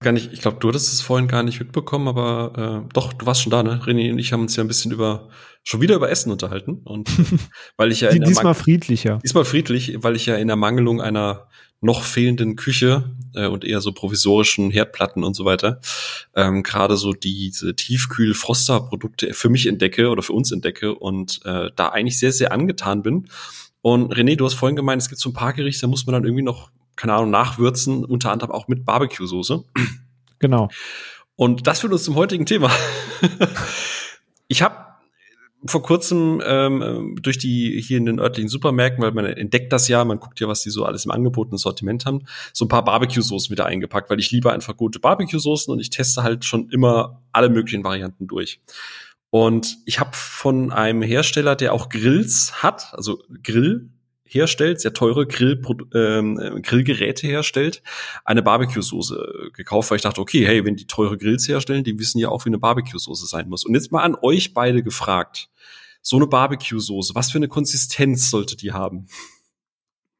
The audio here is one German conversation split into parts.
gar nicht, ich glaube, du hattest es vorhin gar nicht mitbekommen, aber äh, doch, du warst schon da, ne? René und ich haben uns ja ein bisschen über, schon wieder über Essen unterhalten. Und weil ich ja in diesmal friedlicher. Diesmal friedlich, weil ich ja in der Mangelung einer noch fehlenden Küche äh, und eher so provisorischen Herdplatten und so weiter, ähm, gerade so diese Tiefkühl-Froster-Produkte für mich entdecke oder für uns entdecke und äh, da eigentlich sehr, sehr angetan bin. Und René, du hast vorhin gemeint, es gibt so ein paar Gerichte, da muss man dann irgendwie noch, keine Ahnung, nachwürzen, unter anderem auch mit Barbecue-Soße. Genau. Und das führt uns zum heutigen Thema. ich habe vor kurzem ähm, durch die hier in den örtlichen Supermärkten, weil man entdeckt das ja, man guckt ja, was die so alles im Angebot und Sortiment haben, so ein paar Barbecue-Soßen wieder eingepackt, weil ich liebe einfach gute Barbecue-Soßen und ich teste halt schon immer alle möglichen Varianten durch. Und ich habe von einem Hersteller, der auch Grills hat, also Grill herstellt, sehr teure Grill, ähm, Grillgeräte herstellt, eine Barbecue-Soße gekauft, weil ich dachte, okay, hey, wenn die teure Grills herstellen, die wissen ja auch, wie eine Barbecue-Soße sein muss. Und jetzt mal an euch beide gefragt. So eine Barbecue-Soße, was für eine Konsistenz sollte die haben?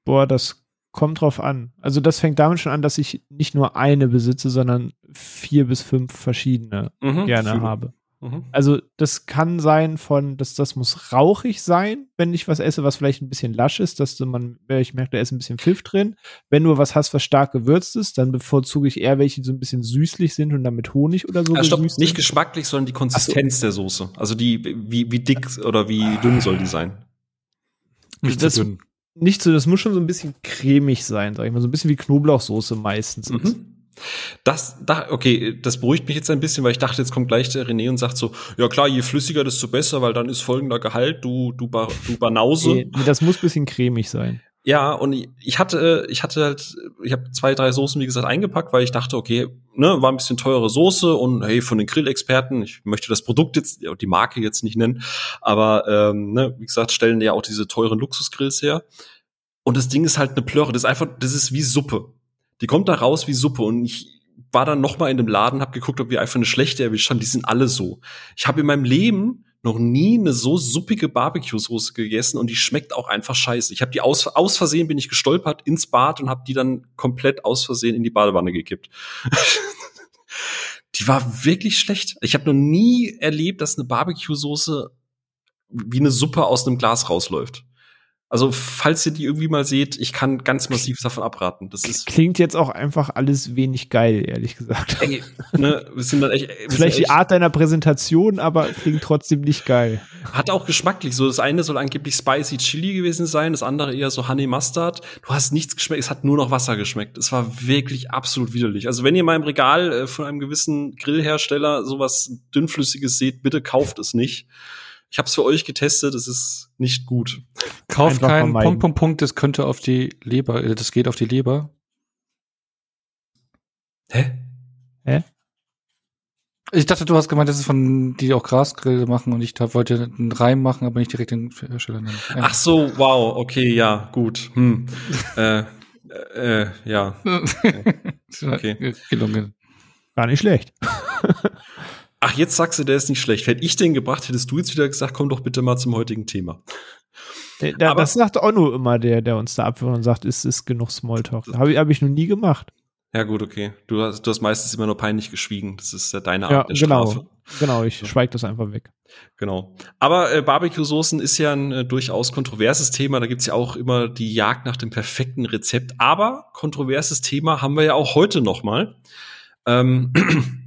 Boah, das kommt drauf an. Also das fängt damit schon an, dass ich nicht nur eine besitze, sondern vier bis fünf verschiedene mhm, gerne für, habe. Mhm. Also das kann sein von, dass das muss rauchig sein, wenn ich was esse, was vielleicht ein bisschen lasch ist, dass man, ich merke, da ist ein bisschen Pfiff drin. Wenn du was hast, was stark gewürzt ist, dann bevorzuge ich eher welche, die so ein bisschen süßlich sind und dann mit Honig oder so. Ja, stopp, nicht sind. geschmacklich, sondern die Konsistenz so. der Soße. Also die, wie, wie dick oder wie dünn soll die sein? Nicht das, zu dünn. Nicht so, das muss schon so ein bisschen cremig sein, sag ich mal. So ein bisschen wie Knoblauchsoße meistens. Mhm. Das, da, okay, das beruhigt mich jetzt ein bisschen, weil ich dachte, jetzt kommt gleich der René und sagt so, ja klar, je flüssiger, desto besser, weil dann ist folgender Gehalt, du, du, ba, du Banause. Nee, das muss bisschen cremig sein. Ja, und ich hatte, ich hatte halt, ich habe zwei, drei Soßen, wie gesagt, eingepackt, weil ich dachte, okay, ne, war ein bisschen teure Soße und hey, von den Grillexperten, ich möchte das Produkt jetzt, die Marke jetzt nicht nennen, aber ähm, ne, wie gesagt, stellen ja auch diese teuren Luxusgrills her. Und das Ding ist halt eine Plörre, das ist einfach, das ist wie Suppe. Die kommt da raus wie Suppe und ich war dann noch mal in dem Laden, habe geguckt, ob wir einfach eine schlechte erwischt haben. Die sind alle so. Ich habe in meinem Leben noch nie eine so suppige Barbecue-Soße gegessen und die schmeckt auch einfach scheiße. Ich habe die aus, aus Versehen bin ich gestolpert ins Bad und habe die dann komplett aus Versehen in die Badewanne gekippt. die war wirklich schlecht. Ich habe noch nie erlebt, dass eine Barbecue-Soße wie eine Suppe aus einem Glas rausläuft. Also, falls ihr die irgendwie mal seht, ich kann ganz massiv davon abraten. Das ist Klingt jetzt auch einfach alles wenig geil, ehrlich gesagt. Ey, ne, wir sind dann echt, wir Vielleicht echt, die Art deiner Präsentation, aber klingt trotzdem nicht geil. Hat auch geschmacklich so. Das eine soll angeblich spicy Chili gewesen sein, das andere eher so Honey Mustard. Du hast nichts geschmeckt, es hat nur noch Wasser geschmeckt. Es war wirklich absolut widerlich. Also, wenn ihr mal im Regal äh, von einem gewissen Grillhersteller sowas dünnflüssiges seht, bitte kauft es nicht. Ich habe es für euch getestet, es ist nicht gut. Kauft keinen Punkt, Punkt, Punkt, das könnte auf die Leber, äh, das geht auf die Leber. Hä? Hä? Ich dachte, du hast gemeint, das ist von, die auch Grasgrille machen und ich wollte einen Reim machen, aber nicht direkt den Hersteller nennen. Ja. Ach so, wow, okay, ja, gut. Hm. äh, äh, ja. okay. Gelungen. Gar nicht schlecht. Ach, jetzt sagst du, der ist nicht schlecht. Hätte ich den gebracht, hättest du jetzt wieder gesagt, komm doch bitte mal zum heutigen Thema. Der, der, Aber, das sagt auch nur immer der, der uns da abwirft und sagt, ist, ist genug Smalltalk. Habe ich, hab ich noch nie gemacht. Ja, gut, okay. Du hast, du hast meistens immer nur peinlich geschwiegen. Das ist ja deine Art ja, der genau, Strafe. Genau, ich schweige das einfach weg. Genau. Aber äh, Barbecue-Soßen ist ja ein äh, durchaus kontroverses Thema. Da gibt's ja auch immer die Jagd nach dem perfekten Rezept. Aber kontroverses Thema haben wir ja auch heute noch mal. Ähm,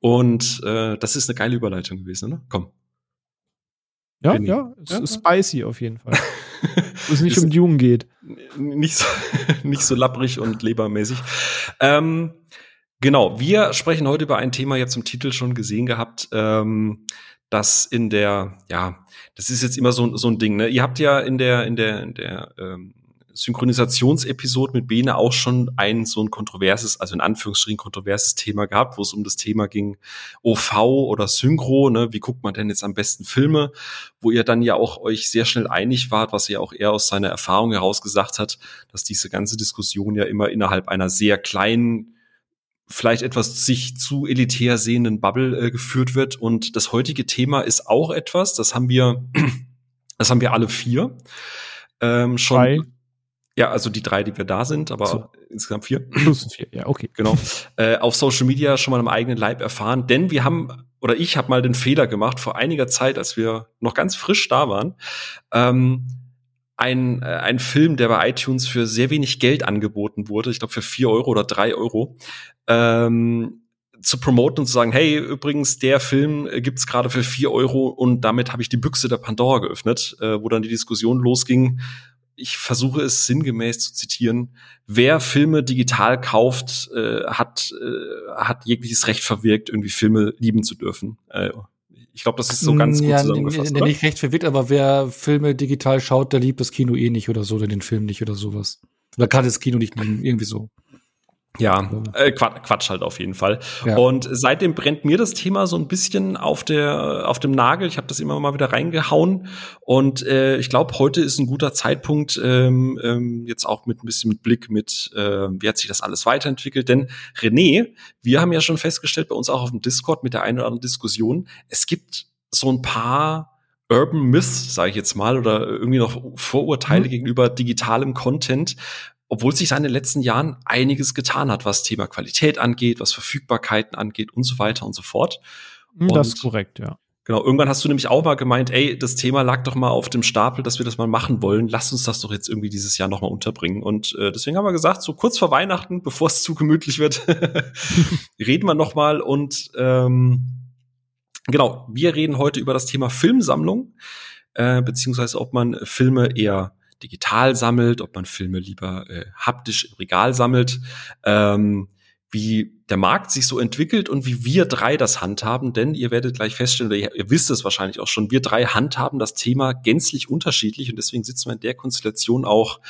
Und äh, das ist eine geile Überleitung gewesen, oder? Komm. Ja, Benny. ja, es ja, ist spicy auf jeden Fall. Wo es nicht um Jungen geht. Nicht so, nicht so lapprig und lebermäßig. Ähm, genau, wir sprechen heute über ein Thema, jetzt im Titel schon gesehen gehabt, ähm, das in der, ja, das ist jetzt immer so, so ein Ding, ne? Ihr habt ja in der, in der, in der ähm, Synchronisationsepisode mit Bene auch schon ein so ein kontroverses, also in Anführungsstrichen kontroverses Thema gehabt, wo es um das Thema ging, OV oder Synchro, ne, wie guckt man denn jetzt am besten Filme, wo ihr dann ja auch euch sehr schnell einig wart, was ihr auch eher aus seiner Erfahrung heraus gesagt hat, dass diese ganze Diskussion ja immer innerhalb einer sehr kleinen vielleicht etwas sich zu elitär sehenden Bubble äh, geführt wird. Und das heutige Thema ist auch etwas, das haben wir, das haben wir alle vier ähm, schon. Drei Ja, also die drei, die wir da sind, aber so. insgesamt vier. Plus vier, ja, okay. Genau. äh, auf Social Media schon mal im eigenen Leib erfahren, denn wir haben, oder ich habe mal den Fehler gemacht vor einiger Zeit, als wir noch ganz frisch da waren, ähm, ein, äh, ein Film, der bei iTunes für sehr wenig Geld angeboten wurde, ich glaube für vier Euro oder drei Euro, ähm, zu promoten und zu sagen, hey, übrigens, der Film äh, gibt's gerade für vier Euro und damit habe ich die Büchse der Pandora geöffnet, äh, wo dann die Diskussion losging. Ich versuche es sinngemäß zu zitieren. Wer Filme digital kauft, äh, hat, äh, hat jegliches Recht verwirkt, irgendwie Filme lieben zu dürfen. Äh, ich glaube, das ist so ganz gut ja, zusammengefasst. Ja, nicht recht verwirrt, aber wer Filme digital schaut, der liebt das Kino eh nicht oder so, oder den Film nicht oder sowas. Oder kann das Kino nicht lieben, irgendwie so. Ja, äh, Quatsch halt auf jeden Fall. Ja. Und seitdem brennt mir das Thema so ein bisschen auf der auf dem Nagel. Ich habe das immer mal wieder reingehauen und äh, ich glaube, heute ist ein guter Zeitpunkt ähm, ähm, jetzt auch mit ein bisschen mit Blick mit äh, wie hat sich das alles weiterentwickelt. Denn René, wir haben ja schon festgestellt bei uns auch auf dem Discord mit der einen oder anderen Diskussion, es gibt so ein paar Urban Myths, sage ich jetzt mal, oder irgendwie noch Vorurteile mhm. gegenüber digitalem Content, obwohl sich in den letzten Jahren einiges getan hat, was Thema Qualität angeht, was Verfügbarkeiten angeht und so weiter und so fort. Und das ist korrekt, ja. Genau, irgendwann hast du nämlich auch mal gemeint, ey, das Thema lag doch mal auf dem Stapel, dass wir das mal machen wollen. Lass uns das doch jetzt irgendwie dieses Jahr noch mal unterbringen. Und äh, deswegen haben wir gesagt, so kurz vor Weihnachten, bevor es zu gemütlich wird, reden wir noch mal. Und ähm, genau, wir reden heute über das Thema Filmsammlung, äh, beziehungsweise ob man Filme eher digital sammelt, ob man Filme lieber äh, haptisch im Regal sammelt, ähm, wie der Markt sich so entwickelt und wie wir drei das handhaben, denn ihr werdet gleich feststellen, oder ihr, ihr wisst es wahrscheinlich auch schon, wir drei handhaben das Thema gänzlich unterschiedlich und deswegen sitzen wir in der Konstellation auch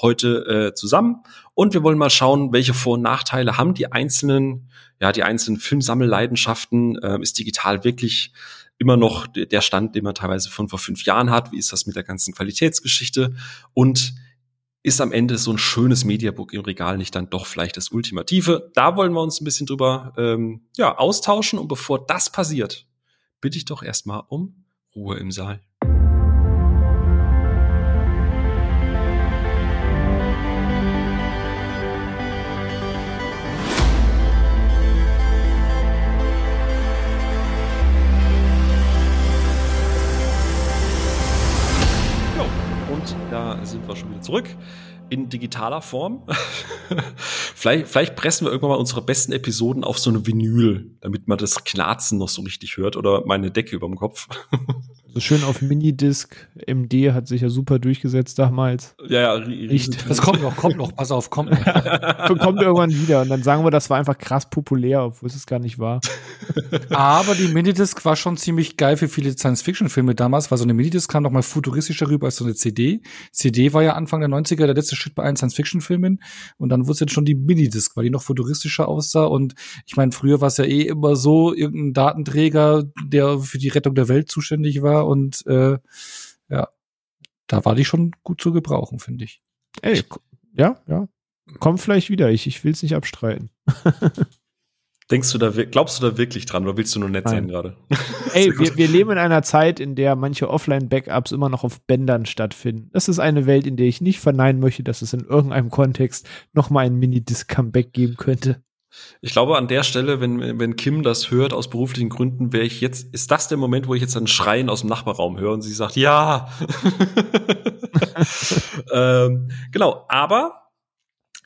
heute äh, zusammen. Und wir wollen mal schauen, welche Vor- und Nachteile haben die einzelnen, ja, die einzelnen Filmsammelleidenschaften, äh, ist digital wirklich immer noch der Stand, den man teilweise von vor fünf Jahren hat. Wie ist das mit der ganzen Qualitätsgeschichte? Und ist am Ende so ein schönes Mediabook im Regal nicht dann doch vielleicht das Ultimative? Da wollen wir uns ein bisschen drüber ähm, ja, austauschen. Und bevor das passiert, bitte ich doch erstmal um Ruhe im Saal. Wir schon wieder zurück in digitaler Form. vielleicht, vielleicht pressen wir irgendwann mal unsere besten Episoden auf so eine Vinyl, damit man das Knarzen noch so richtig hört oder meine Decke über dem Kopf. so schön auf Minidisc. MD hat sich ja super durchgesetzt damals. Ja, ja, Riecht. Das kommt noch, kommt noch, pass auf, kommt noch. kommt irgendwann wieder und dann sagen wir, das war einfach krass populär, obwohl es gar nicht war. Aber die Minidisc war schon ziemlich geil für viele Science-Fiction-Filme damals, weil so eine Minidisc kam noch mal futuristischer rüber als so eine CD. CD war ja Anfang der 90er der letzte Shit bei allen Science-Fiction-Filmen. Und dann wurde es jetzt schon die Minidisc, weil die noch futuristischer aussah. Und ich meine, früher war es ja eh immer so, irgendein Datenträger, der für die Rettung der Welt zuständig war. Und äh, ja, da war die schon gut zu gebrauchen, finde ich. Ey, ja, ja. Kommt vielleicht wieder. Ich, ich will es nicht abstreiten. Denkst du da, glaubst du da wirklich dran oder willst du nur nett Nein. sein gerade? Ey, wir, wir leben in einer Zeit, in der manche Offline-Backups immer noch auf Bändern stattfinden. Das ist eine Welt, in der ich nicht verneinen möchte, dass es in irgendeinem Kontext nochmal ein Mini-Disc-Comeback geben könnte. Ich glaube, an der Stelle, wenn, wenn Kim das hört, aus beruflichen Gründen, wäre ich jetzt, ist das der Moment, wo ich jetzt ein Schreien aus dem Nachbarraum höre und sie sagt, ja. ähm, genau, aber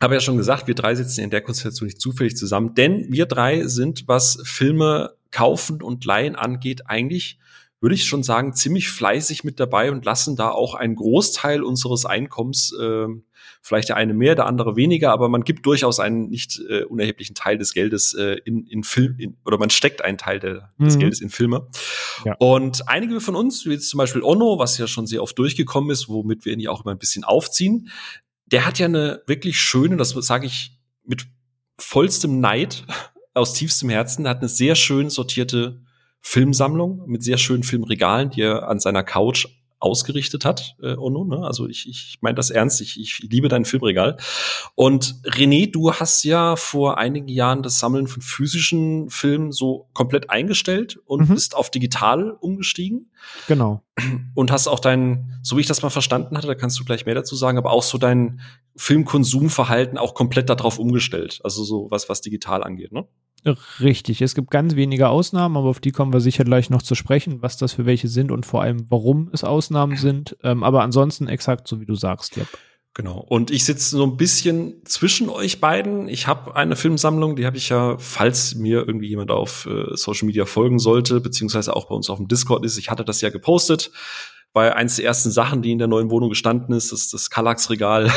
habe ja schon gesagt, wir drei sitzen in der Konstellation nicht zufällig zusammen, denn wir drei sind, was Filme kaufen und leihen angeht, eigentlich, würde ich schon sagen, ziemlich fleißig mit dabei und lassen da auch einen Großteil unseres Einkommens, äh, vielleicht der eine mehr, der andere weniger, aber man gibt durchaus einen nicht äh, unerheblichen Teil des Geldes äh, in, in Film, in, oder man steckt einen Teil der, mhm. des Geldes in Filme. Ja. Und einige von uns, wie jetzt zum Beispiel Onno, was ja schon sehr oft durchgekommen ist, womit wir ihn ja auch immer ein bisschen aufziehen, der hat ja eine wirklich schöne, das sage ich mit vollstem Neid aus tiefstem Herzen, hat eine sehr schön sortierte Filmsammlung mit sehr schönen Filmregalen, die er an seiner Couch ausgerichtet hat, äh, Ono. Ne? Also ich, ich meine das ernst, ich, ich liebe dein Filmregal. Und René, du hast ja vor einigen Jahren das Sammeln von physischen Filmen so komplett eingestellt und mhm. bist auf digital umgestiegen. Genau. Und hast auch dein, so wie ich das mal verstanden hatte, da kannst du gleich mehr dazu sagen, aber auch so dein Filmkonsumverhalten auch komplett darauf umgestellt. Also so was, was digital angeht, ne? Richtig. Es gibt ganz wenige Ausnahmen, aber auf die kommen wir sicher gleich noch zu sprechen, was das für welche sind und vor allem, warum es Ausnahmen sind. Ähm, aber ansonsten exakt so, wie du sagst, ja. Genau. Und ich sitze so ein bisschen zwischen euch beiden. Ich habe eine Filmsammlung, die habe ich ja, falls mir irgendwie jemand auf äh, Social Media folgen sollte, beziehungsweise auch bei uns auf dem Discord ist. Ich hatte das ja gepostet. Weil eins der ersten Sachen, die in der neuen Wohnung gestanden ist, ist das Kallax-Regal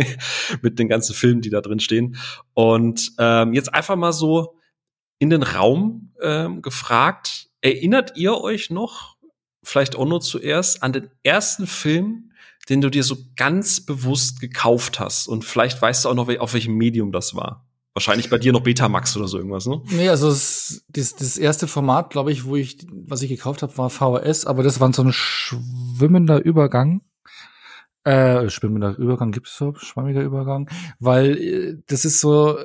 mit den ganzen Filmen, die da drin stehen. Und ähm, jetzt einfach mal so in den Raum ähm, gefragt, erinnert ihr euch noch, vielleicht auch nur zuerst, an den ersten Film, den du dir so ganz bewusst gekauft hast? Und vielleicht weißt du auch noch, auf welchem Medium das war. Wahrscheinlich bei dir noch Betamax oder so irgendwas, ne? Nee, also das, das, erste Format, glaube ich, wo ich, was ich gekauft habe, war VHS, aber das war so ein schwimmender Übergang. Äh, schwimmender Übergang, gibt es so? Schwammiger Übergang? Weil äh, das ist so,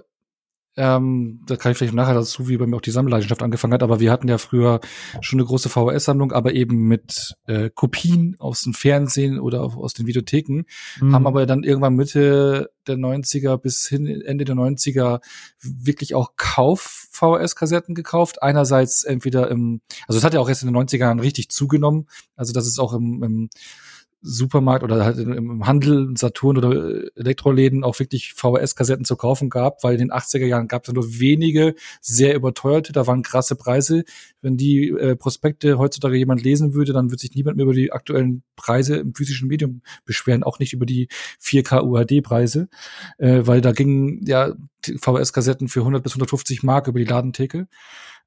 ähm, da kann ich vielleicht nachher dazu, wie bei mir auch die Sammelleidenschaft angefangen hat, aber wir hatten ja früher schon eine große VHS-Sammlung, aber eben mit äh, Kopien aus dem Fernsehen oder aus den Videotheken, mhm. haben aber dann irgendwann Mitte der 90er bis hin Ende der 90er wirklich auch Kauf-VHS-Kassetten gekauft. Einerseits entweder im, also es hat ja auch erst in den 90ern richtig zugenommen, also das ist auch im, im Supermarkt oder halt im Handel, Saturn oder Elektroläden auch wirklich VHS-Kassetten zu kaufen gab, weil in den 80er Jahren gab es nur wenige sehr überteuerte, da waren krasse Preise. Wenn die äh, Prospekte heutzutage jemand lesen würde, dann würde sich niemand mehr über die aktuellen Preise im physischen Medium beschweren, auch nicht über die 4K UHD-Preise, äh, weil da gingen ja VHS-Kassetten für 100 bis 150 Mark über die Ladentheke.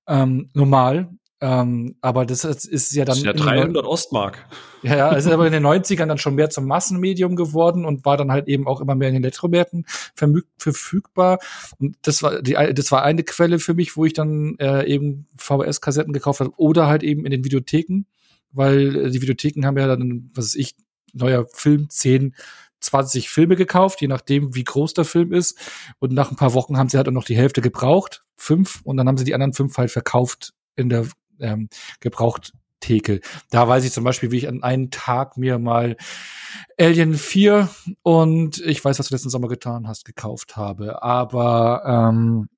Ähm, normal, ähm, aber das ist ja dann. Das ist ja 300 Ostmark. Ja, ja, es ist aber in den 90ern dann schon mehr zum Massenmedium geworden und war dann halt eben auch immer mehr in den Elektromärkten verfügbar. Und das war die, das war eine Quelle für mich, wo ich dann äh, eben VHS-Kassetten gekauft habe oder halt eben in den Videotheken, weil äh, die Videotheken haben ja dann, was weiß ich, neuer Film 10 20 Filme gekauft, je nachdem, wie groß der Film ist. Und nach ein paar Wochen haben sie halt auch noch die Hälfte gebraucht, fünf, und dann haben sie die anderen fünf halt verkauft in der ähm, Gebrauchttheke. Da weiß ich zum Beispiel, wie ich an einem Tag mir mal Alien 4 und ich weiß, was du letzten Sommer getan hast, gekauft habe. Aber ähm,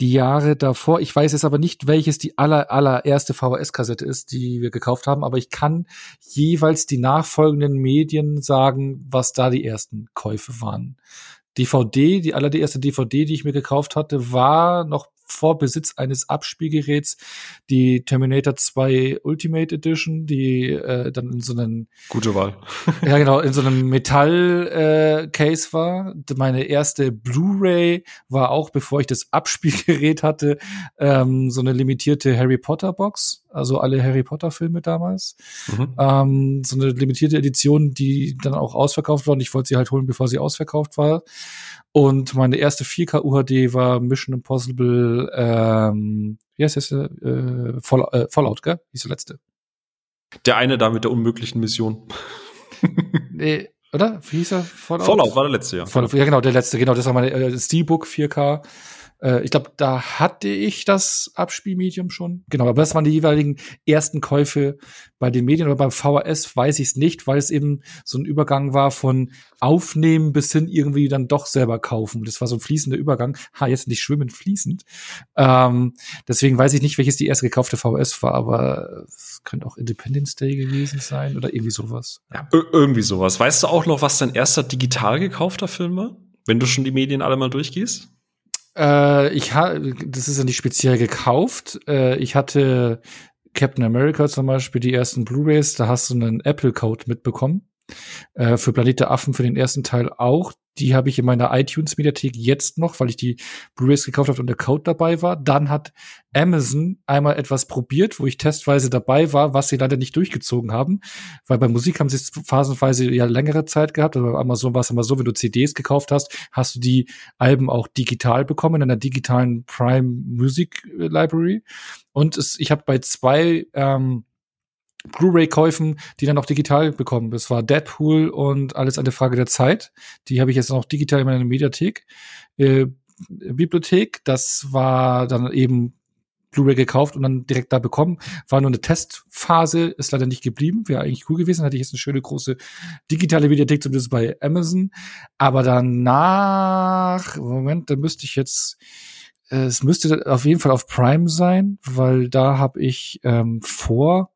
die Jahre davor, ich weiß jetzt aber nicht, welches die aller, allererste VHS-Kassette ist, die wir gekauft haben, aber ich kann jeweils die nachfolgenden Medien sagen, was da die ersten Käufe waren. DVD, die allererste DVD, die ich mir gekauft hatte, war noch vor Besitz eines Abspielgeräts die Terminator 2 Ultimate Edition, die äh, dann in so einem gute Wahl. ja, genau, in so einem Metall äh, Case war. Meine erste Blu-ray war auch, bevor ich das Abspielgerät hatte, ähm, so eine limitierte Harry Potter Box, also alle Harry Potter Filme damals. Mhm. Ähm, so eine limitierte Edition, die dann auch ausverkauft war. Und ich wollte sie halt holen, bevor sie ausverkauft war. Und meine erste 4K UHD war Mission Impossible, ähm, wie heißt das? Äh, Fall, äh, Fallout, gell? Wie ist der letzte? Der eine da mit der unmöglichen Mission. nee, oder? Wie hieß er? Fallout? Fallout war der letzte, ja. Fallout, ja, genau, der letzte, genau. Das war meine äh, Steelbook 4K. Äh, ich glaube, da hatte ich das Abspielmedium schon. Genau, aber das waren die jeweiligen ersten Käufe bei den Medien. Aber beim VHS weiß ich es nicht, weil es eben so ein Übergang war von Aufnehmen bis hin irgendwie dann doch selber kaufen. Das war so ein fließender Übergang. Ha, jetzt nicht schwimmend fließend. Ähm, deswegen weiß ich nicht, welches die erste gekaufte VHS war, aber es könnte auch Independence Day gewesen sein oder irgendwie sowas. Ja, irgendwie sowas. Weißt du auch noch, was dein erster digital gekaufter Film war? Wenn du schon die Medien alle mal durchgehst? Äh, ich habe, das ist ja nicht speziell gekauft. Äh, ich hatte Captain America zum Beispiel die ersten Blu-rays, da hast du einen Apple-Code mitbekommen. Äh, für Planet der Affen für den ersten Teil auch. Die habe ich in meiner iTunes-Mediathek jetzt noch, weil ich die Blu-rays gekauft habe und der Code dabei war. Dann hat Amazon einmal etwas probiert, wo ich testweise dabei war, was sie leider nicht durchgezogen haben. Weil bei Musik haben sie es phasenweise ja längere Zeit gehabt. Aber bei Amazon war es immer so, wenn du CDs gekauft hast, hast du die Alben auch digital bekommen in einer digitalen Prime Music Library. Und es, ich habe bei zwei ähm, Blu-ray-Käufen, die dann auch digital bekommen. Das war Deadpool und alles eine Frage der Zeit. Die habe ich jetzt noch digital in meiner Mediathek. Äh, Bibliothek. Das war dann eben Blu-ray gekauft und dann direkt da bekommen. War nur eine Testphase, ist leider nicht geblieben. Wäre eigentlich cool gewesen. Hatte ich jetzt eine schöne große digitale Mediathek, zumindest bei Amazon. Aber danach, Moment, da müsste ich jetzt, äh, es müsste auf jeden Fall auf Prime sein, weil da habe ich ähm, vor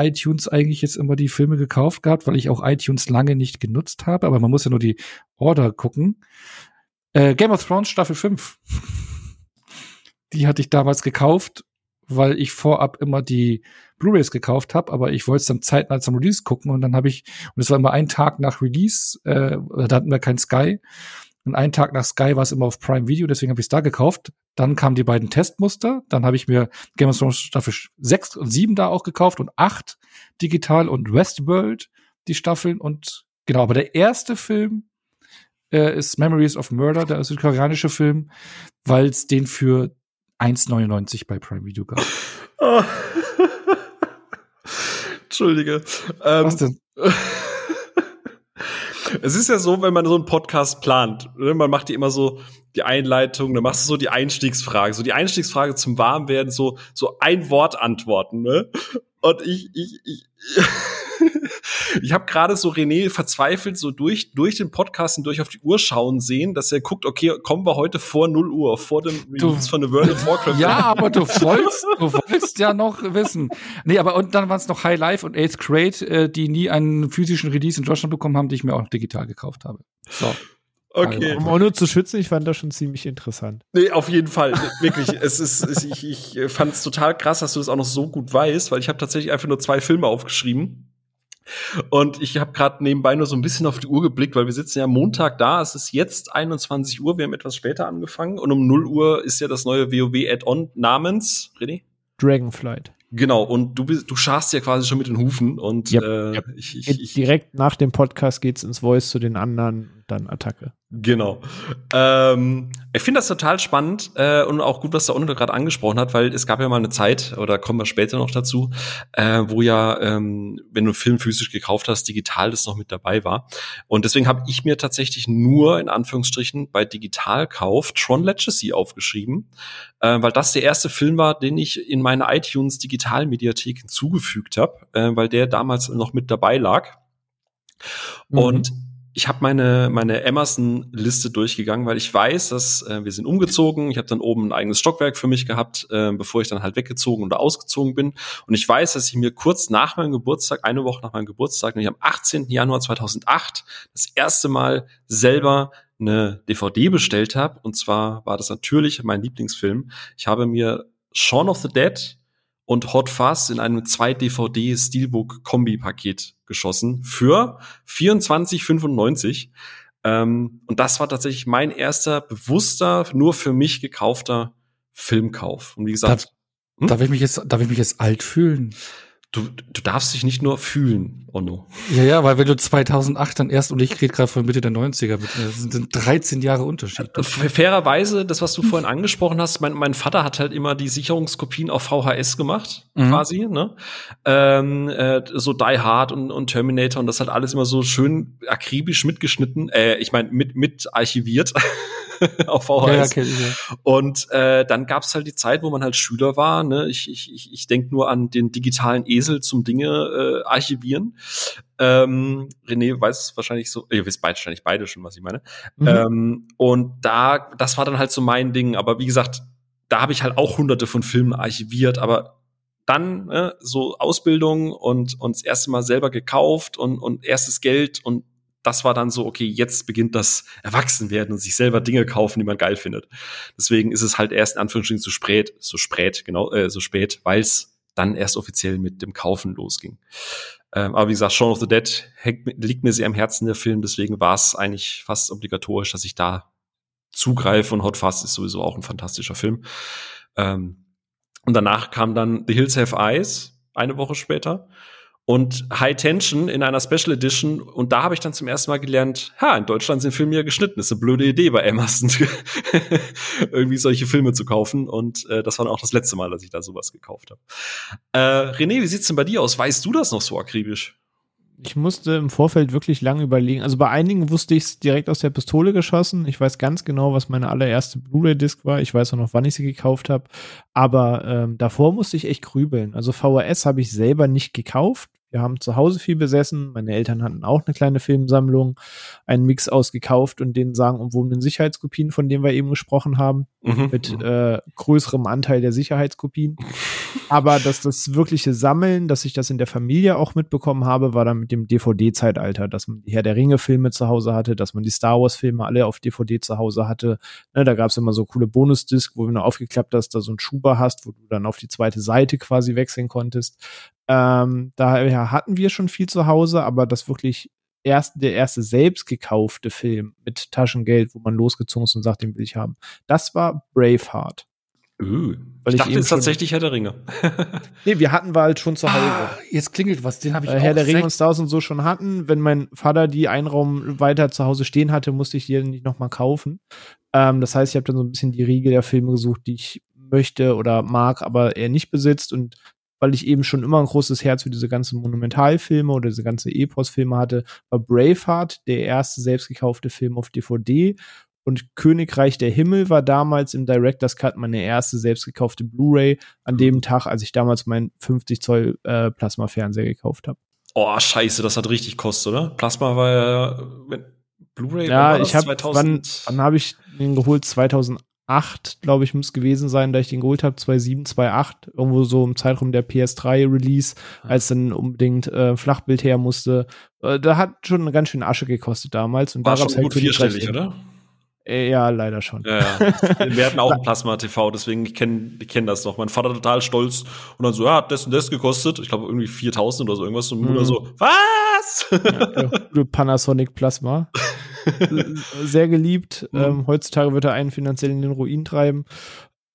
iTunes eigentlich jetzt immer die Filme gekauft gehabt, weil ich auch iTunes lange nicht genutzt habe. Aber man muss ja nur die Order gucken. Äh, Game of Thrones Staffel 5 die hatte ich damals gekauft, weil ich vorab immer die Blu-rays gekauft habe, aber ich wollte es dann zeitnah zum Release gucken und dann habe ich, und es war immer ein Tag nach Release, äh, da hatten wir kein Sky. Und einen Tag nach Sky war es immer auf Prime Video, deswegen habe ich es da gekauft. Dann kamen die beiden Testmuster. Dann habe ich mir Game of Thrones Staffel 6 und 7 da auch gekauft und 8 digital und Westworld die Staffeln. Und genau, aber der erste Film äh, ist Memories of Murder, der südkoreanische Film, weil es den für 1,99 bei Prime Video gab. Oh. Entschuldige. Ähm, Was denn? es ist ja so, wenn man so einen Podcast plant, ne? man macht die immer so die Einleitung, dann machst du so die Einstiegsfrage, so die Einstiegsfrage zum Warmwerden, so so ein Wort antworten, ne? Und ich ich ich ich habe gerade so René verzweifelt so durch, durch den Podcast und durch auf die Uhr schauen sehen, dass er guckt, okay, kommen wir heute vor 0 Uhr, vor dem Release von The World of Warcraft. Ja, aber du wolltest, du wolltest ja noch wissen. Nee, aber und dann waren es noch High Life und Eighth Grade, äh, die nie einen physischen Release in Deutschland bekommen haben, die ich mir auch digital gekauft habe. So. Okay. Um auch nur zu schützen, ich fand das schon ziemlich interessant. Nee, auf jeden Fall. Wirklich. es ist, es, ich, ich fand es total krass, dass du das auch noch so gut weißt, weil ich habe tatsächlich einfach nur zwei Filme aufgeschrieben. Und ich habe gerade nebenbei nur so ein bisschen auf die Uhr geblickt, weil wir sitzen ja Montag da. Es ist jetzt 21 Uhr. Wir haben etwas später angefangen. Und um 0 Uhr ist ja das neue WoW-Add-on namens, René? Dragonflight. Genau, und du bist, du scharst ja quasi schon mit den Hufen und yep, äh, yep. Ich, ich, ich, direkt nach dem Podcast geht's ins Voice zu den anderen, dann Attacke. Genau. Ähm, ich finde das total spannend äh, und auch gut, was der Onno gerade angesprochen hat, weil es gab ja mal eine Zeit, oder kommen wir später noch dazu, äh, wo ja, ähm, wenn du einen Film physisch gekauft hast, digital das noch mit dabei war. Und deswegen habe ich mir tatsächlich nur in Anführungsstrichen bei Digitalkauf Tron Legacy aufgeschrieben, äh, weil das der erste Film war, den ich in meine iTunes Digitalmediathek hinzugefügt habe, äh, weil der damals noch mit dabei lag. Mhm. Ich habe meine meine Emerson-Liste durchgegangen, weil ich weiß, dass äh, wir sind umgezogen. Ich habe dann oben ein eigenes Stockwerk für mich gehabt, äh, bevor ich dann halt weggezogen oder ausgezogen bin. Und ich weiß, dass ich mir kurz nach meinem Geburtstag, eine Woche nach meinem Geburtstag, nämlich am 18. Januar 2008, das erste Mal selber eine DVD bestellt habe. Und zwar war das natürlich mein Lieblingsfilm. Ich habe mir Shaun of the Dead und Hot Fuzz in einem 2 DVD Steelbook Kombi Paket geschossen für 24,95. Ähm, und das war tatsächlich mein erster bewusster, nur für mich gekaufter Filmkauf. Und wie gesagt, darf, hm? darf ich mich jetzt, darf ich mich jetzt alt fühlen? Du, du darfst dich nicht nur fühlen, Onno. Ja, ja, weil wenn du 2008 dann erst, und ich rede gerade von Mitte der 90er, das sind 13 Jahre Unterschied. Äh, fairerweise, das, was du vorhin angesprochen hast, mein, mein Vater hat halt immer die Sicherungskopien auf VHS gemacht, mhm. quasi, ne? Ähm, äh, so Die Hard und, und Terminator und das hat alles immer so schön akribisch mitgeschnitten, äh, ich meine, mit, mit archiviert. auf VHS. Ja, okay, ja. Und äh, dann gab's halt die Zeit, wo man halt Schüler war. Ne? Ich, ich, ich, ich denke nur an den digitalen Esel zum Dinge äh, archivieren. Ähm, René weiß wahrscheinlich so, ihr wisst beide, wahrscheinlich beide schon, was ich meine. Mhm. Ähm, und da, das war dann halt so mein Ding. Aber wie gesagt, da habe ich halt auch hunderte von Filmen archiviert, aber dann ne, so Ausbildung und, und das erste Mal selber gekauft und, und erstes Geld und das war dann so, okay, jetzt beginnt das Erwachsenwerden und sich selber Dinge kaufen, die man geil findet. Deswegen ist es halt erst in Anführungsstrichen zu spät, so spät, genau, äh, so spät, weil es dann erst offiziell mit dem Kaufen losging. Ähm, aber wie gesagt, Shaun of the Dead hängt, liegt mir sehr am Herzen der Film, deswegen war es eigentlich fast obligatorisch, dass ich da zugreife und Hot Fast ist sowieso auch ein fantastischer Film. Ähm, und danach kam dann The Hills Have Eyes, eine Woche später. Und High Tension in einer Special Edition. Und da habe ich dann zum ersten Mal gelernt, ha, in Deutschland sind Filme ja geschnitten. Das ist eine blöde Idee bei Amazon, irgendwie solche Filme zu kaufen. Und äh, das war dann auch das letzte Mal, dass ich da sowas gekauft habe. Äh, René, wie sieht's denn bei dir aus? Weißt du das noch so akribisch? Ich musste im Vorfeld wirklich lange überlegen. Also bei einigen wusste ich es direkt aus der Pistole geschossen. Ich weiß ganz genau, was meine allererste Blu-ray-Disc war. Ich weiß auch noch, wann ich sie gekauft habe. Aber ähm, davor musste ich echt grübeln. Also VHS habe ich selber nicht gekauft. Wir haben zu Hause viel besessen. Meine Eltern hatten auch eine kleine Filmsammlung, einen Mix ausgekauft und den sagen umwobenen Sicherheitskopien, von denen wir eben gesprochen haben, mhm. mit äh, größerem Anteil der Sicherheitskopien. Aber dass das wirkliche Sammeln, dass ich das in der Familie auch mitbekommen habe, war dann mit dem DVD-Zeitalter, dass man die Herr der Ringe-Filme zu Hause hatte, dass man die Star Wars-Filme alle auf DVD zu Hause hatte. Ne, da gab es immer so coole Bonus-Disc, wo du noch aufgeklappt hast, da so ein Schuber hast, wo du dann auf die zweite Seite quasi wechseln konntest. Ähm, daher hatten wir schon viel zu Hause, aber das wirklich erst, der erste selbst gekaufte Film mit Taschengeld, wo man losgezogen ist und sagt, den will ich haben, das war Braveheart. Uh, Weil ich, dachte, es ist tatsächlich Herr der Ringe. nee, wir hatten wir halt schon zu Hause. Ah, jetzt klingelt was, den habe ich äh, Herr der Ringe und Star Wars und so schon hatten. Wenn mein Vater die einen Raum weiter zu Hause stehen hatte, musste ich die nicht nochmal kaufen. Ähm, das heißt, ich habe dann so ein bisschen die Riege der Filme gesucht, die ich möchte oder mag, aber er nicht besitzt. Und weil ich eben schon immer ein großes Herz für diese ganzen Monumentalfilme oder diese ganze Epos-Filme hatte, war Braveheart der erste selbst gekaufte Film auf DVD. Und Königreich der Himmel war damals im Director's Cut meine erste selbst gekaufte Blu-ray an dem Tag, als ich damals meinen 50 Zoll äh, Plasma-Fernseher gekauft habe. Oh, scheiße, das hat richtig kostet, oder? Plasma war ja Blu-ray. Ja, ich habe wann, wann habe ich den geholt? 2008 8, glaube ich, muss gewesen sein, da ich den geholt habe, 2.7, 2.8, irgendwo so im Zeitraum der PS3-Release, als dann unbedingt äh, Flachbild her musste. Äh, da hat schon eine ganz schöne Asche gekostet damals. Und War da schon halt gut vierstellig, oder? Äh, ja, leider schon. Ja, ja. Wir hatten auch ein Plasma-TV, deswegen ich kenne ich kenn das noch. Mein Vater total stolz und dann so, ja, hat das und das gekostet. Ich glaube irgendwie 4000 oder so irgendwas. Und Mutter mhm. so, was? Ja, Panasonic Plasma. Sehr geliebt. Mhm. Ähm, heutzutage wird er einen finanziell in den Ruin treiben.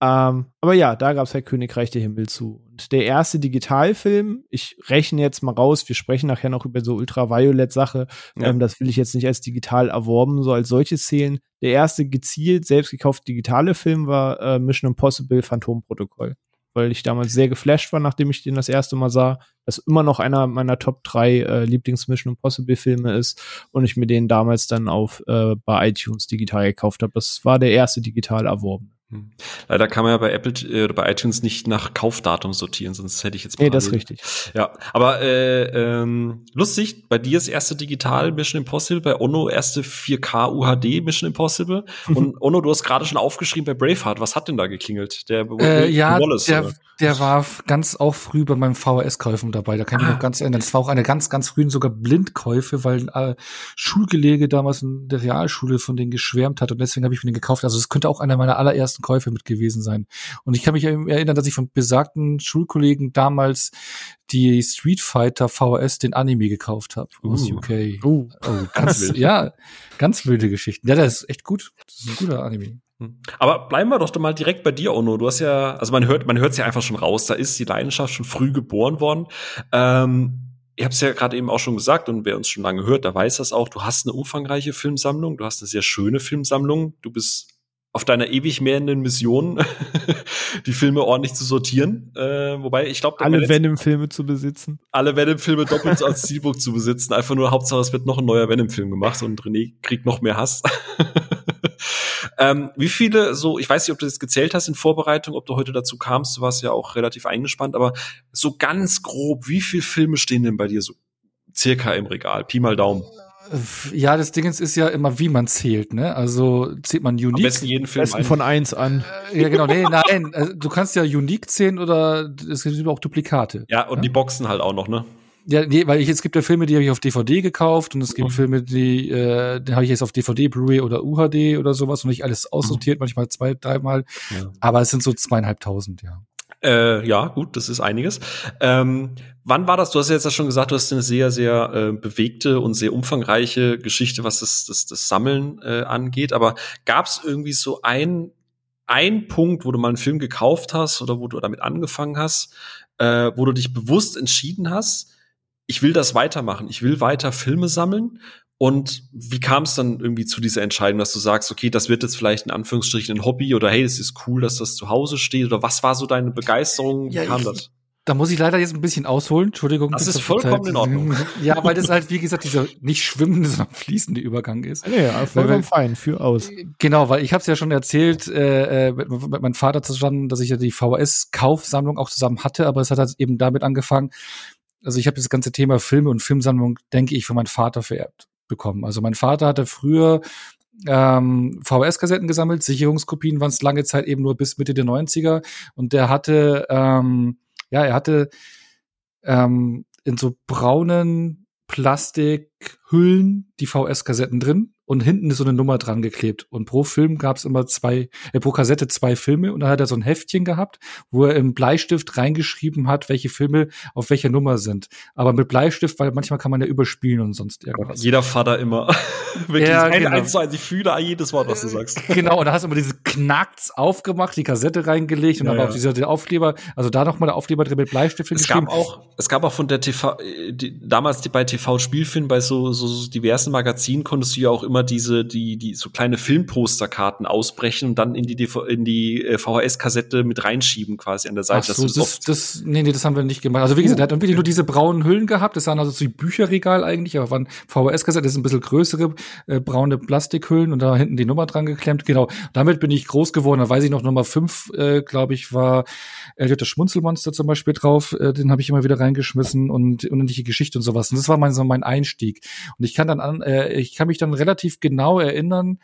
Ähm, aber ja, da gab es halt Königreich der Himmel zu. Und der erste Digitalfilm, ich rechne jetzt mal raus, wir sprechen nachher noch über so Ultraviolet-Sache, ja. ähm, das will ich jetzt nicht als digital erworben, so als solches zählen. Der erste gezielt selbst gekaufte digitale Film war äh, Mission Impossible Phantomprotokoll weil ich damals sehr geflasht war, nachdem ich den das erste Mal sah. Das immer noch einer meiner Top 3 äh, Lieblings-Mission Impossible Filme ist und ich mir den damals dann auf äh, bei iTunes digital gekauft habe. Das war der erste digital erworben. Hm. Leider kann man ja bei Apple äh, oder bei iTunes nicht nach Kaufdatum sortieren, sonst hätte ich jetzt Nee, das ist richtig. Ja, aber äh, ähm, lustig, bei dir ist erste digital Mission Impossible, bei Ono erste 4K UHD Mission Impossible und Ono, du hast gerade schon aufgeschrieben bei Braveheart, was hat denn da geklingelt? Der äh, ja, Wallace, der, der war ganz auch früh bei meinem VHS-Käufen dabei, da kann ich ah. mich noch ganz erinnern. Das war auch eine ganz, ganz frühen sogar Blindkäufe, weil äh, Schulgelege damals in der Realschule von denen geschwärmt hat und deswegen habe ich mir den gekauft. Also es könnte auch einer meiner allerersten ersten Käufe mit gewesen sein. Und ich kann mich erinnern, dass ich von besagten Schulkollegen damals die Street Fighter VHS den Anime gekauft habe uh. aus UK. Uh. Oh, ganz wild. Ja, ganz wilde Geschichten. Ja, das ist echt gut. Das ist ein guter Anime. Hm. Aber bleiben wir doch mal direkt bei dir, Ono. Du hast ja, also man hört, man hört es ja einfach schon raus. Da ist die Leidenschaft schon früh geboren worden. Ähm, ich habe es ja gerade eben auch schon gesagt und wer uns schon lange hört, der weiß das auch. Du hast eine umfangreiche Filmsammlung, du hast eine sehr schöne Filmsammlung. Du bist auf deiner ewig mehrenden Mission, die Filme ordentlich zu sortieren. Äh, wobei, ich glaube, alle Venom-Filme zu besitzen. Alle Venom-Filme doppelt als Zielbuch zu besitzen. Einfach nur Hauptsache, es wird noch ein neuer Venom-Film gemacht und René kriegt noch mehr Hass. ähm, wie viele, so, ich weiß nicht, ob du das gezählt hast in Vorbereitung, ob du heute dazu kamst, du warst ja auch relativ eingespannt, aber so ganz grob, wie viele Filme stehen denn bei dir so circa im Regal? Pi mal Daumen. Ja, das Ding ist ja immer, wie man zählt, ne? Also zählt man Unique. Am besten jeden Film besten von eins an. Äh, ja, genau. Nee, nein. Also, du kannst ja Unique zählen oder es gibt auch Duplikate. Ja, und ja? die Boxen halt auch noch, ne? Ja, nee, weil ich, es gibt ja Filme, die habe ich auf DVD gekauft und es gibt mhm. Filme, die, äh, die habe ich jetzt auf DVD, Blu-ray oder UHD oder sowas und nicht alles aussortiert, mhm. manchmal zwei, dreimal. Ja. Aber es sind so zweieinhalbtausend, ja. Äh, ja, gut, das ist einiges. Ähm, wann war das? Du hast ja jetzt schon gesagt, du hast eine sehr, sehr äh, bewegte und sehr umfangreiche Geschichte, was das, das, das Sammeln äh, angeht. Aber gab es irgendwie so ein, ein Punkt, wo du mal einen Film gekauft hast oder wo du damit angefangen hast, äh, wo du dich bewusst entschieden hast, ich will das weitermachen. Ich will weiter Filme sammeln. Und wie kam es dann irgendwie zu dieser Entscheidung, dass du sagst, okay, das wird jetzt vielleicht in Anführungsstrichen ein Hobby oder hey, es ist cool, dass das zu Hause steht oder was war so deine Begeisterung? Wie ja, kam ich, das? Da muss ich leider jetzt ein bisschen ausholen. Entschuldigung. Das ist vollkommen in Ordnung. Ja, weil das halt, wie gesagt, dieser nicht schwimmende, sondern fließende Übergang ist. Ja, ja vollkommen fein, für aus. Genau, weil ich habe es ja schon erzählt, äh, äh, mit, mit meinem Vater zusammen, dass ich ja die VHS-Kaufsammlung auch zusammen hatte, aber es hat halt eben damit angefangen, also ich habe das ganze Thema Filme und Filmsammlung, denke ich, von meinem Vater vererbt bekommen. Also mein Vater hatte früher ähm, VHS-Kassetten gesammelt, Sicherungskopien waren es lange Zeit eben nur bis Mitte der 90er und der hatte ähm, ja, er hatte ähm, in so braunen Plastikhüllen die VS-Kassetten drin und hinten ist so eine Nummer dran geklebt. Und pro Film gab es immer zwei, äh, pro Kassette zwei Filme und dann hat er so ein Heftchen gehabt, wo er im Bleistift reingeschrieben hat, welche Filme auf welcher Nummer sind. Aber mit Bleistift, weil manchmal kann man ja überspielen und sonst irgendwas. Jeder Vater immer. Wirklich ja, ein, genau. eins zu eins. Ich fühle jedes Wort, was du sagst. Genau, und da hast du immer diese Knacks aufgemacht, die Kassette reingelegt und ja, dann war ja. auch dieser Aufkleber, also da nochmal der Aufkleber drin mit Bleistift es geschrieben. Gab auch, es gab auch von der TV, äh, die, damals die, bei TV-Spielfilmen, bei so, so, so diversen Magazinen konntest du ja auch immer diese, die, die so kleine Filmposterkarten ausbrechen und dann in die, in die äh, VHS-Kassette mit reinschieben quasi an der Seite. Ach so, das, das, nee, nee, das haben wir nicht gemacht. Also wie gesagt, uh. er hat wirklich nur diese braunen Hüllen gehabt. Das waren also so die Bücherregal eigentlich, aber waren VHS-Kassette, das sind ein bisschen größere äh, braune Plastikhüllen und da hinten die Nummer dran geklemmt. Genau, damit bin ich groß geworden. Da weiß ich noch, Nummer fünf, äh, glaube ich, war Elliot das Schmunzelmonster zum Beispiel drauf. Äh, den habe ich immer wieder reingeschmissen und unendliche Geschichte und sowas. Und das war mein, so mein Einstieg. Und ich kann dann an, äh, ich kann mich dann relativ genau erinnern,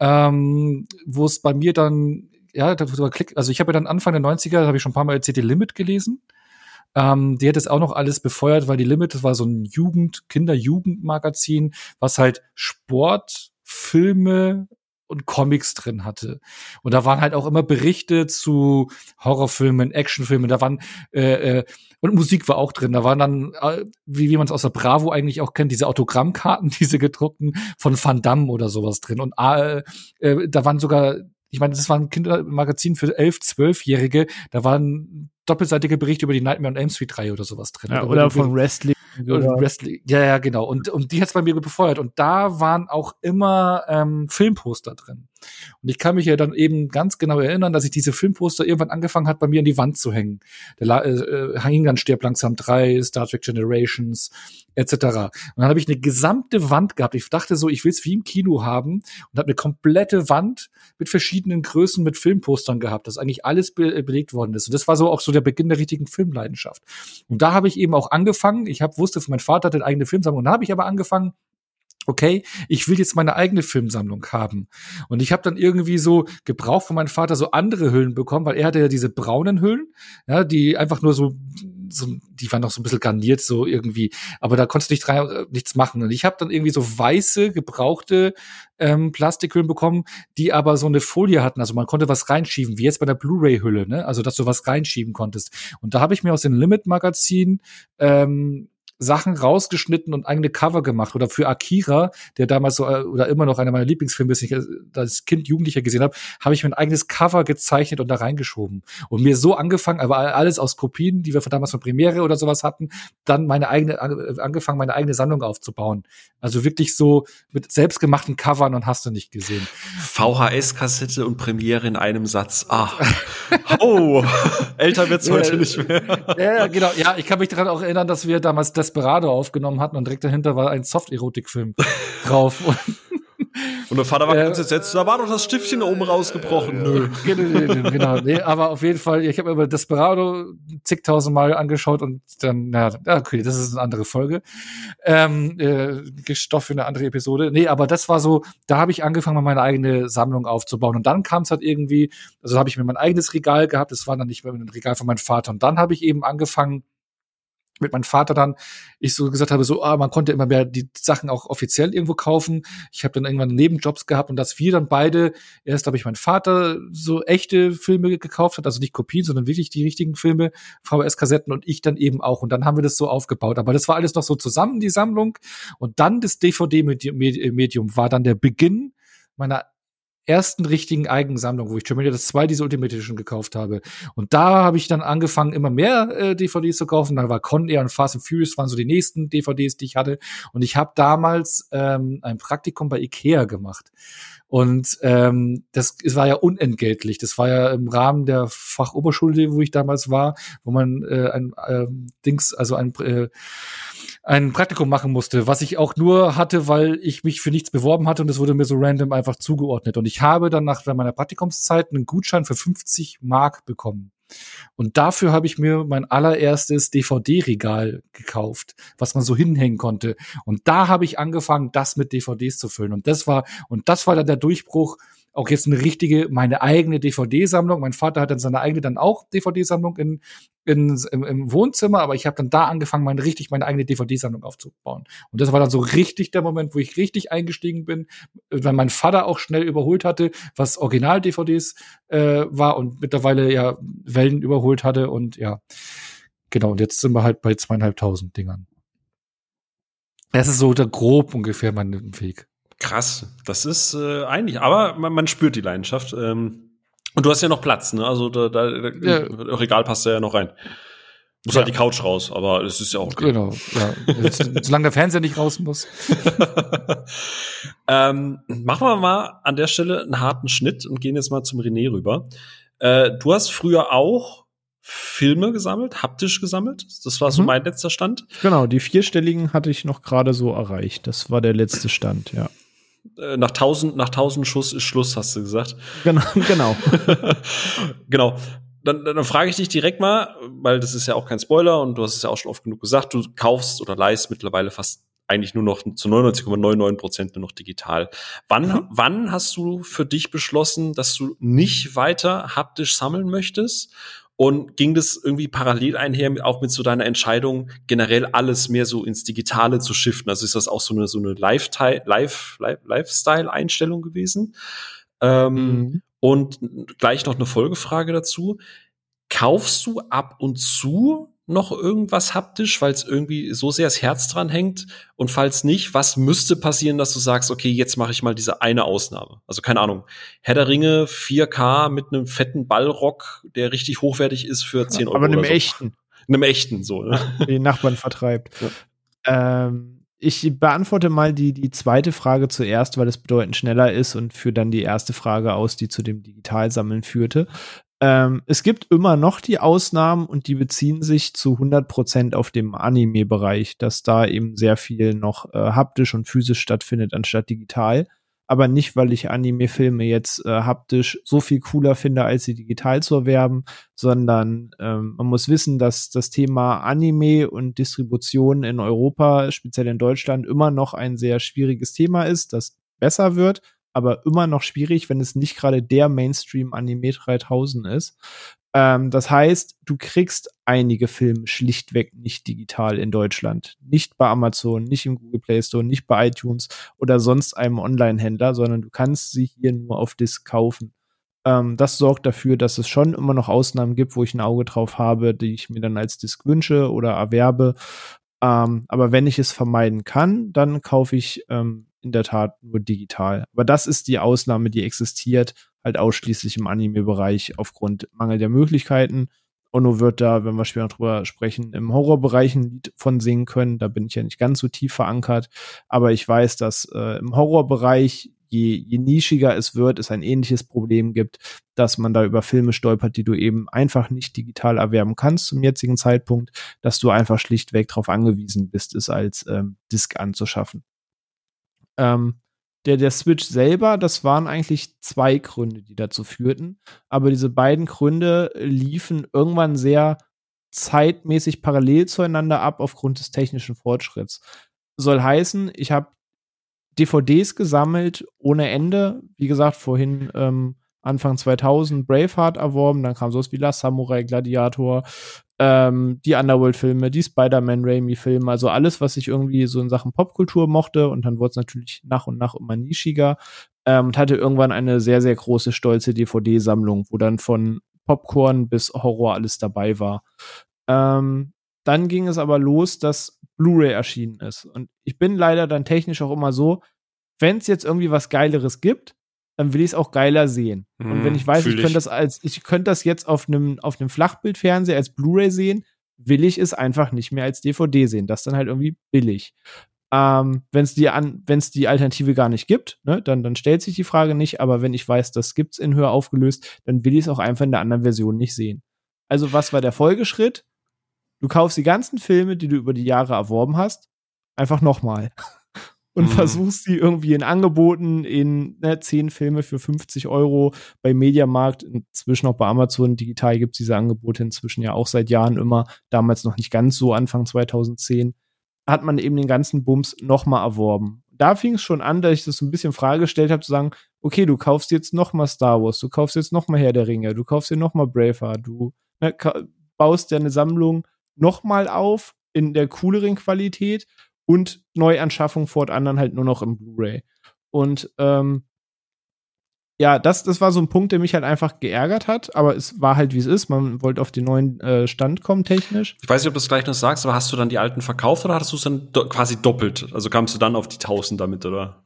ähm, wo es bei mir dann, ja, also ich habe ja dann Anfang der 90er, habe ich schon ein paar Mal erzählt, die Limit gelesen. Ähm, die hat es auch noch alles befeuert, weil die Limit, das war so ein Jugend-, Kinder-Jugendmagazin, was halt Sport, Filme, und Comics drin hatte. Und da waren halt auch immer Berichte zu Horrorfilmen, Actionfilmen, da waren äh, äh, und Musik war auch drin. Da waren dann, äh, wie, wie man es aus der Bravo eigentlich auch kennt, diese Autogrammkarten, diese gedruckten von Van Damme oder sowas drin. Und äh, äh, da waren sogar ich meine, das war ein Kindermagazin für elf, zwölfjährige. Da waren doppelseitige Berichte über die Nightmare on Elm Street 3 oder sowas drin. Ja, oder, oder von Wrestling. Wrestling. Ja, ja, genau. Und, und die hat's bei mir befeuert. Und da waren auch immer ähm, Filmposter drin. Und ich kann mich ja dann eben ganz genau erinnern, dass ich diese Filmposter irgendwann angefangen hat, bei mir an die Wand zu hängen. Der äh, äh, hing dann Stirb langsam 3, Star Trek Generations, etc. Und dann habe ich eine gesamte Wand gehabt. Ich dachte so, ich will es wie im Kino haben und habe eine komplette Wand mit verschiedenen Größen mit Filmpostern gehabt, dass eigentlich alles be äh, belegt worden ist. Und das war so auch so der Beginn der richtigen Filmleidenschaft. Und da habe ich eben auch angefangen. Ich habe wusste, mein Vater hat eine eigene Filmsammlung. Und da habe ich aber angefangen, okay, ich will jetzt meine eigene Filmsammlung haben. Und ich habe dann irgendwie so gebraucht von meinem Vater so andere Hüllen bekommen, weil er hatte ja diese braunen Hüllen, ja, die einfach nur so so, die waren noch so ein bisschen garniert, so irgendwie, aber da konntest du nicht rein, äh, nichts machen. Und ich habe dann irgendwie so weiße, gebrauchte ähm, Plastikhüllen bekommen, die aber so eine Folie hatten. Also man konnte was reinschieben, wie jetzt bei der Blu-ray-Hülle, ne? Also dass du was reinschieben konntest. Und da habe ich mir aus dem Limit-Magazin ähm, Sachen rausgeschnitten und eigene Cover gemacht. Oder für Akira, der damals so äh, oder immer noch einer meiner Lieblingsfilme ist, ich als Kind Jugendlicher gesehen habe, habe ich mir ein eigenes Cover gezeichnet und da reingeschoben. Und mir so angefangen, aber alles aus Kopien, die wir von damals von Premiere oder sowas hatten, dann meine eigene, angefangen, meine eigene Sammlung aufzubauen. Also wirklich so mit selbstgemachten Covern und hast du nicht gesehen. VHS-Kassette und Premiere in einem Satz. Ah. oh, älter wird's heute nicht mehr. ja, genau. Ja, ich kann mich daran auch erinnern, dass wir damals das Desperado aufgenommen hatten und direkt dahinter war ein Soft-Erotik-Film drauf. Und der Vater war äh, ganz entsetzt, da war doch das Stiftchen oben rausgebrochen. Nö. Genau, genau. Nee, aber auf jeden Fall, ich habe mir Desperado zigtausendmal angeschaut und dann, naja, okay, das ist eine andere Folge. Ähm, äh, Stoff für eine andere Episode. Nee, aber das war so, da habe ich angefangen, meine eigene Sammlung aufzubauen. Und dann kam es halt irgendwie, also habe ich mir mein eigenes Regal gehabt, das war dann nicht mehr ein Regal von meinem Vater. Und dann habe ich eben angefangen, mit meinem Vater dann, ich so gesagt habe, so, ah, man konnte immer mehr die Sachen auch offiziell irgendwo kaufen. Ich habe dann irgendwann Nebenjobs gehabt und dass wir dann beide, erst habe ich mein Vater so echte Filme gekauft hat, also nicht Kopien, sondern wirklich die richtigen Filme, VHS-Kassetten und ich dann eben auch. Und dann haben wir das so aufgebaut. Aber das war alles noch so zusammen, die Sammlung. Und dann das DVD-Medium war dann der Beginn meiner ersten richtigen Eigensammlung, wo ich Terminator 2 diese Ultimate Edition gekauft habe. Und da habe ich dann angefangen, immer mehr äh, DVDs zu kaufen. Da war Con Air und Fast and Furious waren so die nächsten DVDs, die ich hatte. Und ich habe damals ähm, ein Praktikum bei Ikea gemacht. Und ähm, das war ja unentgeltlich. Das war ja im Rahmen der Fachoberschule, wo ich damals war, wo man äh, ein äh, Dings, also ein äh, ein Praktikum machen musste, was ich auch nur hatte, weil ich mich für nichts beworben hatte und es wurde mir so random einfach zugeordnet. Und ich habe dann nach meiner Praktikumszeit einen Gutschein für 50 Mark bekommen. Und dafür habe ich mir mein allererstes DVD-Regal gekauft, was man so hinhängen konnte. Und da habe ich angefangen, das mit DVDs zu füllen. Und das war, und das war dann der Durchbruch, auch jetzt eine richtige, meine eigene DVD-Sammlung. Mein Vater hat dann seine eigene dann auch DVD-Sammlung in, in, im, im Wohnzimmer, aber ich habe dann da angefangen, meine, richtig meine eigene DVD-Sammlung aufzubauen. Und das war dann so richtig der Moment, wo ich richtig eingestiegen bin, weil mein Vater auch schnell überholt hatte, was Original-DVDs äh, war und mittlerweile ja Wellen überholt hatte und ja, genau. Und jetzt sind wir halt bei zweieinhalbtausend Dingern. Das ist so der grob ungefähr mein Weg. Krass, das ist äh, eigentlich, aber man, man spürt die Leidenschaft. Ähm, und du hast ja noch Platz, ne? Also da, da ja. Regal passt ja noch rein. Muss ja. halt die Couch raus, aber es ist ja auch okay. Genau, ja. Solange der Fernseher nicht raus muss. ähm, machen wir mal an der Stelle einen harten Schnitt und gehen jetzt mal zum René rüber. Äh, du hast früher auch Filme gesammelt, haptisch gesammelt. Das war so mhm. mein letzter Stand. Genau, die vierstelligen hatte ich noch gerade so erreicht. Das war der letzte Stand, ja. Äh, nach 1000 nach 1000 Schuss ist Schluss, hast du gesagt. Genau, genau. genau. Dann, dann frage ich dich direkt mal, weil das ist ja auch kein Spoiler und du hast es ja auch schon oft genug gesagt, du kaufst oder leihst mittlerweile fast eigentlich nur noch zu 99,99 Prozent ,99 nur noch digital. Wann, mhm. wann hast du für dich beschlossen, dass du nicht weiter haptisch sammeln möchtest und ging das irgendwie parallel einher auch mit so deiner Entscheidung, generell alles mehr so ins Digitale zu shiften? Also ist das auch so eine, so eine Lifestyle-Einstellung gewesen? Ähm, mhm. Und gleich noch eine Folgefrage dazu. Kaufst du ab und zu noch irgendwas haptisch, weil es irgendwie so sehr das Herz dran hängt? Und falls nicht, was müsste passieren, dass du sagst, okay, jetzt mache ich mal diese eine Ausnahme? Also keine Ahnung, Herr der Ringe 4K mit einem fetten Ballrock, der richtig hochwertig ist für 10 Euro. Aber einem so. echten. Einem echten, so. Ne? Die Nachbarn vertreibt. Ja. Ähm, ich beantworte mal die, die zweite Frage zuerst, weil es bedeutend schneller ist und führe dann die erste Frage aus, die zu dem Digitalsammeln führte. Ähm, es gibt immer noch die Ausnahmen und die beziehen sich zu 100 Prozent auf dem Anime-Bereich, dass da eben sehr viel noch äh, haptisch und physisch stattfindet anstatt digital. Aber nicht, weil ich Anime-Filme jetzt äh, haptisch so viel cooler finde, als sie digital zu erwerben, sondern ähm, man muss wissen, dass das Thema Anime und Distribution in Europa, speziell in Deutschland, immer noch ein sehr schwieriges Thema ist, das besser wird aber immer noch schwierig, wenn es nicht gerade der Mainstream-Anime 3000 ist. Ähm, das heißt, du kriegst einige Filme schlichtweg nicht digital in Deutschland. Nicht bei Amazon, nicht im Google Play Store, nicht bei iTunes oder sonst einem Online-Händler, sondern du kannst sie hier nur auf Disc kaufen. Ähm, das sorgt dafür, dass es schon immer noch Ausnahmen gibt, wo ich ein Auge drauf habe, die ich mir dann als Disc wünsche oder erwerbe. Ähm, aber wenn ich es vermeiden kann, dann kaufe ich ähm, in der Tat nur digital. Aber das ist die Ausnahme, die existiert, halt ausschließlich im Anime-Bereich aufgrund Mangel der Möglichkeiten. Onno wird da, wenn wir später drüber sprechen, im Horrorbereich ein Lied von singen können. Da bin ich ja nicht ganz so tief verankert. Aber ich weiß, dass äh, im Horrorbereich, je, je nischiger es wird, es ein ähnliches Problem gibt, dass man da über Filme stolpert, die du eben einfach nicht digital erwerben kannst zum jetzigen Zeitpunkt, dass du einfach schlichtweg darauf angewiesen bist, es als ähm, Disc anzuschaffen. Ähm, der, der Switch selber, das waren eigentlich zwei Gründe, die dazu führten. Aber diese beiden Gründe liefen irgendwann sehr zeitmäßig parallel zueinander ab aufgrund des technischen Fortschritts. Soll heißen, ich habe DVDs gesammelt ohne Ende. Wie gesagt, vorhin ähm, Anfang 2000 Braveheart erworben, dann kam sowas wie Last Samurai, Gladiator, ähm, die Underworld-Filme, die Spider-Man-Raimi-Filme, also alles, was ich irgendwie so in Sachen Popkultur mochte. Und dann wurde es natürlich nach und nach immer nischiger ähm, und hatte irgendwann eine sehr, sehr große, stolze DVD-Sammlung, wo dann von Popcorn bis Horror alles dabei war. Ähm, dann ging es aber los, dass Blu-ray erschienen ist. Und ich bin leider dann technisch auch immer so, wenn es jetzt irgendwie was Geileres gibt, dann will ich es auch geiler sehen. Mm, und wenn ich weiß, ich könnte das als, ich könnte das jetzt auf einem, auf einem Flachbildfernseher als Blu-ray sehen, will ich es einfach nicht mehr als DVD sehen. Das ist dann halt irgendwie billig. Ähm, wenn es die an, wenn es die Alternative gar nicht gibt, ne, dann, dann stellt sich die Frage nicht, aber wenn ich weiß, das gibt's in höher aufgelöst, dann will ich es auch einfach in der anderen Version nicht sehen. Also, was war der Folgeschritt? Du kaufst die ganzen Filme, die du über die Jahre erworben hast, einfach nochmal. Und mhm. versuchst sie irgendwie in Angeboten in ne, 10 Filme für 50 Euro bei Mediamarkt, inzwischen auch bei Amazon digital gibt es diese Angebote inzwischen ja auch seit Jahren immer, damals noch nicht ganz so, Anfang 2010 hat man eben den ganzen Bums nochmal erworben. Da fing es schon an, dass ich das so ein bisschen Frage gestellt habe, zu sagen, okay, du kaufst jetzt nochmal Star Wars, du kaufst jetzt nochmal Herr der Ringe, du kaufst dir nochmal Braveheart, du ne, baust deine Sammlung nochmal auf in der cooleren Qualität und Neuanschaffung fortan dann halt nur noch im Blu-ray. Und ähm, ja, das, das war so ein Punkt, der mich halt einfach geärgert hat, aber es war halt wie es ist. Man wollte auf den neuen äh, Stand kommen, technisch. Ich weiß nicht, ob du es gleich noch sagst, aber hast du dann die alten verkauft oder hattest du es dann do quasi doppelt? Also kamst du dann auf die 1000 damit, oder?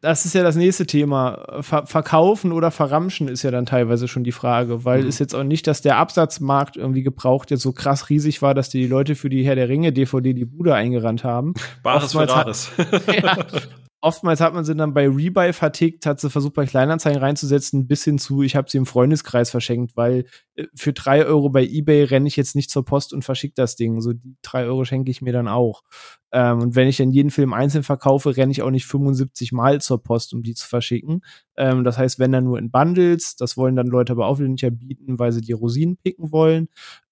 Das ist ja das nächste Thema. Ver verkaufen oder verramschen ist ja dann teilweise schon die Frage, weil mhm. ist jetzt auch nicht, dass der Absatzmarkt irgendwie gebraucht jetzt so krass riesig war, dass die Leute für die Herr der Ringe DVD die Bude eingerannt haben. Bares für Rares. ja, oftmals hat man sie dann bei Rebuy vertickt, hat sie versucht, bei Kleinanzeigen reinzusetzen, bis hin zu, ich habe sie im Freundeskreis verschenkt, weil äh, für drei Euro bei Ebay renne ich jetzt nicht zur Post und verschicke das Ding. So die drei Euro schenke ich mir dann auch. Ähm, und wenn ich dann jeden Film einzeln verkaufe, renne ich auch nicht 75 Mal zur Post, um die zu verschicken. Ähm, das heißt, wenn dann nur in Bundles, das wollen dann Leute aber auch wieder nicht erbieten, weil sie die Rosinen picken wollen.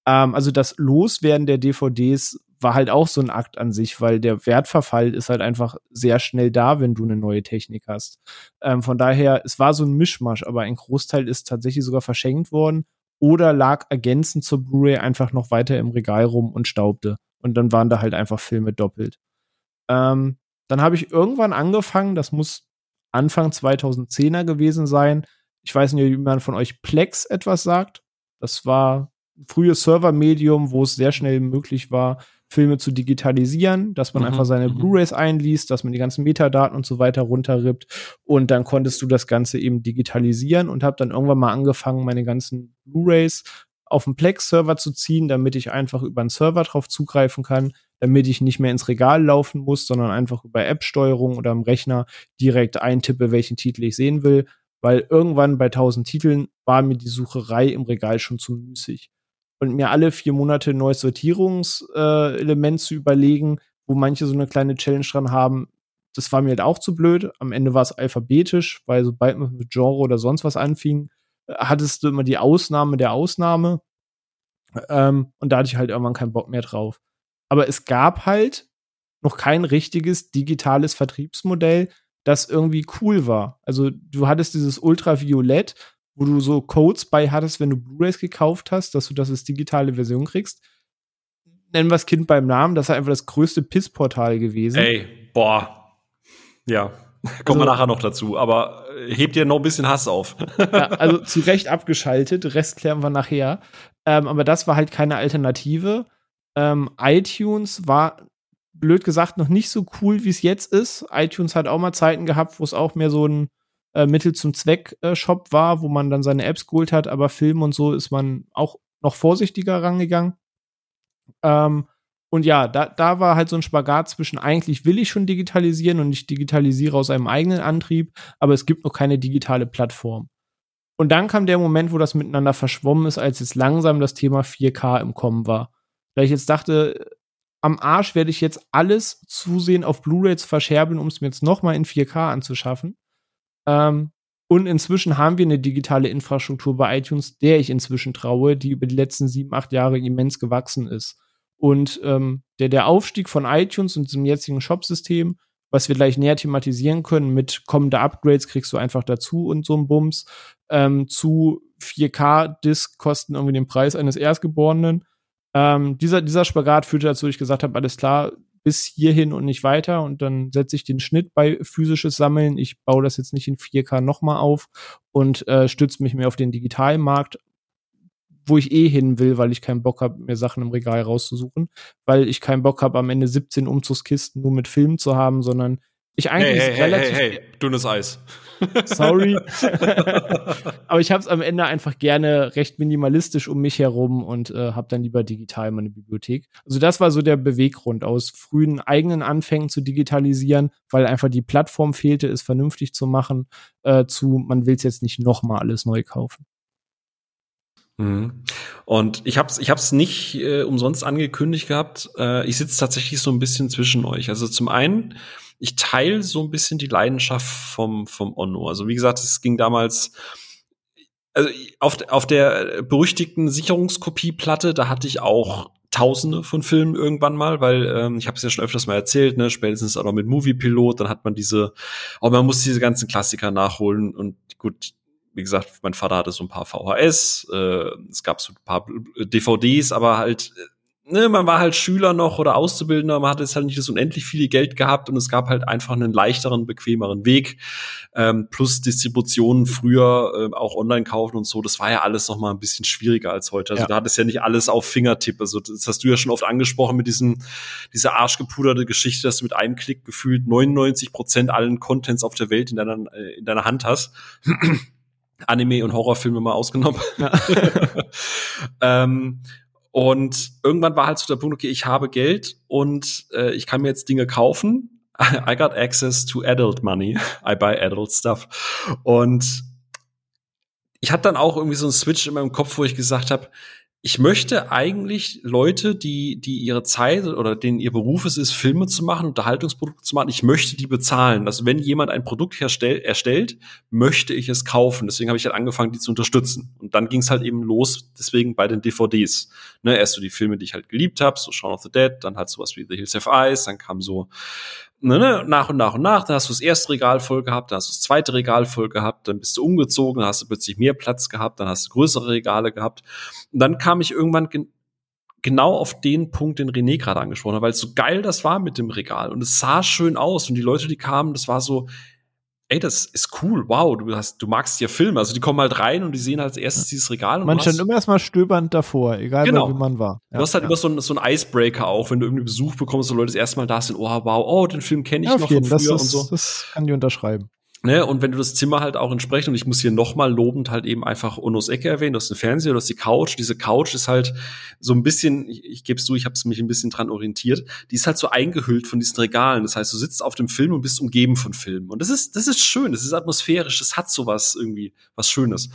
Ähm, also das Loswerden der DVDs war halt auch so ein Akt an sich, weil der Wertverfall ist halt einfach sehr schnell da, wenn du eine neue Technik hast. Ähm, von daher, es war so ein Mischmasch, aber ein Großteil ist tatsächlich sogar verschenkt worden oder lag ergänzend zur Blu-ray einfach noch weiter im Regal rum und staubte. Und dann waren da halt einfach Filme doppelt. Ähm, dann habe ich irgendwann angefangen, das muss Anfang 2010er gewesen sein. Ich weiß nicht, wie man von euch Plex etwas sagt. Das war ein frühes Servermedium, wo es sehr schnell möglich war, Filme zu digitalisieren, dass man mhm, einfach seine mhm. Blu-rays einliest, dass man die ganzen Metadaten und so weiter runterrippt. Und dann konntest du das Ganze eben digitalisieren und habe dann irgendwann mal angefangen, meine ganzen Blu-rays auf den Plex-Server zu ziehen, damit ich einfach über einen Server drauf zugreifen kann, damit ich nicht mehr ins Regal laufen muss, sondern einfach über App-Steuerung oder am Rechner direkt eintippe, welchen Titel ich sehen will, weil irgendwann bei 1000 Titeln war mir die Sucherei im Regal schon zu müßig und mir alle vier Monate ein neues Sortierungselement äh, zu überlegen, wo manche so eine kleine Challenge dran haben, das war mir halt auch zu blöd. Am Ende war es alphabetisch, weil sobald man mit Genre oder sonst was anfing, äh, hattest du immer die Ausnahme der Ausnahme. Ähm, und da hatte ich halt irgendwann keinen Bock mehr drauf. Aber es gab halt noch kein richtiges digitales Vertriebsmodell, das irgendwie cool war. Also du hattest dieses Ultraviolett, wo du so Codes bei hattest, wenn du Blu-rays gekauft hast, dass du das als digitale Version kriegst. Nennen wir das Kind beim Namen, das ist einfach das größte Pissportal gewesen. Ey, boah. Ja, kommen also, wir nachher noch dazu, aber äh, hebt dir noch ein bisschen Hass auf. ja, also zu Recht abgeschaltet, Rest klären wir nachher. Ähm, aber das war halt keine Alternative. Ähm, iTunes war blöd gesagt noch nicht so cool, wie es jetzt ist. iTunes hat auch mal Zeiten gehabt, wo es auch mehr so ein äh, Mittel zum Zweck äh, war, wo man dann seine Apps geholt hat, aber Film und so ist man auch noch vorsichtiger rangegangen. Ähm, und ja, da, da war halt so ein Spagat zwischen eigentlich will ich schon digitalisieren und ich digitalisiere aus einem eigenen Antrieb, aber es gibt noch keine digitale Plattform. Und dann kam der Moment, wo das miteinander verschwommen ist, als jetzt langsam das Thema 4K im Kommen war. Da ich jetzt dachte, am Arsch werde ich jetzt alles zusehen auf Blu-ray zu verscherbeln, um es mir jetzt nochmal in 4K anzuschaffen. Ähm, und inzwischen haben wir eine digitale Infrastruktur bei iTunes, der ich inzwischen traue, die über die letzten sieben, acht Jahre immens gewachsen ist. Und ähm, der, der Aufstieg von iTunes und diesem jetzigen Shop-System, was wir gleich näher thematisieren können, mit kommende Upgrades kriegst du einfach dazu und so ein Bums, ähm, zu 4K-Disc kosten irgendwie den Preis eines Erstgeborenen. Ähm, dieser, dieser Spagat führte dazu, ich gesagt habe, alles klar, bis hierhin und nicht weiter und dann setze ich den Schnitt bei physisches Sammeln. Ich baue das jetzt nicht in 4K nochmal auf und äh, stütze mich mehr auf den digitalen Markt, wo ich eh hin will, weil ich keinen Bock habe, mir Sachen im Regal rauszusuchen, weil ich keinen Bock habe, am Ende 17 Umzugskisten nur mit Filmen zu haben, sondern ich eigentlich hey, hey, relativ hey, hey, dünnes Eis. Sorry. Aber ich habe es am Ende einfach gerne recht minimalistisch um mich herum und äh, habe dann lieber digital meine Bibliothek. Also das war so der Beweggrund aus frühen eigenen Anfängen zu digitalisieren, weil einfach die Plattform fehlte, es vernünftig zu machen, äh, zu man will es jetzt nicht noch mal alles neu kaufen. Mhm. Und ich habe es ich hab's nicht äh, umsonst angekündigt gehabt. Äh, ich sitze tatsächlich so ein bisschen zwischen euch. Also zum einen ich teile so ein bisschen die Leidenschaft vom, vom Onno. Also wie gesagt, es ging damals, also auf, auf der berüchtigten Sicherungskopieplatte, da hatte ich auch Tausende von Filmen irgendwann mal, weil ähm, ich habe es ja schon öfters mal erzählt, ne, spätestens auch noch mit Moviepilot, dann hat man diese, aber man muss diese ganzen Klassiker nachholen und gut, wie gesagt, mein Vater hatte so ein paar VHS, äh, es gab so ein paar DVDs, aber halt ne, man war halt Schüler noch oder Auszubildender, man hatte jetzt halt nicht das unendlich viele Geld gehabt und es gab halt einfach einen leichteren, bequemeren Weg. Ähm, plus Distributionen früher äh, auch online kaufen und so, das war ja alles noch mal ein bisschen schwieriger als heute. Also ja. da hat es ja nicht alles auf Fingertipp. Also das hast du ja schon oft angesprochen mit diesem, dieser arschgepuderte Geschichte, dass du mit einem Klick gefühlt 99 Prozent allen Contents auf der Welt in deiner, äh, in deiner Hand hast. Anime und Horrorfilme mal ausgenommen. Ja. ähm, und irgendwann war halt so der Punkt, okay, ich habe Geld und äh, ich kann mir jetzt Dinge kaufen. I got access to adult money. I buy adult stuff. Und ich hatte dann auch irgendwie so einen Switch in meinem Kopf, wo ich gesagt habe, ich möchte eigentlich Leute, die, die ihre Zeit oder denen ihr Beruf es ist, Filme zu machen, Unterhaltungsprodukte zu machen, ich möchte die bezahlen. Also wenn jemand ein Produkt herstell, erstellt, möchte ich es kaufen. Deswegen habe ich halt angefangen, die zu unterstützen. Und dann ging es halt eben los, deswegen bei den DVDs. Ne, erst so die Filme, die ich halt geliebt habe, so Shaun of the Dead, dann halt sowas wie The Hills Have Eyes, dann kam so ne, ne, nach und nach und nach, dann hast du das erste Regal voll gehabt, dann hast du das zweite Regal voll gehabt, dann bist du umgezogen, dann hast du plötzlich mehr Platz gehabt, dann hast du größere Regale gehabt. Und dann kam ich irgendwann gen genau auf den Punkt, den René gerade angesprochen hat, weil so geil das war mit dem Regal. Und es sah schön aus. Und die Leute, die kamen, das war so, ey, das ist cool, wow, du hast, du magst ja Filme, also die kommen halt rein und die sehen halt als erstes dieses Regal. Und man stand immer erstmal stöbernd davor, egal genau. wie man war. Ja, du hast halt ja. immer so ein, so ein Icebreaker auch, wenn du irgendwie Besuch bekommst und Leute das erste Mal da sind, oh wow, oh, den Film kenne ich ja, noch von früher das ist, und so. Das kann die unterschreiben. Ne, und wenn du das Zimmer halt auch entsprechend, und ich muss hier nochmal lobend halt eben einfach Unos Ecke erwähnen, du hast einen Fernseher, du hast die Couch, diese Couch ist halt so ein bisschen, ich, ich gebe es zu, ich habe mich ein bisschen dran orientiert, die ist halt so eingehüllt von diesen Regalen. Das heißt, du sitzt auf dem Film und bist umgeben von Filmen. Und das ist, das ist schön, das ist atmosphärisch, das hat sowas irgendwie, was Schönes.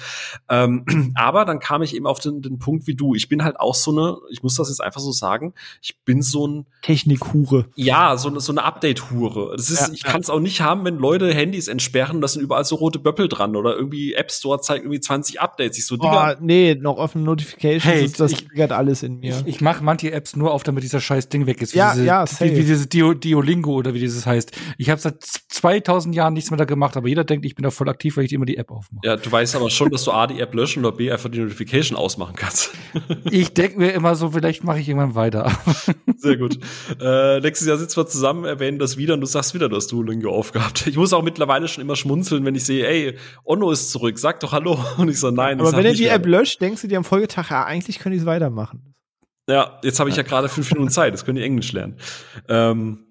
Ähm, aber dann kam ich eben auf den, den Punkt wie du. Ich bin halt auch so eine, ich muss das jetzt einfach so sagen, ich bin so ein Technikhure. Ja, so eine, so eine Update-Hure. Das ist, ja, ich kann es auch nicht haben, wenn Leute Handys entsperren sperren, da sind überall so rote Böppel dran oder irgendwie App Store zeigt irgendwie 20 Updates. Ich so, Digga. Oh, nee, noch offene Notifications, hey, das ich, triggert alles in mir. Ich, ich mache manche Apps nur auf, damit dieser scheiß Ding weg ist. Wie ja, diese, ja, wie, wie diese Dio, Diolingo oder wie dieses heißt. Ich habe seit 2000 Jahren nichts mehr da gemacht, aber jeder denkt, ich bin da voll aktiv, weil ich immer die App aufmache. Ja, du weißt aber schon, dass du A, die App löschen oder B, einfach die Notification ausmachen kannst. ich denke mir immer so, vielleicht mache ich irgendwann weiter. Sehr gut. Äh, nächstes Jahr sitzen wir zusammen, erwähnen das wieder und du sagst wieder, du hast Duolingo aufgehabt. Ich muss auch mittlerweile schon immer schmunzeln, wenn ich sehe, ey, Onno ist zurück, sag doch Hallo. Und ich so, nein. Aber wenn er die App löscht, denkst du dir am Folgetag, ja, eigentlich können die es weitermachen. Ja, jetzt habe ich ja gerade fünf Minuten Zeit, das können die Englisch lernen. Ähm,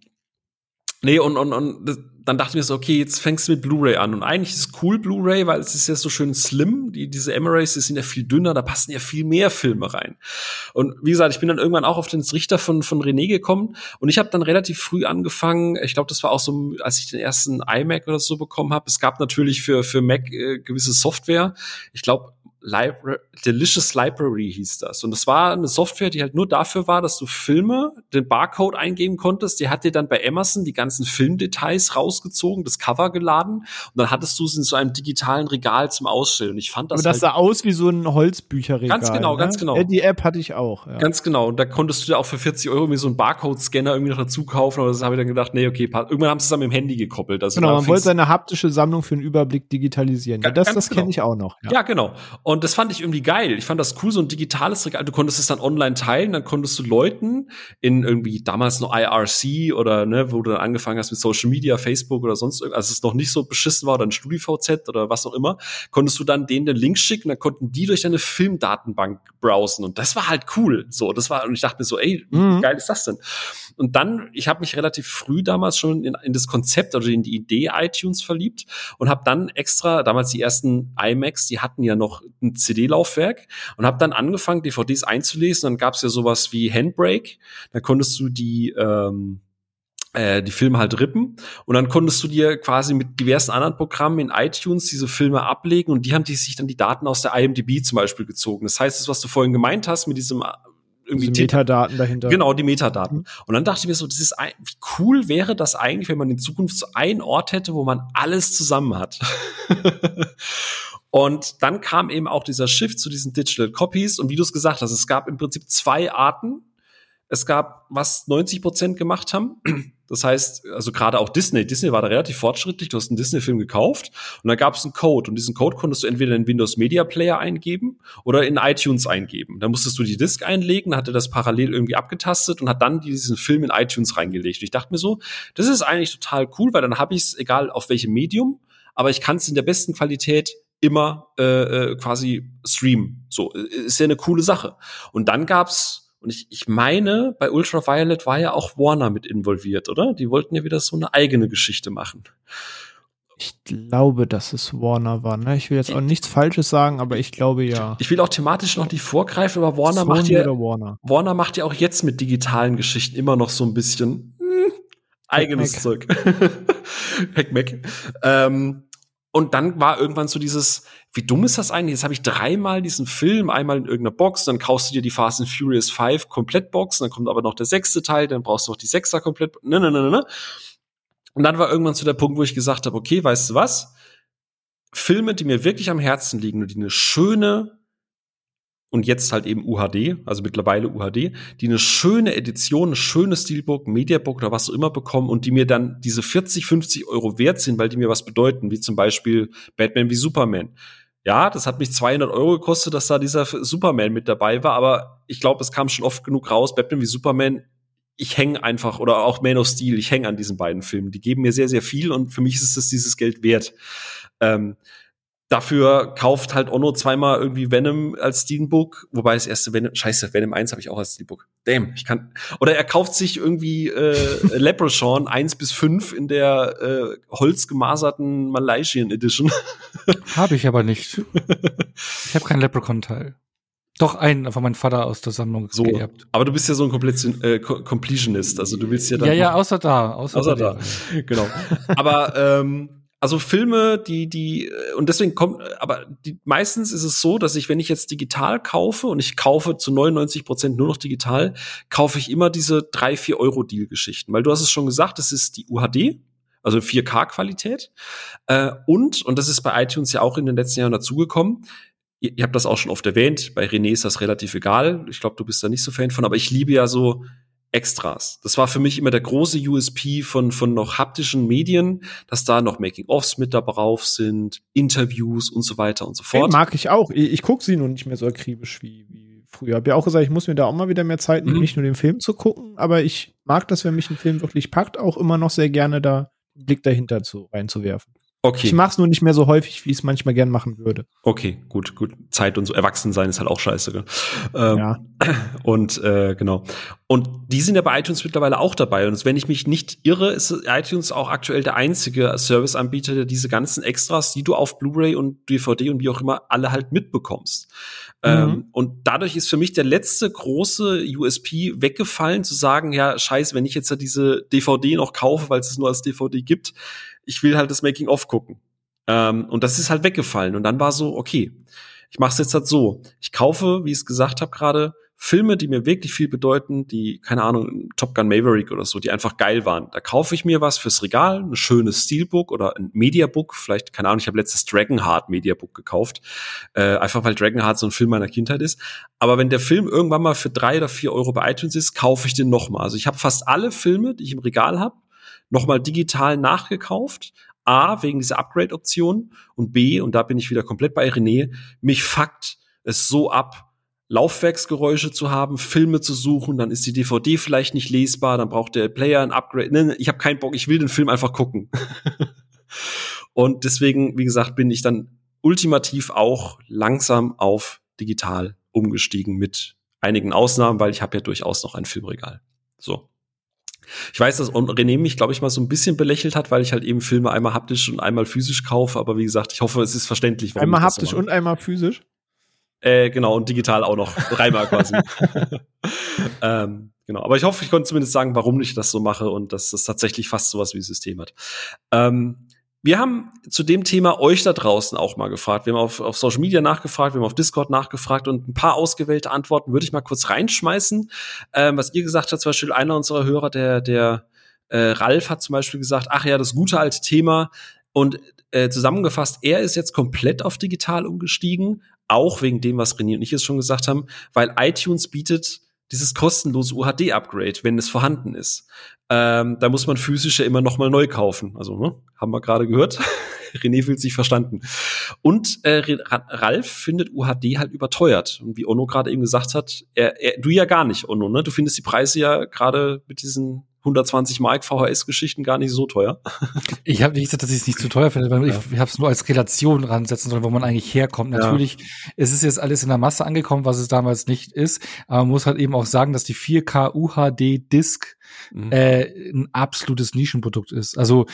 nee, und, und, und dann dachte ich mir so, okay, jetzt fängst du mit Blu-ray an. Und eigentlich ist es cool, Blu-ray, weil es ist ja so schön slim. Die, diese Emirates, die sind ja viel dünner, da passen ja viel mehr Filme rein. Und wie gesagt, ich bin dann irgendwann auch auf den Richter von, von René gekommen. Und ich habe dann relativ früh angefangen, ich glaube, das war auch so, als ich den ersten iMac oder so bekommen habe. Es gab natürlich für, für Mac äh, gewisse Software. Ich glaube, Libra Delicious Library hieß das. Und das war eine Software, die halt nur dafür war, dass du Filme, den Barcode eingeben konntest. Die hat dir dann bei Amazon die ganzen Filmdetails rausgezogen, das Cover geladen. Und dann hattest du es in so einem digitalen Regal zum Ausstellen. Und ich fand das. Aber das halt sah aus wie so ein Holzbücherregal. Ganz genau, ne? ganz genau. Die App hatte ich auch. Ja. Ganz genau. Und da konntest du ja auch für 40 Euro irgendwie so einen Barcode-Scanner irgendwie noch dazu kaufen. Aber das habe ich dann gedacht, nee, okay, irgendwann haben sie es dann mit dem Handy gekoppelt. Also genau, man wollte seine haptische Sammlung für einen Überblick digitalisieren. Ja, das das kenne genau. ich auch noch. Ja, ja genau. Und Und das fand ich irgendwie geil. Ich fand das cool, so ein digitales Regal. Du konntest es dann online teilen, dann konntest du Leuten in irgendwie damals noch IRC oder ne, wo du dann angefangen hast mit Social Media, Facebook oder sonst irgendwas, als es noch nicht so beschissen war, oder ein StudiVZ oder was auch immer, konntest du dann denen den Link schicken, dann konnten die durch deine Filmdatenbank browsen. Und das war halt cool. So, das war, und ich dachte mir so, ey, wie mhm. geil ist das denn? Und dann, ich habe mich relativ früh damals schon in, in das Konzept, also in die Idee iTunes verliebt und habe dann extra, damals die ersten iMacs, die hatten ja noch ein CD-Laufwerk und habe dann angefangen, DVDs einzulesen. Dann gab es ja sowas wie Handbrake. Da konntest du die ähm, äh, die Filme halt rippen und dann konntest du dir quasi mit diversen anderen Programmen in iTunes diese Filme ablegen und die haben die sich dann die Daten aus der IMDb zum Beispiel gezogen. Das heißt, das, was du vorhin gemeint hast mit diesem irgendwie die Metadaten dahinter. Genau, die Metadaten. Mhm. Und dann dachte ich mir so, das ist ein, wie cool wäre das eigentlich, wenn man in Zukunft so einen Ort hätte, wo man alles zusammen hat. Und dann kam eben auch dieser Shift zu diesen Digital Copies. Und wie du es gesagt hast, es gab im Prinzip zwei Arten. Es gab, was 90 Prozent gemacht haben. Das heißt, also gerade auch Disney. Disney war da relativ fortschrittlich. Du hast einen Disney-Film gekauft und da gab es einen Code. Und diesen Code konntest du entweder in Windows Media Player eingeben oder in iTunes eingeben. Da musstest du die Disk einlegen, hatte das parallel irgendwie abgetastet und hat dann diesen Film in iTunes reingelegt. Und ich dachte mir so, das ist eigentlich total cool, weil dann habe ich es, egal auf welchem Medium, aber ich kann es in der besten Qualität immer äh, äh, quasi streamen. So, äh, ist ja eine coole Sache. Und dann gab's, und ich, ich meine, bei Ultraviolet war ja auch Warner mit involviert, oder? Die wollten ja wieder so eine eigene Geschichte machen. Ich glaube, dass es Warner war. Ne? Ich will jetzt auch nichts Falsches sagen, aber ich glaube ja. Ich will auch thematisch noch nicht vorgreifen, aber Warner Sony macht ja Warner. Warner macht ja auch jetzt mit digitalen Geschichten immer noch so ein bisschen hm, eigenes Zeug. Heckmeck. ähm, und dann war irgendwann so dieses, wie dumm ist das eigentlich? Jetzt habe ich dreimal diesen Film, einmal in irgendeiner Box, dann kaufst du dir die Fast and Furious 5 Komplettbox, dann kommt aber noch der sechste Teil, dann brauchst du noch die Sechser komplett. Ne, ne, ne, ne. ne. Und dann war irgendwann so der Punkt, wo ich gesagt habe, okay, weißt du was? Filme, die mir wirklich am Herzen liegen und die eine schöne und jetzt halt eben UHD, also mittlerweile UHD, die eine schöne Edition, ein schönes Steelbook, Mediabook oder was auch immer bekommen und die mir dann diese 40, 50 Euro wert sind, weil die mir was bedeuten, wie zum Beispiel Batman wie Superman. Ja, das hat mich 200 Euro gekostet, dass da dieser Superman mit dabei war, aber ich glaube, es kam schon oft genug raus, Batman wie Superman, ich hänge einfach, oder auch Man of Steel, ich hänge an diesen beiden Filmen. Die geben mir sehr, sehr viel und für mich ist es dieses Geld wert. Ähm, Dafür kauft halt Onno zweimal irgendwie Venom als Steelbook, wobei das erste Venom, scheiße, Venom 1 habe ich auch als Steelbook. Damn, ich kann. Oder er kauft sich irgendwie äh, Leprechaun 1 bis 5 in der äh, holzgemaserten Malaysian Edition. habe ich aber nicht. Ich habe keinen Leprechaun-Teil. Doch einen von meinem Vater aus der Sammlung so, geerbt. Aber du bist ja so ein Kompletion, äh, Completionist, also du willst ja dann. Ja, ja, außer da, außer, außer da. da. Genau. aber ähm, also Filme, die, die, äh, und deswegen kommt, aber die, meistens ist es so, dass ich, wenn ich jetzt digital kaufe und ich kaufe zu 99 Prozent nur noch digital, kaufe ich immer diese drei vier Euro Deal-Geschichten. Weil du hast es schon gesagt, das ist die UHD, also 4K-Qualität. Äh, und, und das ist bei iTunes ja auch in den letzten Jahren dazugekommen, ihr, ihr habt das auch schon oft erwähnt, bei René ist das relativ egal. Ich glaube, du bist da nicht so Fan von, aber ich liebe ja so Extras. Das war für mich immer der große USP von, von noch haptischen Medien, dass da noch Making-ofs mit da drauf sind, Interviews und so weiter und so fort. Den mag ich auch. Ich, ich gucke sie nur nicht mehr so akribisch wie, wie früher. Hab ja auch gesagt, ich muss mir da auch mal wieder mehr Zeit nehmen, mhm. nicht nur den Film zu gucken, aber ich mag das, wenn mich ein Film wirklich packt, auch immer noch sehr gerne da einen Blick dahinter zu, reinzuwerfen. Okay. Ich mache es nur nicht mehr so häufig, wie ich es manchmal gern machen würde. Okay, gut, gut. Zeit und so erwachsen sein ist halt auch scheiße. Gell? Ähm, ja. Und äh, genau. Und die sind ja bei iTunes mittlerweile auch dabei. Und wenn ich mich nicht irre, ist iTunes auch aktuell der einzige Serviceanbieter, der diese ganzen Extras, die du auf Blu-ray und DVD und wie auch immer alle halt mitbekommst. Mhm. Ähm, und dadurch ist für mich der letzte große USP weggefallen, zu sagen, ja, scheiße, wenn ich jetzt ja diese DVD noch kaufe, weil es es nur als DVD gibt, ich will halt das Making-of gucken. Ähm, und das ist halt weggefallen. Und dann war so, okay, ich mache es jetzt halt so. Ich kaufe, wie ich es gesagt habe gerade, Filme, die mir wirklich viel bedeuten, die, keine Ahnung, Top Gun Maverick oder so, die einfach geil waren. Da kaufe ich mir was fürs Regal, ein schönes Steelbook oder ein Mediabook. Vielleicht, keine Ahnung, ich habe letztes Dragonheart Mediabook gekauft. Äh, einfach weil Dragonheart so ein Film meiner Kindheit ist. Aber wenn der Film irgendwann mal für drei oder vier Euro bei iTunes ist, kaufe ich den nochmal. Also ich habe fast alle Filme, die ich im Regal habe, nochmal digital nachgekauft, A, wegen dieser Upgrade-Option und B, und da bin ich wieder komplett bei René, mich fuckt es so ab, Laufwerksgeräusche zu haben, Filme zu suchen, dann ist die DVD vielleicht nicht lesbar, dann braucht der Player ein Upgrade. Nee, ich habe keinen Bock, ich will den Film einfach gucken. und deswegen, wie gesagt, bin ich dann ultimativ auch langsam auf digital umgestiegen mit einigen Ausnahmen, weil ich habe ja durchaus noch ein Filmregal. So. Ich weiß, dass René mich, glaube ich, mal so ein bisschen belächelt hat, weil ich halt eben Filme einmal haptisch und einmal physisch kaufe. Aber wie gesagt, ich hoffe, es ist verständlich. Warum einmal haptisch so und einmal physisch? Äh, genau, und digital auch noch. Dreimal quasi. ähm, genau. Aber ich hoffe, ich konnte zumindest sagen, warum ich das so mache und dass das tatsächlich fast sowas wie System hat. Ähm, wir haben zu dem Thema euch da draußen auch mal gefragt. Wir haben auf, auf Social Media nachgefragt, wir haben auf Discord nachgefragt und ein paar ausgewählte Antworten würde ich mal kurz reinschmeißen. Ähm, was ihr gesagt habt, zum Beispiel einer unserer Hörer, der, der äh, Ralf hat zum Beispiel gesagt, ach ja, das gute alte Thema. Und äh, zusammengefasst, er ist jetzt komplett auf digital umgestiegen, auch wegen dem, was René und ich jetzt schon gesagt haben, weil iTunes bietet dieses kostenlose UHD-Upgrade, wenn es vorhanden ist. Ähm, da muss man physische immer noch mal neu kaufen. Also, ne, haben wir gerade gehört. René fühlt sich verstanden. Und äh, Ralf findet UHD halt überteuert. Und wie Ono gerade eben gesagt hat, er, er, du ja gar nicht, Ono, ne? Du findest die Preise ja gerade mit diesen 120 Mark VHS-Geschichten gar nicht so teuer. Ich habe nicht gesagt, dass ich es nicht zu teuer finde, weil ja. ich habe es nur als Relation ransetzen sollen, wo man eigentlich herkommt. Natürlich ja. es ist jetzt alles in der Masse angekommen, was es damals nicht ist. Aber man muss halt eben auch sagen, dass die 4K UHD Disc mhm. äh, ein absolutes Nischenprodukt ist. Also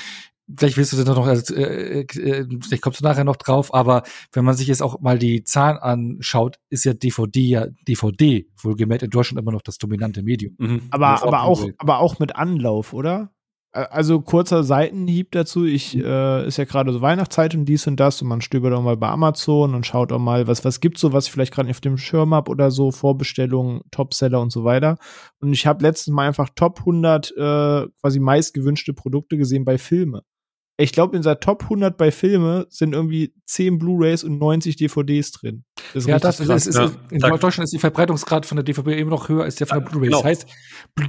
vielleicht willst du das noch, äh, äh, äh, vielleicht kommst du nachher noch drauf, aber wenn man sich jetzt auch mal die Zahlen anschaut, ist ja DVD ja DVD, wohlgemerkt in Deutschland immer noch das dominante Medium. Mhm. Aber, aber auch, aber auch mit Anlauf, oder? Also kurzer Seitenhieb dazu. Ich mhm. äh, ist ja gerade so Weihnachtszeit und dies und das und man stöbert auch mal bei Amazon und schaut auch mal, was was gibt's so, was ich vielleicht gerade nicht auf dem Schirm habe oder so Vorbestellungen, Topseller und so weiter. Und ich habe letztens mal einfach Top 100 äh, quasi meistgewünschte Produkte gesehen bei Filme ich glaube, in seiner Top 100 bei Filme sind irgendwie 10 Blu-rays und 90 DVDs drin. Das ja, das ist, ist, ja, in. Deutschland ist die Verbreitungsgrad von der DVD immer noch höher als der von der Blu-ray. Genau. Das heißt,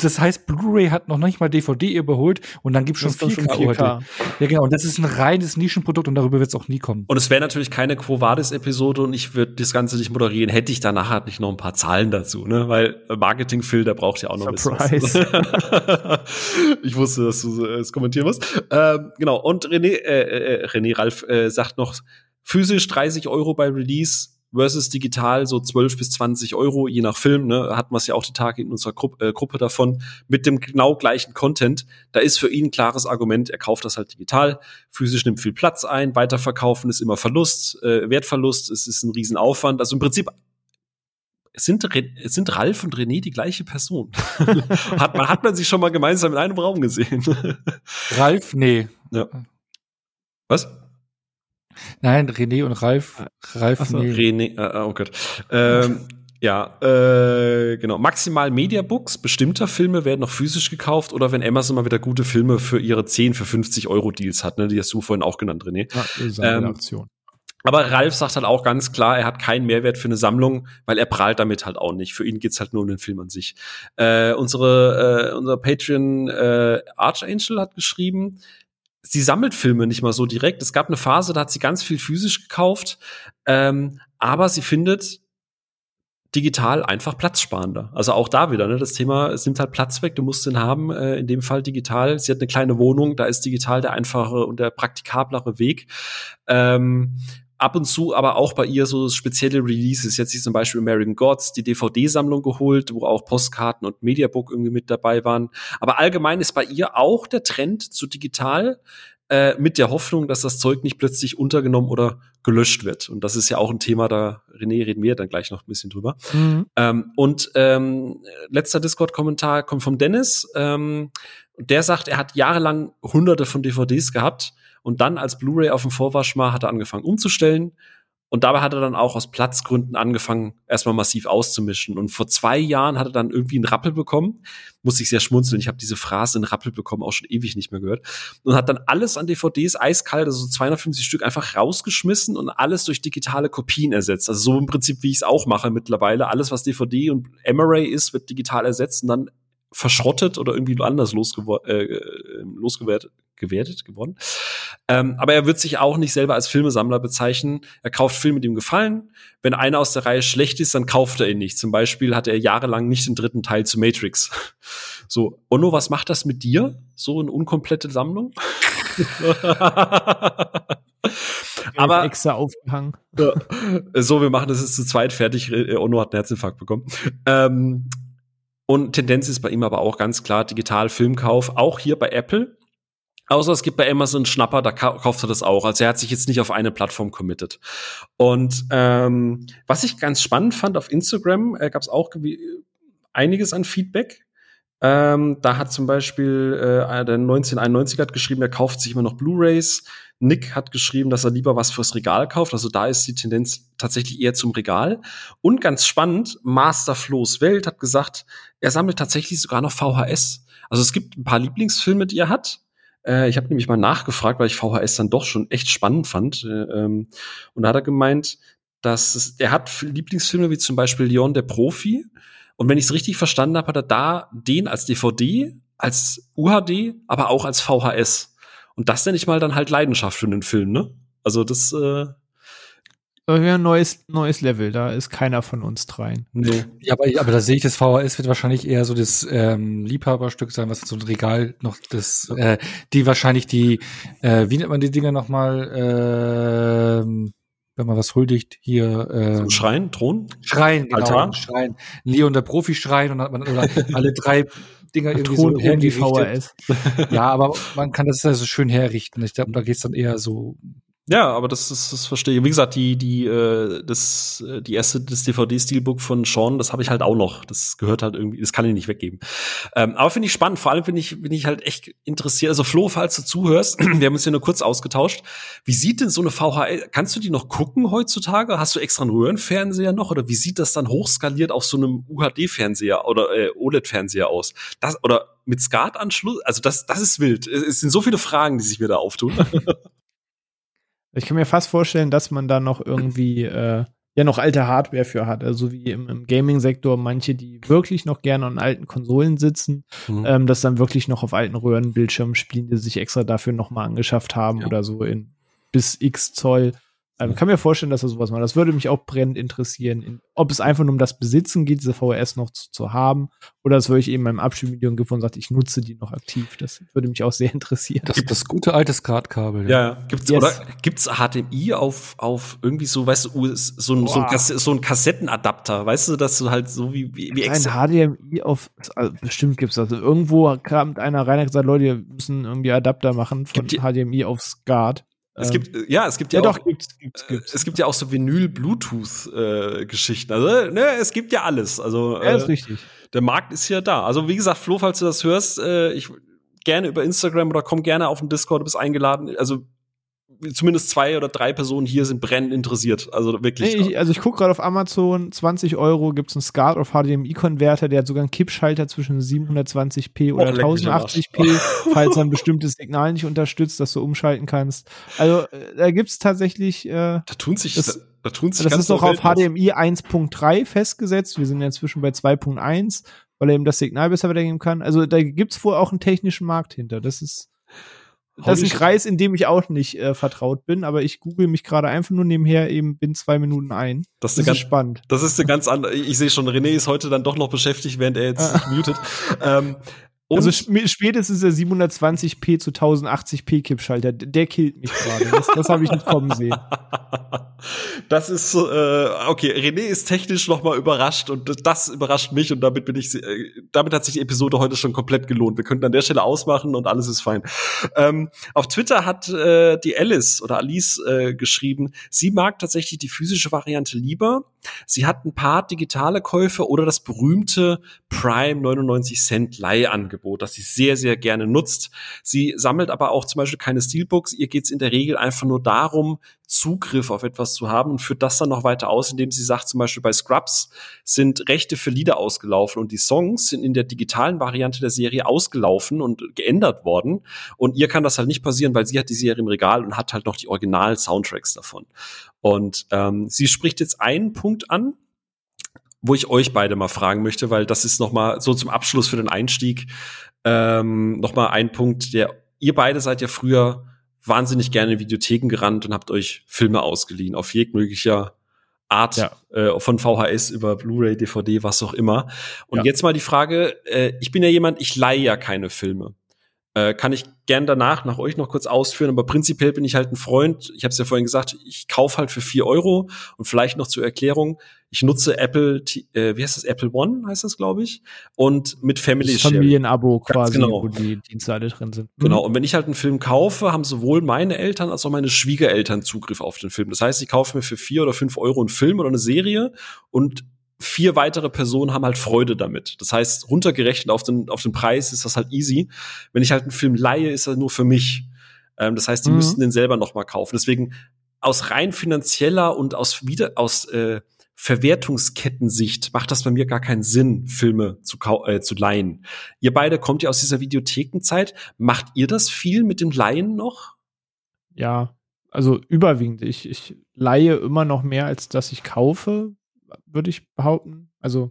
das heißt, Blu-ray hat noch nicht mal DVD überholt und dann gibt es schon 4K. 4K. Ja, genau. Und das ist ein reines Nischenprodukt und darüber wird es auch nie kommen. Und es wäre natürlich keine Quo Vadis-Episode und ich würde das Ganze nicht moderieren, hätte ich danach halt nicht noch ein paar Zahlen dazu, ne? Weil Marketing-Phil, der braucht ja auch noch Surprise. ein bisschen. ich wusste, dass du es kommentieren musst. Ähm, genau. Und René, äh, äh, René Ralf äh, sagt noch, physisch 30 Euro bei Release versus digital so 12 bis 20 Euro, je nach Film, ne, hatten wir es ja auch die Tage in unserer Gru äh, Gruppe davon, mit dem genau gleichen Content. Da ist für ihn ein klares Argument, er kauft das halt digital, physisch nimmt viel Platz ein, weiterverkaufen ist immer Verlust, äh, Wertverlust, es ist ein Riesenaufwand. Also im Prinzip sind, sind Ralf und René die gleiche Person? hat, man, hat man sich schon mal gemeinsam in einem Raum gesehen? Ralf? Nee. Ja. Was? Nein, René und Ralf. Ralf, so, nee. René, äh, oh Gott. Ähm, ja, äh, genau. Maximal Mediabooks bestimmter Filme werden noch physisch gekauft oder wenn Amazon mal wieder gute Filme für ihre 10 für 50 Euro Deals hat, ne, die hast du vorhin auch genannt, René. Ja, das ist eine ähm, Aktion. Aber Ralf sagt halt auch ganz klar, er hat keinen Mehrwert für eine Sammlung, weil er prahlt damit halt auch nicht. Für ihn geht's halt nur um den Film an sich. Äh, unsere, äh, unser Patreon äh, Archangel hat geschrieben, sie sammelt Filme nicht mal so direkt. Es gab eine Phase, da hat sie ganz viel physisch gekauft, ähm, aber sie findet digital einfach platzsparender. Also auch da wieder, ne, das Thema, es nimmt halt Platz weg, du musst den haben, äh, in dem Fall digital. Sie hat eine kleine Wohnung, da ist digital der einfache und der praktikablere Weg. Ähm, ab und zu aber auch bei ihr so spezielle Releases. Jetzt ist zum Beispiel American Gods die DVD-Sammlung geholt, wo auch Postkarten und Mediabook irgendwie mit dabei waren. Aber allgemein ist bei ihr auch der Trend zu digital äh, mit der Hoffnung, dass das Zeug nicht plötzlich untergenommen oder gelöscht wird. Und das ist ja auch ein Thema, da René reden wir dann gleich noch ein bisschen drüber. Mhm. Ähm, und ähm, letzter Discord-Kommentar kommt vom Dennis. Ähm, der sagt, er hat jahrelang hunderte von DVDs gehabt und dann als Blu-ray auf dem Vorwasch hat er angefangen umzustellen. Und dabei hat er dann auch aus Platzgründen angefangen, erstmal massiv auszumischen. Und vor zwei Jahren hat er dann irgendwie einen Rappel bekommen. Muss ich sehr schmunzeln. Ich habe diese Phrase einen Rappel bekommen auch schon ewig nicht mehr gehört. Und hat dann alles an DVDs eiskalt, also so 250 Stück, einfach rausgeschmissen und alles durch digitale Kopien ersetzt. Also so im Prinzip, wie ich es auch mache mittlerweile. Alles, was DVD und Emery ist, wird digital ersetzt und dann verschrottet oder irgendwie anders losgew äh, äh losgewertet gewertet geworden. Ähm, aber er wird sich auch nicht selber als Filmesammler bezeichnen. Er kauft Filme, die ihm gefallen. Wenn einer aus der Reihe schlecht ist, dann kauft er ihn nicht. Zum Beispiel hatte er jahrelang nicht den dritten Teil zu Matrix. So, Onno, was macht das mit dir? So eine unkomplette Sammlung? aber extra aufgehangen. so, wir machen das jetzt zu zweit fertig. Onno hat einen Herzinfarkt bekommen. Ähm, und Tendenz ist bei ihm aber auch ganz klar digital Filmkauf, auch hier bei Apple. Außer es gibt bei Amazon Schnapper, da kauft er das auch. Also er hat sich jetzt nicht auf eine Plattform committed. Und ähm, was ich ganz spannend fand auf Instagram, äh, gab es auch einiges an Feedback. Ähm, da hat zum Beispiel äh, der 1991 hat geschrieben, er kauft sich immer noch Blu-rays. Nick hat geschrieben, dass er lieber was fürs Regal kauft. Also da ist die Tendenz tatsächlich eher zum Regal. Und ganz spannend, Master Flo's Welt hat gesagt, er sammelt tatsächlich sogar noch VHS. Also es gibt ein paar Lieblingsfilme, die er hat. Äh, ich habe nämlich mal nachgefragt, weil ich VHS dann doch schon echt spannend fand. Äh, ähm, und da hat er gemeint, dass es, er hat Lieblingsfilme wie zum Beispiel Leon der Profi. Und wenn ich es richtig verstanden habe, hat er da den als DVD, als UHD, aber auch als VHS. Und das nenne ich mal dann halt Leidenschaft für einen Film, ne? Also das äh ein neues, neues Level, da ist keiner von uns dreien. Nee. Ja, aber, aber da sehe ich, das VHS wird wahrscheinlich eher so das ähm, Liebhaberstück sein, was so ein Regal noch das, äh, die wahrscheinlich die, äh, wie nennt man die Dinger nochmal, äh, wenn man was huldigt, hier äh, so Schrein, Thron? Schrein, genau, Altar? Schrein. Leon der Profi-Schrein und hat man oder alle drei Dinger irgendwie Thron so hergerichtet. Ja, aber man kann das also schön herrichten. Ich glaube, da geht's dann eher so ja, aber das ist, das verstehe ich. Wie gesagt, die, die, äh, das, äh, die erste, das DVD-Steelbook von Sean, das habe ich halt auch noch. Das gehört halt irgendwie, das kann ich nicht weggeben. Ähm, aber finde ich spannend. Vor allem bin ich, bin ich halt echt interessiert. Also Flo, falls du zuhörst, wir haben uns ja nur kurz ausgetauscht. Wie sieht denn so eine VHL, kannst du die noch gucken heutzutage? Hast du extra einen Röhrenfernseher noch? Oder wie sieht das dann hochskaliert auf so einem UHD-Fernseher oder äh, OLED-Fernseher aus? Das, oder mit SCART-Anschluss? Also das, das ist wild. Es sind so viele Fragen, die sich mir da auftun. Ich kann mir fast vorstellen, dass man da noch irgendwie äh, ja noch alte Hardware für hat. Also wie im, im Gaming-Sektor manche, die wirklich noch gerne an alten Konsolen sitzen, mhm. ähm, das dann wirklich noch auf alten Röhrenbildschirmen spielen, die sich extra dafür nochmal angeschafft haben ja. oder so in bis X Zoll. Ähm, kann mir vorstellen, dass er sowas macht. Das würde mich auch brennend interessieren, in, ob es einfach nur um das Besitzen geht, diese VHS noch zu, zu haben, oder das würde ich eben beim Abspielmedium gefunden sagt, ich nutze die noch aktiv. Das würde mich auch sehr interessieren. Das, das gute alte SCART-Kabel. Ja, ja. gibt's yes. oder gibt's HDMI auf auf irgendwie so, weißt du, so ein, so ein, so ein Kassettenadapter, weißt du, dass du halt so wie wie, wie Ein HDMI auf also bestimmt gibt's das. Irgendwo kam einer rein und gesagt, Leute, wir müssen irgendwie Adapter machen von HDMI auf SCART. Es ähm, gibt, ja, es gibt ja, ja auch, doch, gibt's, gibt's, gibt's. es gibt ja auch so Vinyl-Bluetooth-Geschichten. Äh, also, ne, es gibt ja alles. Also, ja, ist äh, richtig. Der Markt ist ja da. Also, wie gesagt, Flo, falls du das hörst, äh, ich gerne über Instagram oder komm gerne auf den Discord, du bist eingeladen. Also, zumindest zwei oder drei Personen hier sind brennend interessiert. Also wirklich. Nee, ich, also ich gucke gerade auf Amazon, 20 Euro gibt es einen SCART auf HDMI-Konverter, der hat sogar einen Kippschalter zwischen 720p oder oh, 1080p, falls er ein bestimmtes Signal nicht unterstützt, dass du umschalten kannst. Also äh, da gibt es tatsächlich. Äh, da tun sich. Das, da, da tun sich das ist doch auf HDMI 1.3 festgesetzt. Wir sind ja inzwischen bei 2.1, weil er eben das Signal besser weitergeben kann. Also da gibt es wohl auch einen technischen Markt hinter. Das ist das ist ein Kreis, in dem ich auch nicht äh, vertraut bin, aber ich google mich gerade einfach nur nebenher eben bin zwei Minuten ein. Das ist, das ist ganz, spannend. Das ist eine ganz andere. Ich sehe schon, René ist heute dann doch noch beschäftigt, während er jetzt sich mutet. Ähm, und also spätestens der 720p zu 1080p Kippschalter, der killt mich gerade. Das, das habe ich nicht kommen sehen. Das ist äh, okay. René ist technisch noch mal überrascht und das überrascht mich und damit bin ich. Äh, damit hat sich die Episode heute schon komplett gelohnt. Wir könnten an der Stelle ausmachen und alles ist fein. Ähm, auf Twitter hat äh, die Alice oder Alice äh, geschrieben, sie mag tatsächlich die physische Variante lieber. Sie hat ein paar digitale Käufe oder das berühmte Prime 99 Cent Leihangebot, das sie sehr sehr gerne nutzt. Sie sammelt aber auch zum Beispiel keine Steelbooks. Ihr geht es in der Regel einfach nur darum, Zugriff auf etwas zu haben und führt das dann noch weiter aus, indem sie sagt, zum Beispiel bei Scrubs sind Rechte für Lieder ausgelaufen und die Songs sind in der digitalen Variante der Serie ausgelaufen und geändert worden. Und ihr kann das halt nicht passieren, weil sie hat die Serie im Regal und hat halt noch die Original-Soundtracks davon. Und ähm, sie spricht jetzt einen Punkt an, wo ich euch beide mal fragen möchte, weil das ist noch mal so zum Abschluss für den Einstieg ähm, noch mal ein Punkt, der ihr beide seid ja früher wahnsinnig gerne in Videotheken gerannt und habt euch Filme ausgeliehen, auf jegliche Art, ja. äh, von VHS über Blu-ray, DVD, was auch immer. Und ja. jetzt mal die Frage, äh, ich bin ja jemand, ich leihe ja keine Filme. Äh, kann ich gern danach nach euch noch kurz ausführen, aber prinzipiell bin ich halt ein Freund. Ich habe es ja vorhin gesagt, ich kaufe halt für vier Euro und vielleicht noch zur Erklärung, ich nutze Apple, äh, wie heißt das, Apple One heißt das, glaube ich, und mit Family das Familienabo quasi, genau. wo die Dienste alle drin sind. Genau, mhm. und wenn ich halt einen Film kaufe, haben sowohl meine Eltern als auch meine Schwiegereltern Zugriff auf den Film. Das heißt, ich kaufe mir für vier oder fünf Euro einen Film oder eine Serie und vier weitere Personen haben halt Freude damit. Das heißt, runtergerechnet auf den, auf den Preis ist das halt easy. Wenn ich halt einen Film leihe, ist er nur für mich. Ähm, das heißt, die mhm. müssten den selber noch mal kaufen. Deswegen aus rein finanzieller und aus wieder aus äh, Verwertungskettensicht macht das bei mir gar keinen Sinn, Filme zu, äh, zu leihen. Ihr beide kommt ja aus dieser Videothekenzeit. Macht ihr das viel mit dem Leihen noch? Ja, also überwiegend. Ich, ich leihe immer noch mehr, als dass ich kaufe, würde ich behaupten. Also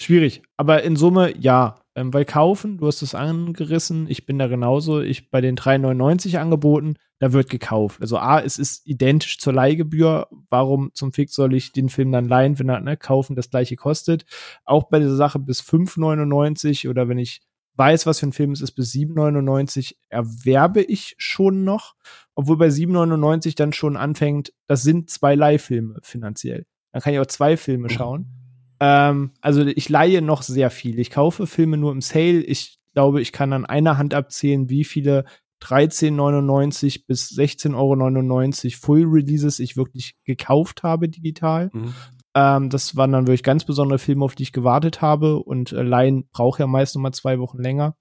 schwierig. Aber in Summe ja. Ähm, weil kaufen, du hast es angerissen, ich bin da genauso. Ich bei den 3,99 angeboten, da wird gekauft. Also A, es ist identisch zur Leihgebühr. Warum zum Fix soll ich den Film dann leihen, wenn er ne, kaufen das gleiche kostet? Auch bei dieser Sache bis 5,99 oder wenn ich weiß, was für ein Film es ist, bis 7,99 erwerbe ich schon noch. Obwohl bei 7,99 dann schon anfängt, das sind zwei Leihfilme finanziell. Dann kann ich auch zwei Filme schauen. Ähm, also ich leihe noch sehr viel. Ich kaufe Filme nur im Sale. Ich glaube, ich kann an einer Hand abzählen, wie viele 13,99 bis 16,99 Euro Full Releases ich wirklich gekauft habe digital. Mhm. Ähm, das waren dann wirklich ganz besondere Filme, auf die ich gewartet habe. Und äh, Leihen braucht ja meist noch mal zwei Wochen länger.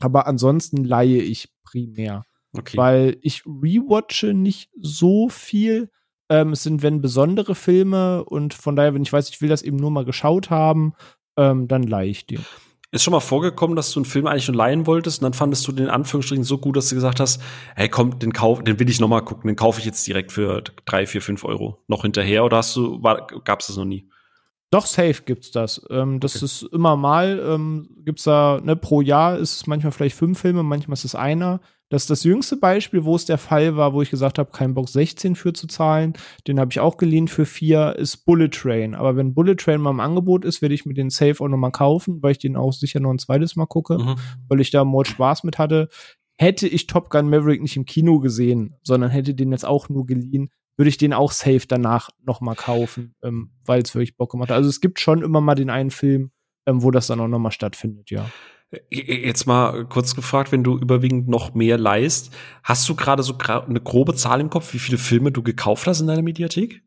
Aber ansonsten leihe ich primär. Okay. Weil ich rewatche nicht so viel. Ähm, es sind, wenn besondere Filme und von daher, wenn ich weiß, ich will das eben nur mal geschaut haben, ähm, dann leihe ich dir. Ist schon mal vorgekommen, dass du einen Film eigentlich nur leihen wolltest und dann fandest du den in Anführungsstrichen so gut, dass du gesagt hast, hey komm, den kauf, den will ich noch mal gucken, den kaufe ich jetzt direkt für drei, vier, fünf Euro noch hinterher oder hast du, war, gab's das noch nie? Doch, safe gibt's das. Ähm, das okay. ist immer mal, ähm, gibt's da, ne, pro Jahr ist es manchmal vielleicht fünf Filme, manchmal ist es einer. Das ist das jüngste Beispiel, wo es der Fall war, wo ich gesagt habe, kein Bock 16 für zu zahlen. Den habe ich auch geliehen für vier, ist Bullet Train. Aber wenn Bullet Train mal im Angebot ist, werde ich mir den Safe auch nochmal kaufen, weil ich den auch sicher noch ein zweites Mal gucke, mhm. weil ich da more Spaß mit hatte. Hätte ich Top Gun Maverick nicht im Kino gesehen, sondern hätte den jetzt auch nur geliehen, würde ich den auch safe danach nochmal kaufen, ähm, weil es wirklich Bock gemacht hat. Also es gibt schon immer mal den einen Film, ähm, wo das dann auch nochmal stattfindet, ja. Jetzt mal kurz gefragt, wenn du überwiegend noch mehr leist, hast du gerade so eine grobe Zahl im Kopf, wie viele Filme du gekauft hast in deiner Mediathek?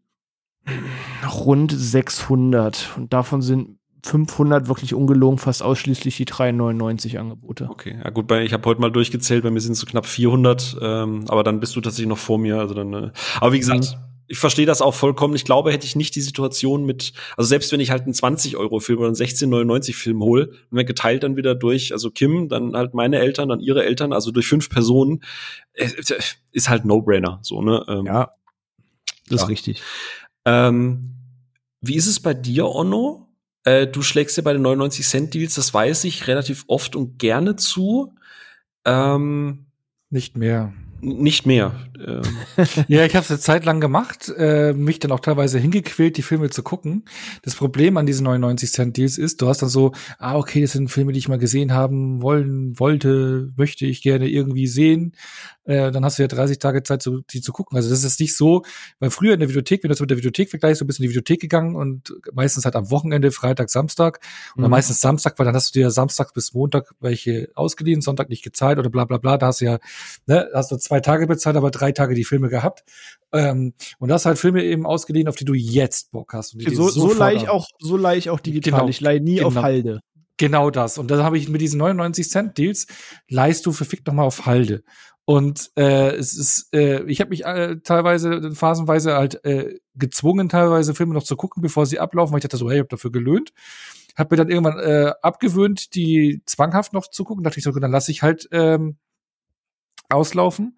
Rund 600 und davon sind 500 wirklich ungelogen fast ausschließlich die 3,99 Angebote. Okay, ja gut, ich habe heute mal durchgezählt, bei mir sind es so knapp 400, ähm, aber dann bist du tatsächlich noch vor mir. Also dann, äh, aber wie gesagt, ich verstehe das auch vollkommen. Ich glaube, hätte ich nicht die Situation mit, also selbst wenn ich halt einen 20-Euro-Film oder einen 16,99-Film hole, und wir geteilt dann wieder durch, also Kim, dann halt meine Eltern, dann ihre Eltern, also durch fünf Personen, äh, ist halt No-Brainer, so, ne? Ähm, ja, das ja. ist richtig. Ähm, wie ist es bei dir, Onno? Äh, du schlägst ja bei den 99 Cent Deals, das weiß ich, relativ oft und gerne zu. Ähm, nicht mehr nicht mehr. Ähm. ja, ich habe es eine Zeit lang gemacht, äh, mich dann auch teilweise hingequält, die Filme zu gucken. Das Problem an diesen 99 Cent Deals ist, du hast dann so, ah okay, das sind Filme, die ich mal gesehen haben wollen, wollte, möchte ich gerne irgendwie sehen äh, dann hast du ja 30 Tage Zeit, so, die zu gucken. Also das ist nicht so, weil früher in der Videothek, wenn du das mit der Videothek vergleichst, so bist du in die Videothek gegangen und meistens halt am Wochenende, Freitag, Samstag und mhm. meistens Samstag, weil dann hast du dir Samstag bis Montag welche ausgeliehen, Sonntag nicht gezahlt oder bla bla bla. Da hast du ja, ne, hast du zwei Tage bezahlt, aber drei Tage die Filme gehabt. Ähm, und das halt Filme eben ausgeliehen, auf die du jetzt Bock hast. Und so, so leih ich auch, so leih ich auch digital. Genau, ich leih nie genau. auf Halde. Genau das. Und da habe ich mit diesen 99 Cent Deals leihst du verfickt nochmal auf Halde. Und äh, es ist, äh, ich habe mich äh, teilweise, phasenweise halt äh, gezwungen, teilweise Filme noch zu gucken, bevor sie ablaufen, weil ich dachte so, hey, ich habe dafür gelöhnt. Hab mir dann irgendwann äh, abgewöhnt, die zwanghaft noch zu gucken. Dachte ich so, dann lasse ich halt ähm, auslaufen.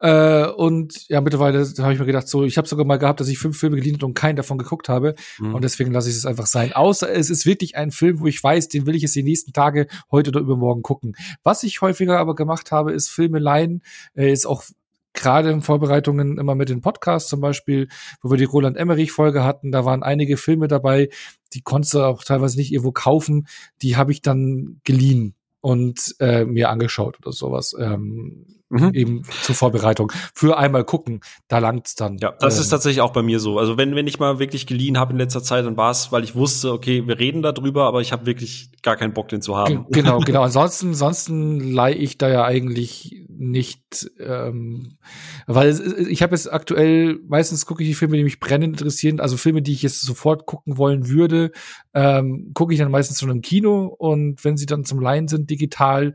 Äh, und ja, mittlerweile habe ich mir gedacht, so, ich habe sogar mal gehabt, dass ich fünf Filme geliehen und keinen davon geguckt habe. Mhm. Und deswegen lasse ich es einfach sein. Außer es ist wirklich ein Film, wo ich weiß, den will ich jetzt die nächsten Tage, heute oder übermorgen gucken. Was ich häufiger aber gemacht habe, ist Filme leihen, äh, ist auch gerade in Vorbereitungen immer mit den Podcasts zum Beispiel, wo wir die Roland Emmerich-Folge hatten, da waren einige Filme dabei, die konntest du auch teilweise nicht irgendwo kaufen, die habe ich dann geliehen und äh, mir angeschaut oder sowas. Ähm, mhm. Eben zur Vorbereitung. Für einmal gucken, da langt's dann. Ja, das ähm, ist tatsächlich auch bei mir so. Also wenn, wenn ich mal wirklich geliehen habe in letzter Zeit, dann war es, weil ich wusste, okay, wir reden darüber, aber ich habe wirklich gar keinen Bock, den zu haben. Genau, genau. Ansonsten, ansonsten leihe ich da ja eigentlich nicht, ähm, weil ich habe jetzt aktuell, meistens gucke ich die Filme, die mich brennend interessieren, also Filme, die ich jetzt sofort gucken wollen würde, ähm, gucke ich dann meistens schon im Kino und wenn sie dann zum Leihen sind, digital,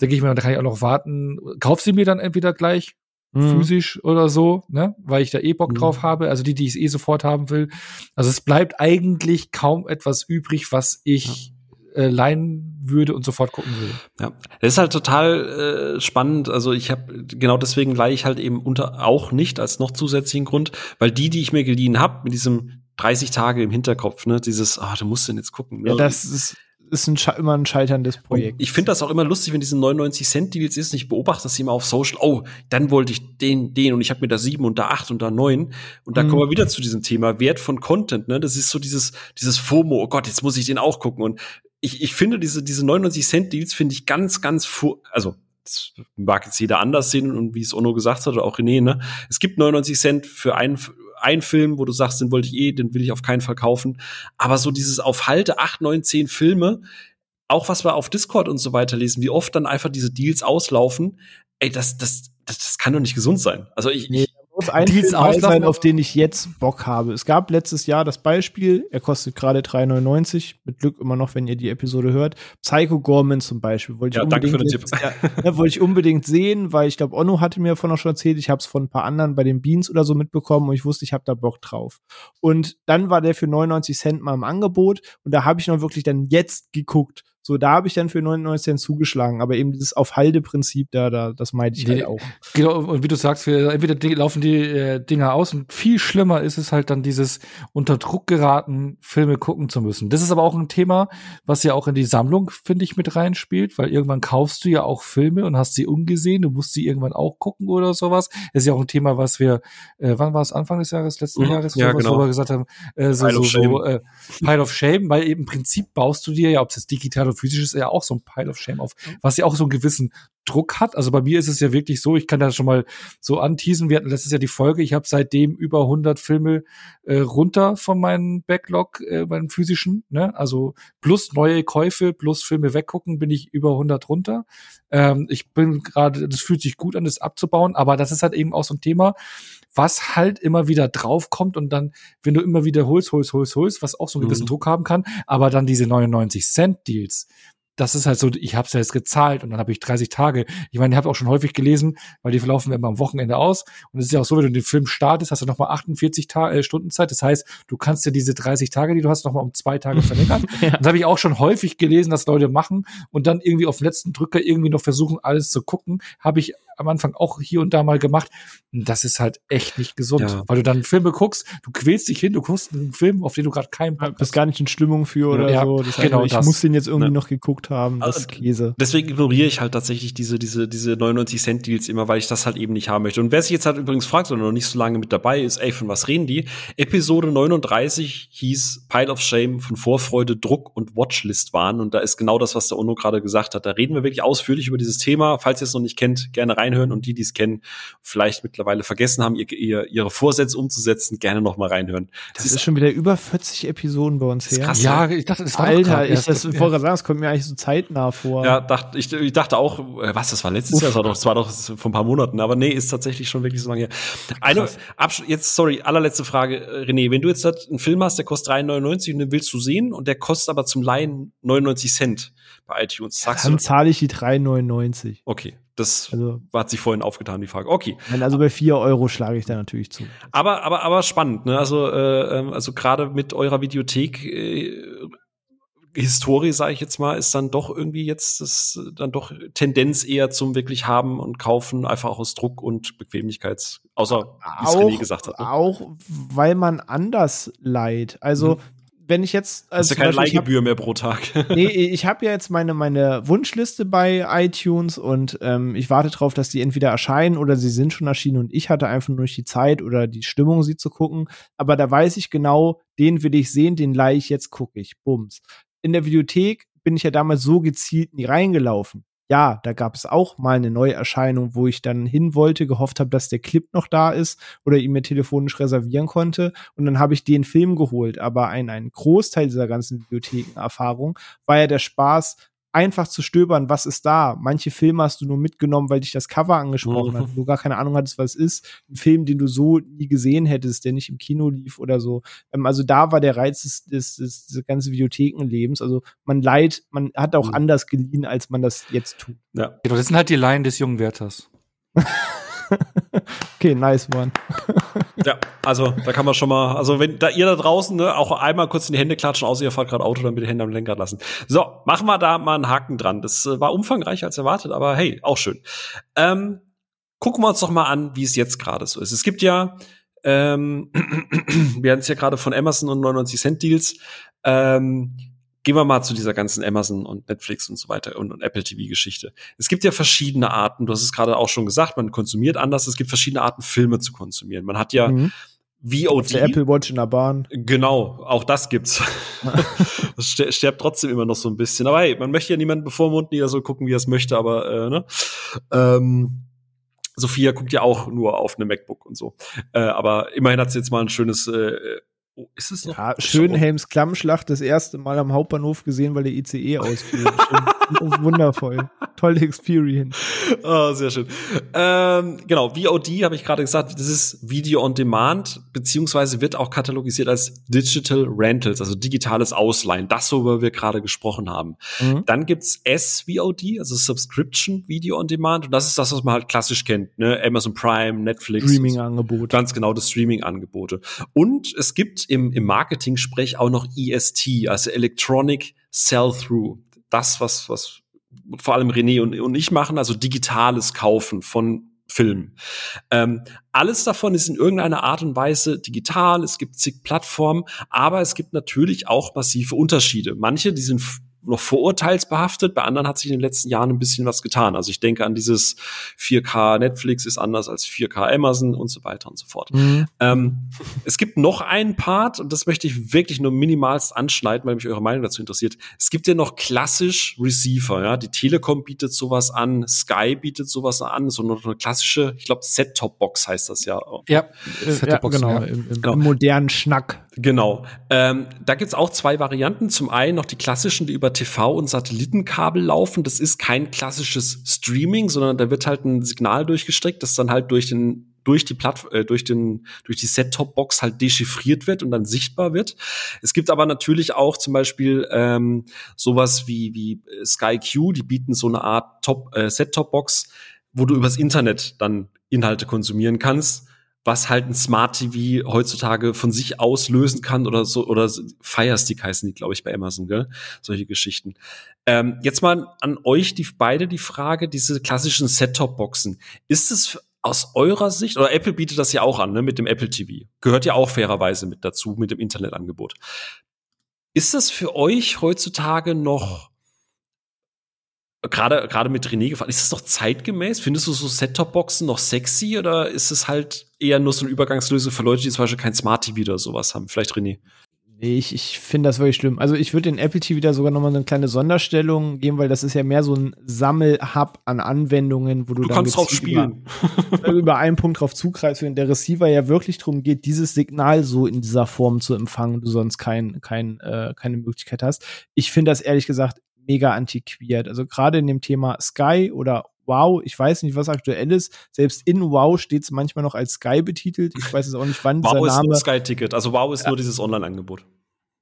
denke ich mir, da kann ich auch noch warten. Kauf sie mir dann entweder gleich mhm. physisch oder so, ne, weil ich da eh Bock mhm. drauf habe, also die, die ich eh sofort haben will. Also es bleibt eigentlich kaum etwas übrig, was ich ja äh, leihen würde und sofort gucken würde. Ja, das ist halt total äh, spannend. Also ich habe genau deswegen leihe ich halt eben unter auch nicht als noch zusätzlichen Grund, weil die, die ich mir geliehen habe, mit diesem 30 Tage im Hinterkopf, ne, dieses, ah, du musst denn jetzt gucken. Ne? Ja, das ist ist ein immer ein scheiterndes Projekt. Und ich finde das auch immer lustig, wenn diese 99 Cent Deals ist. Ich beobachte das immer auf Social. Oh, dann wollte ich den, den und ich habe mir da sieben und da acht und da neun. Und da mhm. kommen wir wieder zu diesem Thema Wert von Content. Ne, das ist so dieses dieses FOMO. Oh Gott, jetzt muss ich den auch gucken. Und ich, ich finde diese, diese 99 Cent Deals finde ich ganz, ganz, also, das mag jetzt jeder anders sehen und wie es Ono gesagt hat oder auch René, ne? Es gibt 99 Cent für einen, einen Film, wo du sagst, den wollte ich eh, den will ich auf keinen Fall kaufen. Aber so dieses auf Halte acht, neun, zehn Filme, auch was wir auf Discord und so weiter lesen, wie oft dann einfach diese Deals auslaufen, ey, das, das, das, das kann doch nicht gesund sein. Also ich, nee. ich muss ein Film sein, auf den ich jetzt Bock habe. Es gab letztes Jahr das Beispiel, er kostet gerade 3,99, mit Glück immer noch, wenn ihr die Episode hört. Psycho Gorman zum Beispiel. Wollte ja, ich danke für den Tipp. Ja, ja, wollte ich unbedingt sehen, weil ich glaube, Onno hatte mir davon auch schon erzählt, ich habe es von ein paar anderen bei den Beans oder so mitbekommen und ich wusste, ich habe da Bock drauf. Und dann war der für 99 Cent mal im Angebot und da habe ich noch wirklich dann jetzt geguckt so, da habe ich dann für 99 Cent zugeschlagen, aber eben dieses Auf-Halde-Prinzip da, da, das meinte ich halt auch. Genau, und wie du sagst, wir, entweder laufen die äh, Dinger aus und viel schlimmer ist es halt dann dieses unter Druck geraten, Filme gucken zu müssen. Das ist aber auch ein Thema, was ja auch in die Sammlung, finde ich, mit reinspielt, weil irgendwann kaufst du ja auch Filme und hast sie ungesehen, du musst sie irgendwann auch gucken oder sowas. Das ist ja auch ein Thema, was wir, äh, wann war es, Anfang des Jahres, letzten mhm, Jahres, ja, sowas, genau. wo wir gesagt haben, äh, so, Pile so, so äh, Pile of Shame, weil eben im Prinzip baust du dir ja, ob es jetzt digital oder physisch ist, ja auch so ein Pile of Shame auf, was ja auch so einen gewissen Druck hat. Also bei mir ist es ja wirklich so, ich kann das schon mal so anteasen. Wir hatten letztes Jahr die Folge, ich habe seitdem über 100 Filme äh, runter von meinem Backlog, äh, meinem physischen. Ne? Also plus neue Käufe, plus Filme weggucken, bin ich über 100 runter. Ähm, ich bin gerade, das fühlt sich gut an, das abzubauen, aber das ist halt eben auch so ein Thema, was halt immer wieder draufkommt und dann, wenn du immer wieder holst, holst, holst, holst, was auch so einen gewissen mhm. Druck haben kann, aber dann diese 99 Cent Deals, das ist halt so, ich habe es ja jetzt gezahlt und dann habe ich 30 Tage. Ich meine, ich habe auch schon häufig gelesen, weil die verlaufen immer am Wochenende aus. Und es ist ja auch so, wenn du den Film startest, hast du nochmal 48 Ta äh, Stunden Zeit. Das heißt, du kannst ja diese 30 Tage, die du hast, nochmal um zwei Tage verlängern. ja. Das habe ich auch schon häufig gelesen, dass Leute machen und dann irgendwie auf den letzten Drücker irgendwie noch versuchen, alles zu gucken. Habe ich am Anfang auch hier und da mal gemacht. Das ist halt echt nicht gesund, ja. weil du dann Filme guckst, du quälst dich hin, du guckst einen Film, auf den du gerade keinen Bock hast. Bist gar nicht in Stimmung für oder ja, so. Das genau, heißt, ich das. muss den jetzt irgendwie ja. noch geguckt haben. Das also, Käse. Deswegen ignoriere ich halt tatsächlich diese, diese, diese 99 Cent Deals immer, weil ich das halt eben nicht haben möchte. Und wer sich jetzt halt übrigens fragt, oder noch nicht so lange mit dabei ist, ey, von was reden die? Episode 39 hieß Pile of Shame von Vorfreude, Druck und Watchlist waren. Und da ist genau das, was der Ono gerade gesagt hat. Da reden wir wirklich ausführlich über dieses Thema. Falls ihr es noch nicht kennt, gerne reinhören und die, die es kennen, vielleicht mittlerweile vergessen haben, ihr, ihr, ihre Vorsätze umzusetzen, gerne noch mal reinhören. Das, das ist, schon wieder über 40 Episoden bei uns her. Krass, ja, ich dachte, das war Alter, ich das ja. vorher sagen, es kommt mir eigentlich so zeitnah vor. Ja, dachte, ich, ich dachte auch, äh, was, das war letztes Uff. Jahr, das war doch, das war doch vor ein paar Monaten, aber nee, ist tatsächlich schon wirklich so lange her. Eine, jetzt, sorry, allerletzte Frage, äh, René, wenn du jetzt einen Film hast, der kostet 3,99 und den willst du sehen und der kostet aber zum Laien 99 Cent bei iTunes, sagst Dann zahle ich die 3,99. Okay, das also, hat sich vorhin aufgetan, die Frage. Okay. Also bei vier Euro schlage ich da natürlich zu. Aber, aber, aber spannend, ne? Also, äh, ähm, also gerade mit eurer Videothek äh, Historie, sage ich jetzt mal, ist dann doch irgendwie jetzt das dann doch Tendenz eher zum wirklich haben und kaufen, einfach aus Druck und Bequemlichkeits, außer wie es René gesagt hat. Ne? Auch weil man anders leiht. Also mhm wenn ich jetzt. Also Hast du keine Leihgebühr mehr pro Tag. nee, ich habe ja jetzt meine, meine Wunschliste bei iTunes und ähm, ich warte darauf, dass die entweder erscheinen oder sie sind schon erschienen und ich hatte einfach nur nicht die Zeit oder die Stimmung, sie zu gucken. Aber da weiß ich genau, den will ich sehen, den leih ich, jetzt gucke ich. Bums. In der Videothek bin ich ja damals so gezielt nie reingelaufen ja, da gab es auch mal eine Neuerscheinung, wo ich dann hin wollte, gehofft habe, dass der Clip noch da ist oder ihn mir telefonisch reservieren konnte. Und dann habe ich den Film geholt. Aber ein, ein Großteil dieser ganzen Bibliothekenerfahrung war ja der Spaß, einfach zu stöbern, was ist da. Manche Filme hast du nur mitgenommen, weil dich das Cover angesprochen mhm. hat, du gar keine Ahnung hattest, was es ist. Ein Film, den du so nie gesehen hättest, der nicht im Kino lief oder so. Ähm, also da war der Reiz des, des, des, des ganzen Videothekenlebens. Also man leiht, man hat auch mhm. anders geliehen, als man das jetzt tut. Ja. Genau, das sind halt die Laien des jungen Wärters. okay, nice one. ja, also da kann man schon mal, also wenn da ihr da draußen ne, auch einmal kurz in die Hände klatschen, außer ihr fahrt gerade Auto, dann bitte Hände am Lenkrad lassen. So, machen wir da mal einen Haken dran. Das äh, war umfangreicher als erwartet, aber hey, auch schön. Ähm, gucken wir uns doch mal an, wie es jetzt gerade so ist. Es gibt ja, ähm, wir hatten es ja gerade von Amazon und 99 Cent Deals. Ähm, gehen wir mal zu dieser ganzen Amazon und Netflix und so weiter und, und Apple TV Geschichte. Es gibt ja verschiedene Arten, du hast es gerade auch schon gesagt, man konsumiert anders, es gibt verschiedene Arten Filme zu konsumieren. Man hat ja mhm. VOD. Der Apple Watch in der Bahn. Genau, auch das gibt's. das sterbt trotzdem immer noch so ein bisschen. Aber hey, man möchte ja niemanden bevormunden, jeder so gucken, wie er es möchte, aber äh, ne? Ähm, Sophia guckt ja auch nur auf eine MacBook und so. Äh, aber immerhin hat sie jetzt mal ein schönes äh, Oh, ist es noch? Ja, Schönhelms Klammschlacht das erste Mal am Hauptbahnhof gesehen, weil der ICE ausfiel. Wundervoll. Tolle Experience. Oh, sehr schön. Ähm, genau, VOD habe ich gerade gesagt, das ist Video on Demand, beziehungsweise wird auch katalogisiert als Digital Rentals, also digitales Ausleihen, das, worüber wir gerade gesprochen haben. Mhm. Dann gibt's SVOD, also Subscription Video on Demand, und das ist das, was man halt klassisch kennt, ne? Amazon Prime, Netflix. Streaming-Angebote. Ganz genau, das Streaming-Angebote. Und es gibt im, im Marketing-Sprech auch noch EST, also Electronic Sell-Through. Das, was, was vor allem René und, und ich machen, also digitales Kaufen von Filmen. Ähm, alles davon ist in irgendeiner Art und Weise digital. Es gibt zig Plattformen, aber es gibt natürlich auch massive Unterschiede. Manche, die sind noch vorurteilsbehaftet. Bei anderen hat sich in den letzten Jahren ein bisschen was getan. Also ich denke an dieses 4K Netflix ist anders als 4K Amazon und so weiter und so fort. Mhm. Ähm, es gibt noch einen Part und das möchte ich wirklich nur minimalst anschneiden, weil mich eure Meinung dazu interessiert. Es gibt ja noch klassisch Receiver. Ja, die Telekom bietet sowas an, Sky bietet sowas an, so eine klassische, ich glaube Set-Top-Box heißt das ja. Ja, ja genau, ja. Im, im, genau. Im modernen Schnack. Genau. Ähm, da gibt's auch zwei Varianten. Zum einen noch die klassischen, die über TV und Satellitenkabel laufen. Das ist kein klassisches Streaming, sondern da wird halt ein Signal durchgestreckt, das dann halt durch den durch die Platt äh, durch den durch die Set-Top-Box halt dechiffriert wird und dann sichtbar wird. Es gibt aber natürlich auch zum Beispiel ähm, sowas wie wie Sky Q, die bieten so eine Art Top äh, Set-Top-Box, wo du übers Internet dann Inhalte konsumieren kannst was halt ein Smart TV heutzutage von sich aus lösen kann oder so oder Fire Stick heißen die, glaube ich, bei Amazon, gell? Solche Geschichten. Ähm, jetzt mal an euch die beide die Frage: Diese klassischen Set-Top-Boxen, ist es aus eurer Sicht oder Apple bietet das ja auch an, ne, mit dem Apple TV, gehört ja auch fairerweise mit dazu mit dem Internetangebot. Ist das für euch heutzutage noch gerade gerade mit René gefallen. Ist das noch zeitgemäß? Findest du so Set-Top-Boxen noch sexy oder ist es halt eher nur so eine Übergangslösung für Leute, die zum Beispiel kein Smart TV oder sowas haben? Vielleicht René. Nee, ich, ich finde das wirklich schlimm. Also ich würde den Apple TV da sogar nochmal eine kleine Sonderstellung geben, weil das ist ja mehr so ein Sammelhub an Anwendungen, wo du, du dann kannst drauf spielen. Über, über einen Punkt drauf zugreifst, wenn der Receiver ja wirklich darum geht, dieses Signal so in dieser Form zu empfangen, du sonst kein, kein, äh, keine Möglichkeit hast. Ich finde das ehrlich gesagt mega antiquiert. Also gerade in dem Thema Sky oder Wow, ich weiß nicht, was aktuell ist. Selbst in Wow steht es manchmal noch als Sky betitelt. Ich weiß es auch nicht, wann wow dieser Name. Wow ist Sky-Ticket. Also Wow ist ja. nur dieses Online-Angebot.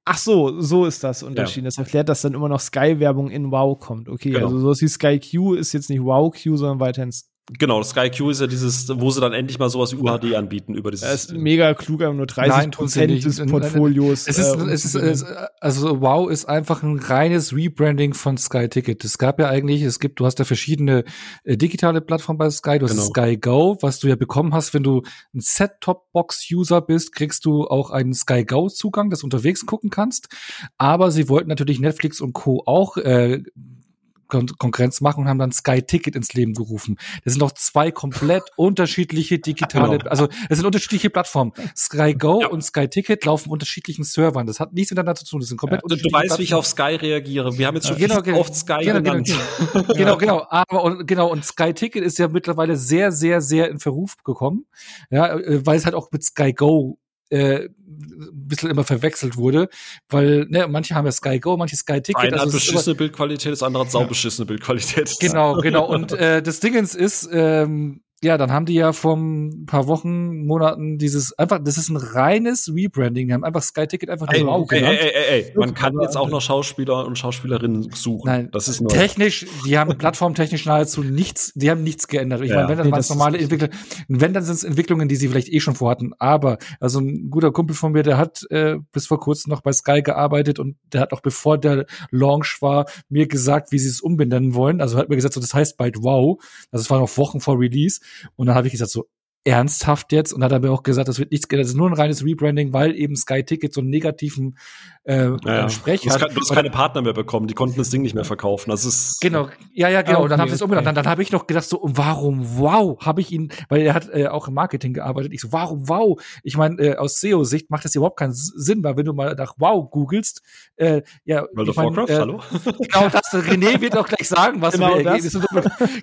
Ach so, so ist das unterschieden. Ja. Das erklärt, dass dann immer noch Sky-Werbung in Wow kommt. Okay, genau. also so wie Sky Q ist jetzt nicht Wow Q, sondern weiterhin Genau, Sky Q ist ja dieses, wo sie dann endlich mal sowas wie UHD anbieten über dieses. Das ist mega klug, aber nur 30 Prozent des Portfolios. Es ist, äh, es ist, es, also Wow ist einfach ein reines Rebranding von Sky Ticket. Es gab ja eigentlich, es gibt, du hast ja verschiedene äh, digitale Plattformen bei Sky. Du hast genau. Sky Go, was du ja bekommen hast, wenn du ein Set-Top-Box-User bist, kriegst du auch einen Sky Go-Zugang, das unterwegs gucken kannst. Aber sie wollten natürlich Netflix und Co. auch äh, Konkurrenz machen und haben dann Sky Ticket ins Leben gerufen. Das sind doch zwei komplett unterschiedliche digitale, genau. also es sind unterschiedliche Plattformen. Sky Go ja. und Sky Ticket laufen unterschiedlichen Servern. Das hat nichts miteinander zu tun. Das sind komplett ja, unterschiedliche. Du weißt, wie ich auf Sky reagiere. Wir haben jetzt schon genau, genau, oft Sky genau, genau genannt. Genau, genau, genau. Aber und, genau und Sky Ticket ist ja mittlerweile sehr, sehr, sehr in Verruf gekommen. Ja, äh, weil es halt auch mit Sky Go äh, ein bisschen immer verwechselt wurde, weil ne, manche haben ja Sky Go, manche Sky Ticket. Einer also hat beschissene Bildqualität, das andere hat saubeschissene ja. Bildqualität. Genau, genau. Und äh, das Dingens ist, ähm, ja, dann haben die ja vor ein paar Wochen, Monaten dieses einfach, das ist ein reines Rebranding. Die haben einfach Sky Ticket einfach ey, wow ey, ey, ey, ey, Man kann jetzt auch noch Schauspieler und Schauspielerinnen suchen. Nein, das ist neu. technisch, die haben plattformtechnisch nahezu nichts, die haben nichts geändert. Ich ja, meine, wenn das nee, das normale Entwickler, wenn dann sind es Entwicklungen, die sie vielleicht eh schon vorhatten. Aber also ein guter Kumpel von mir, der hat äh, bis vor kurzem noch bei Sky gearbeitet und der hat auch bevor der Launch war mir gesagt, wie sie es umbenennen wollen. Also hat mir gesagt, so das heißt bald Wow. Also es war noch Wochen vor Release. Und dann habe ich gesagt, so, ernsthaft jetzt und hat aber auch gesagt, das wird nichts, das ist nur ein reines Rebranding, weil eben Sky Ticket so einen negativen äh, ja, Sprech hat. Du hast keine Partner mehr bekommen, die konnten das Ding nicht mehr verkaufen. Das ist genau, ja, ja, genau. Und dann haben sie es umbenannt. Dann, dann habe ich noch gedacht, so, warum, wow, habe ich ihn, weil er hat äh, auch im Marketing gearbeitet. Ich so, warum, wow? Ich meine, äh, aus SEO-Sicht macht das überhaupt keinen Sinn, weil wenn du mal nach Wow googelst, äh, ja, World of mein, Warcraft, äh, hallo? Genau, das René wird auch gleich sagen, was genau, das.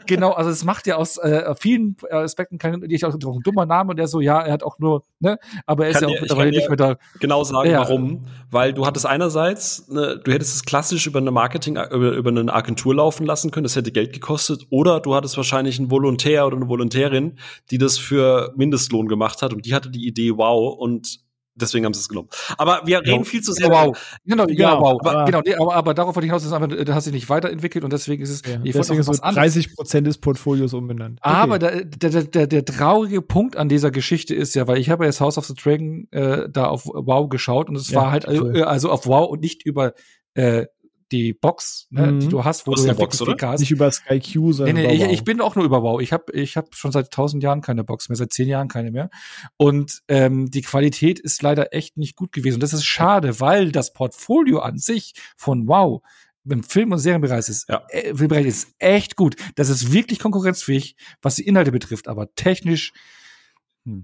genau, also es macht ja aus äh, vielen Aspekten keinen, ich auch ein dummer Name und der so, ja, er hat auch nur, ne, aber er ist ja auch mittlerweile nicht mehr da. Genau sagen, ja. warum. Weil du hattest einerseits, ne, du hättest es klassisch über eine Marketing, über, über eine Agentur laufen lassen können, das hätte Geld gekostet, oder du hattest wahrscheinlich einen Volontär oder eine Volontärin, die das für Mindestlohn gemacht hat und die hatte die Idee, wow, und deswegen haben sie es genommen. Aber wir reden viel zu sehr. Wow. Genau, ja, ja wow. Aber, genau, nee, aber, aber darauf wollte ich hinaus, dass einfach, du hast dich nicht weiterentwickelt und deswegen ist es. Ja, deswegen ist es 30 Prozent des Portfolios umbenannt. Okay. Aber der, der, der, der traurige Punkt an dieser Geschichte ist ja, weil ich habe jetzt House of the Dragon äh, da auf Wow geschaut und es ja, war halt cool. äh, also auf Wow und nicht über äh, die Box, ne, mhm. die du hast, wo du ja Box, oder? hast. Nicht über Sky Q, sondern nee, nee, ich, ich, bin auch nur über Wow. Ich habe ich hab schon seit tausend Jahren keine Box mehr, seit zehn Jahren keine mehr. Und ähm, die Qualität ist leider echt nicht gut gewesen. Und das ist schade, weil das Portfolio an sich von Wow im Film- und Serienbereich ist, ja. äh, Filmbereich ist echt gut. Das ist wirklich konkurrenzfähig, was die Inhalte betrifft, aber technisch.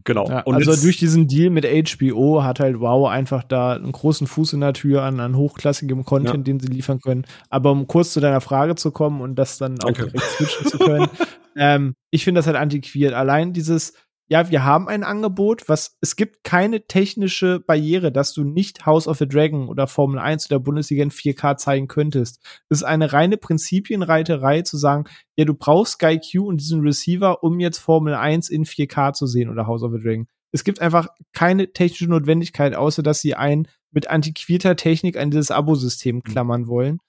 Genau. Ja, also durch diesen Deal mit HBO hat halt Wow einfach da einen großen Fuß in der Tür an, an hochklassigem Content, ja. den sie liefern können. Aber um kurz zu deiner Frage zu kommen und das dann auch direkt switchen zu können, ähm, ich finde das halt antiquiert. Allein dieses ja, wir haben ein Angebot, was es gibt keine technische Barriere, dass du nicht House of the Dragon oder Formel 1 oder Bundesliga in 4K zeigen könntest. Es ist eine reine Prinzipienreiterei zu sagen, ja, du brauchst Sky Q und diesen Receiver, um jetzt Formel 1 in 4K zu sehen oder House of the Dragon. Es gibt einfach keine technische Notwendigkeit, außer dass sie ein mit antiquierter Technik an dieses Abosystem mhm. klammern wollen.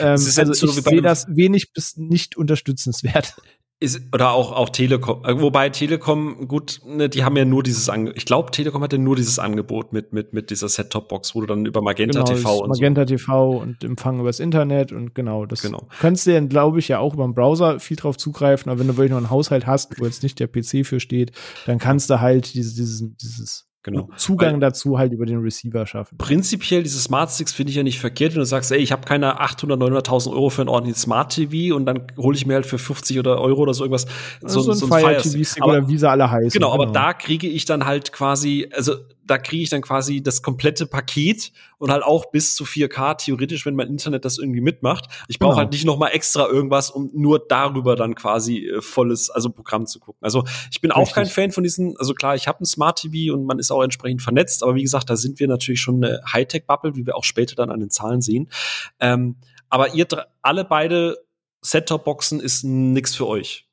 Ähm, also ich sehe das wenig bis nicht unterstützenswert. Ist, oder auch, auch Telekom, äh, wobei Telekom, gut, ne, die haben ja nur dieses Angebot, ich glaube, Telekom hatte nur dieses Angebot mit, mit, mit dieser Set-Top-Box, wo du dann über Magenta genau, TV und Magenta so. TV und Empfang übers Internet und genau, das genau. kannst du ja, glaube ich, ja auch über den Browser viel drauf zugreifen, aber wenn du wirklich noch einen Haushalt hast, wo jetzt nicht der PC für steht, dann kannst du halt dieses, dieses, dieses Genau. Zugang Weil dazu halt über den Receiver schaffen. Prinzipiell, diese Smart Sticks finde ich ja nicht verkehrt, wenn du sagst, ey, ich habe keine 800, 900.000 Euro für ein ordentliches Smart TV und dann hole ich mir halt für 50 oder Euro oder so irgendwas so, so ein, so ein Fire TV Stick oder wie sie alle heißen. Genau, genau, aber da kriege ich dann halt quasi, also da kriege ich dann quasi das komplette Paket und halt auch bis zu 4K theoretisch, wenn mein Internet das irgendwie mitmacht. Ich brauche genau. halt nicht noch mal extra irgendwas, um nur darüber dann quasi äh, volles, also Programm zu gucken. Also ich bin Richtig. auch kein Fan von diesen, also klar, ich habe ein Smart TV und man ist auch entsprechend vernetzt, aber wie gesagt, da sind wir natürlich schon eine Hightech-Bubble, wie wir auch später dann an den Zahlen sehen. Ähm, aber ihr alle beide Set-Top-Boxen ist nix für euch.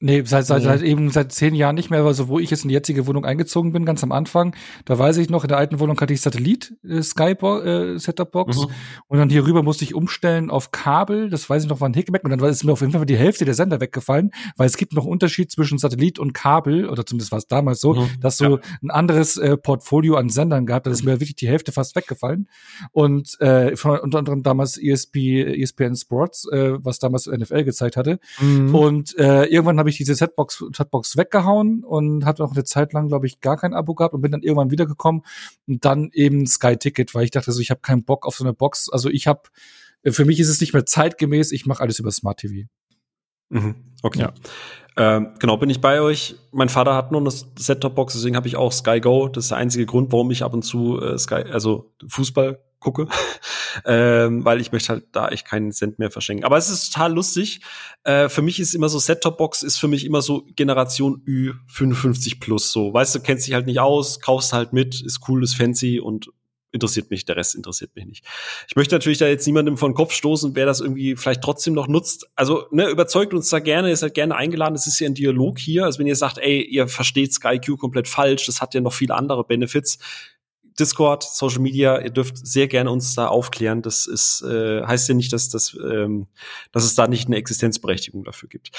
Nee, seit, seit, seit eben seit zehn Jahren nicht mehr, also wo ich jetzt in die jetzige Wohnung eingezogen bin, ganz am Anfang, da weiß ich noch, in der alten Wohnung hatte ich Satellit, äh, Skype äh, Setup Box mhm. und dann hier rüber musste ich umstellen auf Kabel, das weiß ich noch, war ein Hickback und dann ist mir auf jeden Fall die Hälfte der Sender weggefallen, weil es gibt noch Unterschied zwischen Satellit und Kabel, oder zumindest war es damals so, mhm. dass du ja. ein anderes äh, Portfolio an Sendern gehabt, da ist mir wirklich die Hälfte fast weggefallen und äh, von, unter anderem damals ESP, ESPN Sports, äh, was damals NFL gezeigt hatte mhm. und äh, irgendwann habe habe ich diese Setbox, Setbox weggehauen und hatte auch eine Zeit lang, glaube ich, gar kein Abo gehabt und bin dann irgendwann wiedergekommen und dann eben Sky Ticket, weil ich dachte so, ich habe keinen Bock auf so eine Box. Also ich habe, für mich ist es nicht mehr zeitgemäß, ich mache alles über Smart TV. Mhm. Okay. Ja. Ähm, genau, bin ich bei euch. Mein Vater hat nur eine Set-Top-Box, deswegen habe ich auch Sky Go. Das ist der einzige Grund, warum ich ab und zu äh, Sky, also Fußball gucke, ähm, weil ich möchte halt da echt keinen Cent mehr verschenken. Aber es ist total lustig. Äh, für mich ist immer so Set-Top-Box ist für mich immer so Generation Ü 55 plus. So, weißt du, kennst dich halt nicht aus, kaufst halt mit, ist cool, ist fancy und interessiert mich, der Rest interessiert mich nicht. Ich möchte natürlich da jetzt niemandem von Kopf stoßen, wer das irgendwie vielleicht trotzdem noch nutzt. Also, ne, überzeugt uns da gerne, ihr seid gerne eingeladen. Es ist ja ein Dialog hier. Also, wenn ihr sagt, ey, ihr versteht SkyQ komplett falsch, das hat ja noch viele andere Benefits, Discord, Social Media, ihr dürft sehr gerne uns da aufklären. Das ist, äh, heißt ja nicht, dass, das, ähm, dass es da nicht eine Existenzberechtigung dafür gibt.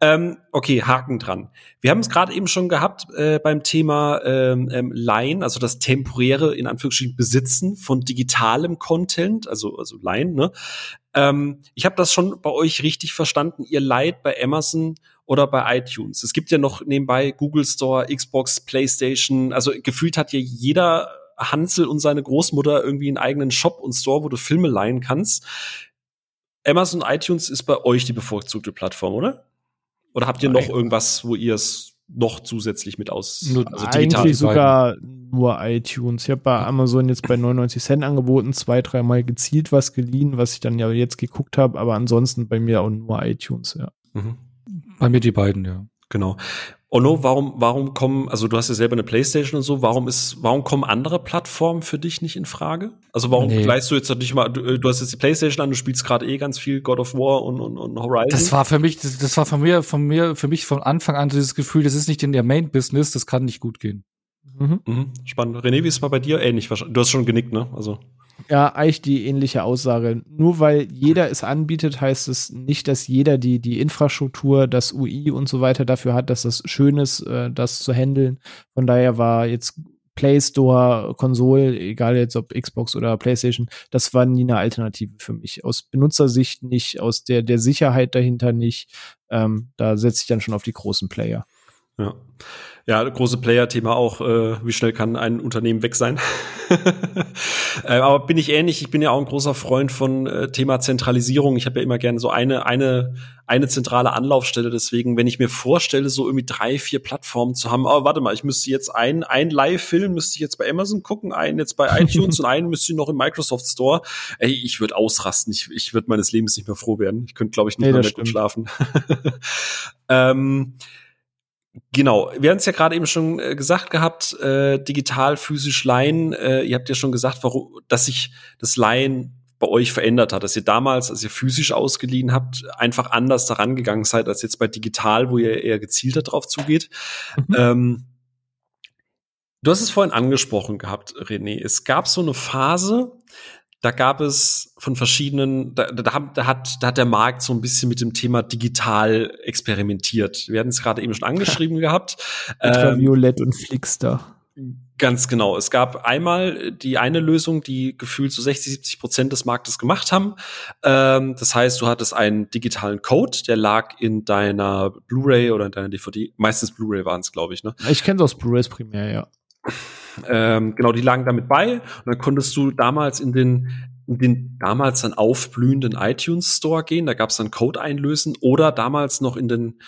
Ähm, okay, Haken dran. Wir haben es gerade eben schon gehabt äh, beim Thema ähm, ähm, Line, also das temporäre, in Anführungsstrichen, Besitzen von digitalem Content, also, also Line, ne? Ähm, ich habe das schon bei euch richtig verstanden. Ihr leiht bei Amazon oder bei iTunes. Es gibt ja noch nebenbei Google Store, Xbox, PlayStation. Also gefühlt hat ja jeder Hansel und seine Großmutter irgendwie einen eigenen Shop und Store, wo du Filme leihen kannst. Amazon iTunes ist bei euch die bevorzugte Plattform, oder? Oder habt ihr noch irgendwas, wo ihr es noch zusätzlich mit aus? Also Eigentlich sogar nur iTunes. Ich habe bei Amazon jetzt bei 99 Cent angeboten, zwei, dreimal gezielt was geliehen, was ich dann ja jetzt geguckt habe, aber ansonsten bei mir auch nur iTunes, ja. Mhm. Bei mir die beiden, ja. Genau. Ono, warum, warum kommen, also du hast ja selber eine Playstation und so, warum ist, warum kommen andere Plattformen für dich nicht in Frage? Also warum nee. gleichst du jetzt nicht mal, du, du hast jetzt die Playstation an, du spielst gerade eh ganz viel God of War und, und, und Horizon. Das war für mich, das, das war von mir, von mir, für mich von Anfang an dieses Gefühl, das ist nicht in der Main-Business, das kann nicht gut gehen. Mhm. Mhm. Spannend. René, wie ist es mal bei dir? Ähnlich, du hast schon genickt, ne? Also. Ja, eigentlich die ähnliche Aussage. Nur weil jeder es anbietet, heißt es nicht, dass jeder die, die Infrastruktur, das UI und so weiter dafür hat, dass das schön ist, äh, das zu handeln. Von daher war jetzt Play Store, Konsole, egal jetzt ob Xbox oder PlayStation, das war nie eine Alternative für mich. Aus Benutzersicht nicht, aus der, der Sicherheit dahinter nicht. Ähm, da setze ich dann schon auf die großen Player. Ja. Ja, große Player-Thema auch, äh, wie schnell kann ein Unternehmen weg sein. äh, aber bin ich ähnlich, ich bin ja auch ein großer Freund von äh, Thema Zentralisierung. Ich habe ja immer gerne so eine, eine, eine zentrale Anlaufstelle. Deswegen, wenn ich mir vorstelle, so irgendwie drei, vier Plattformen zu haben, aber warte mal, ich müsste jetzt ein, ein Live-Film müsste ich jetzt bei Amazon gucken, einen jetzt bei iTunes und einen müsste ich noch im Microsoft Store. Ey, ich würde ausrasten. Ich, ich würde meines Lebens nicht mehr froh werden. Ich könnte, glaube ich, nicht nee, mehr gut schlafen. ähm, Genau, wir haben es ja gerade eben schon äh, gesagt gehabt, äh, digital, physisch Leihen. Äh, ihr habt ja schon gesagt, warum, dass sich das Leihen bei euch verändert hat, dass ihr damals, als ihr physisch ausgeliehen habt, einfach anders daran gegangen seid als jetzt bei digital, wo ihr eher gezielter drauf zugeht. Mhm. Ähm, du hast es vorhin angesprochen gehabt, René. Es gab so eine Phase, da gab es von verschiedenen, da, da, da, hat, da hat der Markt so ein bisschen mit dem Thema digital experimentiert. Wir hatten es gerade eben schon angeschrieben gehabt. Ultraviolett ähm, und Flixster. Ganz genau. Es gab einmal die eine Lösung, die gefühlt so 60, 70 Prozent des Marktes gemacht haben. Ähm, das heißt, du hattest einen digitalen Code, der lag in deiner Blu-ray oder in deiner DVD. Meistens Blu-ray waren es, glaube ich. Ne? Ich kenne es aus Blu-rays primär, ja. Ähm, genau, die lagen damit bei. Und dann konntest du damals in den, in den damals dann aufblühenden iTunes Store gehen. Da gab es dann Code einlösen oder damals noch in den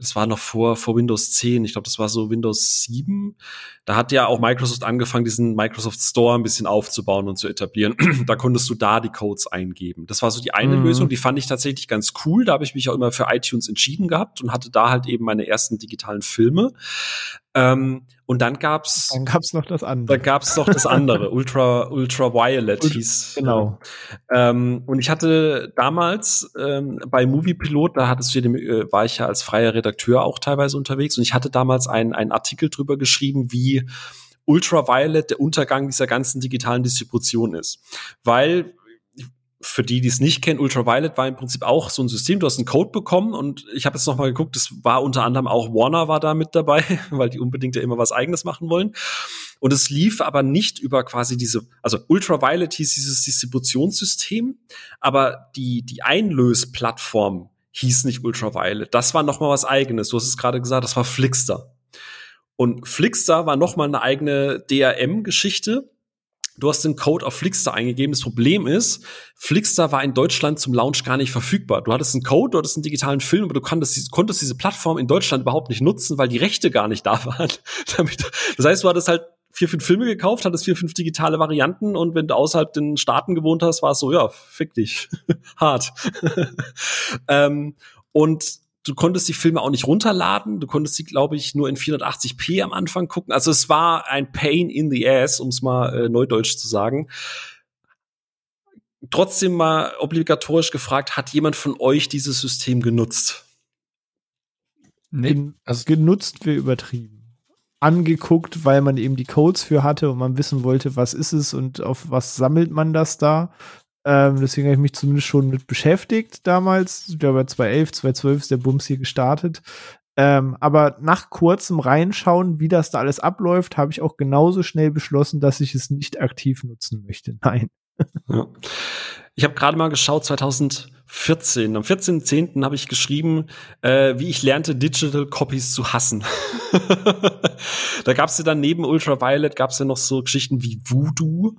das war noch vor, vor Windows 10, ich glaube, das war so Windows 7. Da hat ja auch Microsoft angefangen, diesen Microsoft Store ein bisschen aufzubauen und zu etablieren. da konntest du da die Codes eingeben. Das war so die eine mhm. Lösung, die fand ich tatsächlich ganz cool. Da habe ich mich auch immer für iTunes entschieden gehabt und hatte da halt eben meine ersten digitalen Filme. Ähm, und dann gab's dann gab's noch das andere. Dann gab's noch das andere, Ultra Ultraviolet Ult hieß. Genau. Ähm, und ich hatte damals ähm, bei Movie Pilot, da hattest du, äh, war ich ja als freier Redakteur auch teilweise unterwegs und ich hatte damals einen einen Artikel drüber geschrieben, wie Ultraviolet der Untergang dieser ganzen digitalen Distribution ist, weil für die, die es nicht kennen, Ultraviolet war im Prinzip auch so ein System. Du hast einen Code bekommen und ich habe jetzt noch mal geguckt, das war unter anderem auch Warner war da mit dabei, weil die unbedingt ja immer was Eigenes machen wollen. Und es lief aber nicht über quasi diese, also Ultraviolet hieß dieses Distributionssystem, aber die die Einlösplattform hieß nicht Ultraviolet. Das war noch mal was Eigenes. Du hast es gerade gesagt, das war Flixster. Und Flixster war noch mal eine eigene DRM-Geschichte Du hast den Code auf Flixster eingegeben. Das Problem ist, Flixster war in Deutschland zum Launch gar nicht verfügbar. Du hattest einen Code, du hattest einen digitalen Film, aber du konntest, konntest diese Plattform in Deutschland überhaupt nicht nutzen, weil die Rechte gar nicht da waren. das heißt, du hattest halt vier, fünf Filme gekauft, hattest vier, fünf digitale Varianten und wenn du außerhalb den Staaten gewohnt hast, war es so, ja, fick dich. Hart. ähm, und du konntest die Filme auch nicht runterladen. Du konntest sie, glaube ich, nur in 480p am Anfang gucken. Also es war ein Pain in the Ass, um es mal äh, neudeutsch zu sagen. Trotzdem mal obligatorisch gefragt, hat jemand von euch dieses System genutzt? Nee, also genutzt wir übertrieben. Angeguckt, weil man eben die Codes für hatte und man wissen wollte, was ist es und auf was sammelt man das da. Ähm, deswegen habe ich mich zumindest schon mit beschäftigt damals. Ich glaube, 2011, 2012 ist der Bums hier gestartet. Ähm, aber nach kurzem Reinschauen, wie das da alles abläuft, habe ich auch genauso schnell beschlossen, dass ich es nicht aktiv nutzen möchte. Nein. Ja. Ich habe gerade mal geschaut, 2014. Am 14.10. habe ich geschrieben, äh, wie ich lernte, Digital Copies zu hassen. da gab es ja dann neben Ultraviolet gab es ja noch so Geschichten wie Voodoo,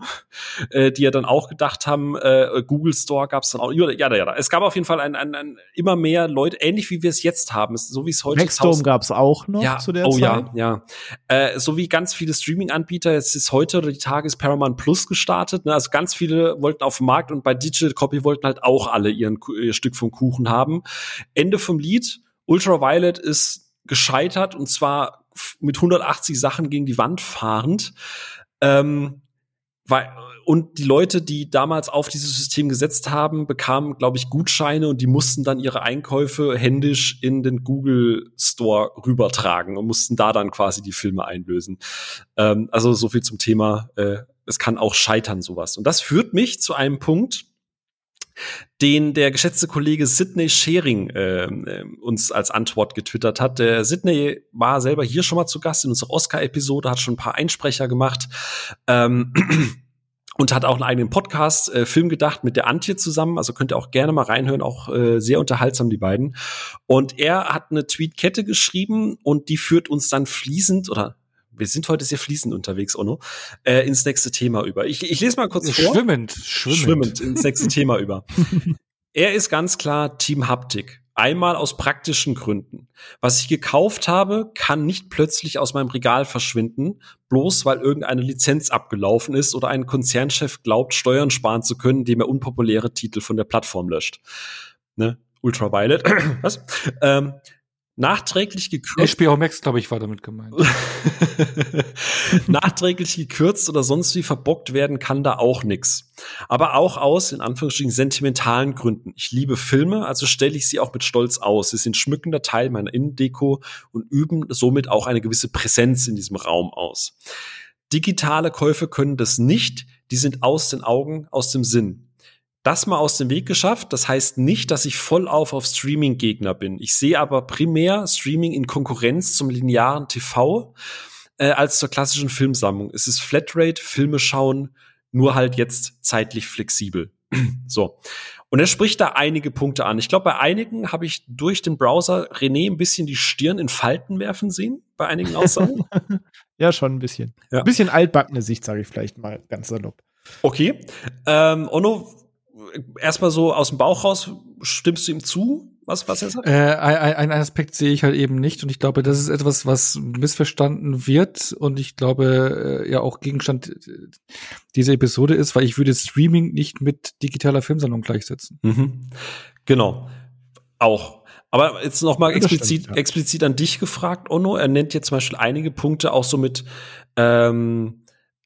äh, die ja dann auch gedacht haben, äh, Google Store gab es dann auch. Ja, ja, ja. Es gab auf jeden Fall ein, ein, ein immer mehr Leute, ähnlich wie wir es jetzt haben, so wie es heute ist. Nextdome gab es auch noch ja, zu der oh, Zeit. Oh ja, ja. Äh, so wie ganz viele Streaming-Anbieter, es ist heute oder die Tage ist Paramount Plus gestartet. Ne? Also ganz viele wollten auf den Markt und bei Digital Copy wollten halt auch alle ihren, ihr Stück vom Kuchen haben. Ende vom Lied. Ultraviolet ist gescheitert und zwar mit 180 Sachen gegen die Wand fahrend. Ähm, weil, und die Leute, die damals auf dieses System gesetzt haben, bekamen, glaube ich, Gutscheine und die mussten dann ihre Einkäufe händisch in den Google Store rübertragen und mussten da dann quasi die Filme einlösen. Ähm, also so viel zum Thema, äh, es kann auch scheitern, sowas. Und das führt mich zu einem Punkt, den der geschätzte Kollege Sidney Schering äh, uns als Antwort getwittert hat. Der Sidney war selber hier schon mal zu Gast in unserer Oscar-Episode, hat schon ein paar Einsprecher gemacht. Ähm, und hat auch einen eigenen Podcast, äh, Film gedacht, mit der Antje zusammen. Also könnt ihr auch gerne mal reinhören, auch äh, sehr unterhaltsam, die beiden. Und er hat eine Tweetkette geschrieben und die führt uns dann fließend oder wir sind heute sehr fließend unterwegs, Ono, äh, ins nächste Thema über. Ich, ich lese mal kurz vor. Schwimmend, schwimmend. Schwimmend ins nächste Thema über. Er ist ganz klar Team Haptik. Einmal aus praktischen Gründen. Was ich gekauft habe, kann nicht plötzlich aus meinem Regal verschwinden, bloß weil irgendeine Lizenz abgelaufen ist oder ein Konzernchef glaubt, Steuern sparen zu können, indem er unpopuläre Titel von der Plattform löscht. Ne? Ultraviolet. Was? Ähm, nachträglich gekürzt. HBO Max, glaube ich, war damit gemeint. nachträglich gekürzt oder sonst wie verbockt werden kann da auch nix. Aber auch aus, in Anführungsstrichen, sentimentalen Gründen. Ich liebe Filme, also stelle ich sie auch mit Stolz aus. Sie sind schmückender Teil meiner Innendeko und üben somit auch eine gewisse Präsenz in diesem Raum aus. Digitale Käufe können das nicht, die sind aus den Augen, aus dem Sinn das mal aus dem Weg geschafft. Das heißt nicht, dass ich voll auf auf Streaming-Gegner bin. Ich sehe aber primär Streaming in Konkurrenz zum linearen TV äh, als zur klassischen Filmsammlung. Es ist Flatrate, Filme schauen, nur halt jetzt zeitlich flexibel. so. Und er spricht da einige Punkte an. Ich glaube, bei einigen habe ich durch den Browser René ein bisschen die Stirn in Falten werfen sehen, bei einigen Aussagen. ja, schon ein bisschen. Ja. Ein bisschen altbackene Sicht, sage ich vielleicht mal ganz salopp. Okay. Ähm, Onno, erstmal so aus dem Bauch raus, stimmst du ihm zu? Was, was er sagt? Äh, ein, ein Aspekt sehe ich halt eben nicht und ich glaube, das ist etwas, was missverstanden wird und ich glaube, äh, ja auch Gegenstand dieser Episode ist, weil ich würde Streaming nicht mit digitaler Filmsammlung gleichsetzen. Mhm. Genau. Auch. Aber jetzt noch mal explizit, stimmt, ja. explizit an dich gefragt, Ono. Er nennt jetzt zum Beispiel einige Punkte auch so mit ähm,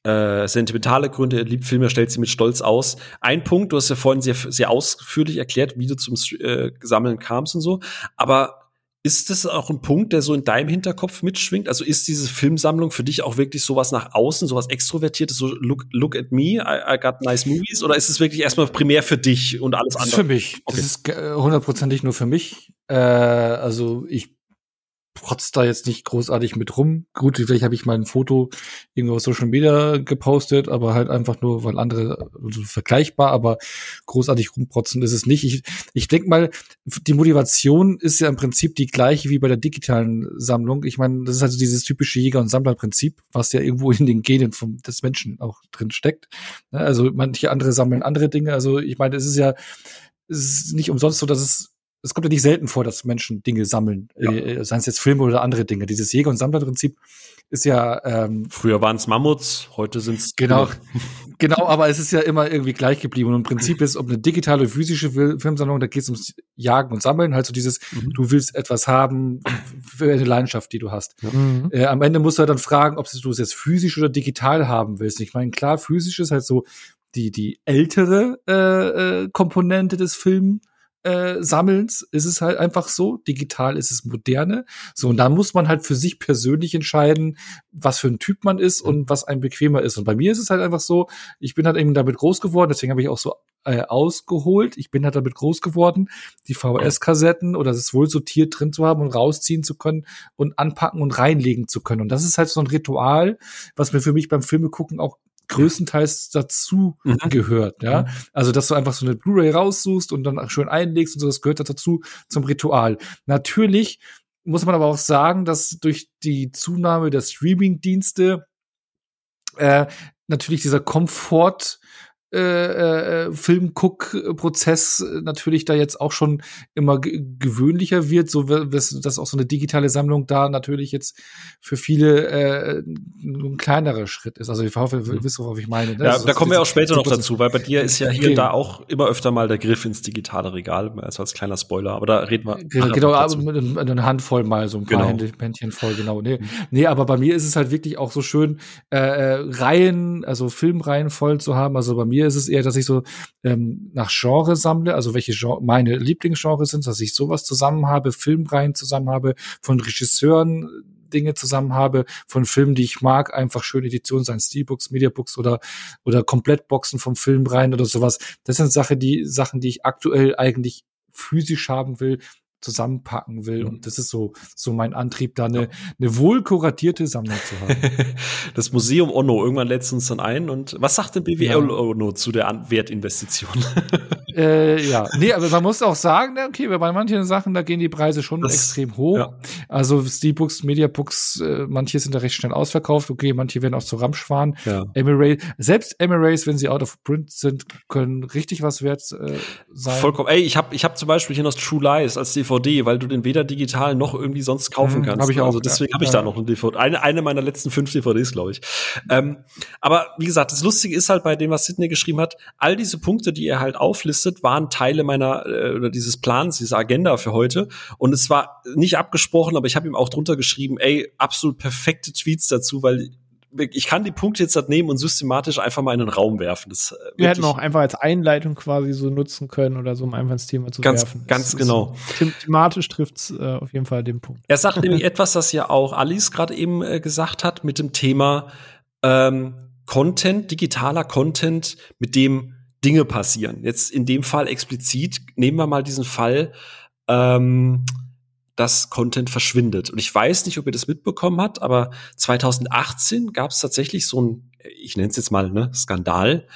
äh, sentimentale Gründe. Liebt Filme, stellt sie mit Stolz aus. Ein Punkt, du hast ja vorhin sehr, sehr ausführlich erklärt, wie du zum äh, Sammeln kamst und so. Aber ist das auch ein Punkt, der so in deinem Hinterkopf mitschwingt? Also ist diese Filmsammlung für dich auch wirklich sowas nach außen, sowas Extrovertiertes, so look, look at me, I, I got nice movies? Oder ist es wirklich erstmal primär für dich und alles andere? Das für mich. Okay. Das ist hundertprozentig nur für mich. Äh, also ich protzt da jetzt nicht großartig mit rum. Gut, vielleicht habe ich mal ein Foto irgendwo auf Social Media gepostet, aber halt einfach nur, weil andere also vergleichbar, aber großartig rumprotzen ist es nicht. Ich, ich denke mal, die Motivation ist ja im Prinzip die gleiche wie bei der digitalen Sammlung. Ich meine, das ist also dieses typische Jäger- und Sammlerprinzip, was ja irgendwo in den Genen vom, des Menschen auch drin steckt. Also manche andere sammeln andere Dinge. Also ich meine, es ist ja es ist nicht umsonst so, dass es es kommt ja nicht selten vor, dass Menschen Dinge sammeln, ja. äh, seien es jetzt Filme oder andere Dinge. Dieses Jäger- und Sammlerprinzip ist ja ähm, früher waren es Mammuts, heute sind es genau, genau, aber es ist ja immer irgendwie gleich geblieben. Und im Prinzip ist, ob eine digitale, physische Filmsammlung, da geht es ums Jagen und Sammeln, halt so dieses, mhm. du willst etwas haben für eine Leidenschaft, die du hast. Mhm. Äh, am Ende musst du halt dann fragen, ob du es jetzt physisch oder digital haben willst. Ich meine, klar, physisch ist halt so die die ältere äh, äh, Komponente des Films äh, Sammelns ist es halt einfach so. Digital ist es moderne. So, und da muss man halt für sich persönlich entscheiden, was für ein Typ man ist und was einem bequemer ist. Und bei mir ist es halt einfach so, ich bin halt eben damit groß geworden, deswegen habe ich auch so äh, ausgeholt. Ich bin halt damit groß geworden, die VHS-Kassetten oder das wohl sortiert drin zu haben und rausziehen zu können und anpacken und reinlegen zu können. Und das ist halt so ein Ritual, was mir für mich beim Filme gucken auch größtenteils dazu mhm. gehört, ja. Mhm. Also, dass du einfach so eine Blu-ray raussuchst und dann schön einlegst und so, das gehört dazu zum Ritual. Natürlich muss man aber auch sagen, dass durch die Zunahme der Streaming-Dienste äh, natürlich dieser Komfort äh, äh, Filmguck-Prozess natürlich da jetzt auch schon immer gewöhnlicher wird, so dass auch so eine digitale Sammlung da natürlich jetzt für viele äh, ein kleinerer Schritt ist. Also ich hoffe, ihr mhm. wisst, worauf ich meine. Ne? Ja, also, da kommen wir auch später noch dazu, weil bei dir ist ja hier okay. da auch immer öfter mal der Griff ins digitale Regal, also als kleiner Spoiler, aber da reden wir. Genau, genau aber mit einer Handvoll mal, so ein paar genau. Händchen voll, genau. Nee, mhm. nee, aber bei mir ist es halt wirklich auch so schön, äh, äh Reihen, also Filmreihen voll zu haben. Also bei mir ist es eher, dass ich so ähm, nach Genre sammle, also welche Genre, meine Lieblingsgenres sind, dass ich sowas zusammen habe, Filmreihen zusammen habe, von Regisseuren Dinge zusammen habe, von Filmen, die ich mag, einfach schöne Editionen, seien Steelbooks, Mediabooks oder, oder Komplettboxen vom Film rein oder sowas. Das sind Sachen, die, Sachen, die ich aktuell eigentlich physisch haben will, zusammenpacken will. Mhm. Und das ist so, so mein Antrieb, da eine, eine wohl kuratierte Sammlung zu haben. Das Museum Onno, irgendwann lädt uns dann ein. Und was sagt denn BWL ja. Onno zu der Wertinvestition? äh, ja, nee, aber man muss auch sagen, okay, bei manchen Sachen, da gehen die Preise schon das, extrem hoch. Ja. Also Steelbooks, Mediabooks, äh, manche sind da recht schnell ausverkauft. Okay, manche werden auch zu Ramsch fahren. Ja. Emirates, selbst Emirates, wenn sie out of print sind, können richtig was wert äh, sein. Vollkommen. Ey, ich habe ich hab zum Beispiel hier noch True Lies als DVD DVD, weil du den weder digital noch irgendwie sonst kaufen mhm, kannst. Hab ich auch, also deswegen ja. habe ich da noch eine DVD. Eine, eine meiner letzten fünf DVDs, glaube ich. Ähm, aber wie gesagt, das Lustige ist halt bei dem, was Sidney geschrieben hat, all diese Punkte, die er halt auflistet, waren Teile meiner äh, oder dieses Plans, dieser Agenda für heute. Und es war nicht abgesprochen, aber ich habe ihm auch drunter geschrieben, ey, absolut perfekte Tweets dazu, weil ich kann die Punkte jetzt halt nehmen und systematisch einfach mal in den Raum werfen. Das, äh, Wir hätten auch einfach als Einleitung quasi so nutzen können oder so, um einfach ins Thema zu ganz, werfen. Ganz das genau. Ist, thematisch trifft's äh, auf jeden Fall den Punkt. Er sagt nämlich etwas, das ja auch Alice gerade eben äh, gesagt hat, mit dem Thema ähm, Content, digitaler Content, mit dem Dinge passieren. Jetzt in dem Fall explizit, nehmen wir mal diesen Fall, ähm, dass Content verschwindet. Und ich weiß nicht, ob ihr das mitbekommen habt, aber 2018 gab es tatsächlich so ein, ich nenne es jetzt mal, ne, Skandal,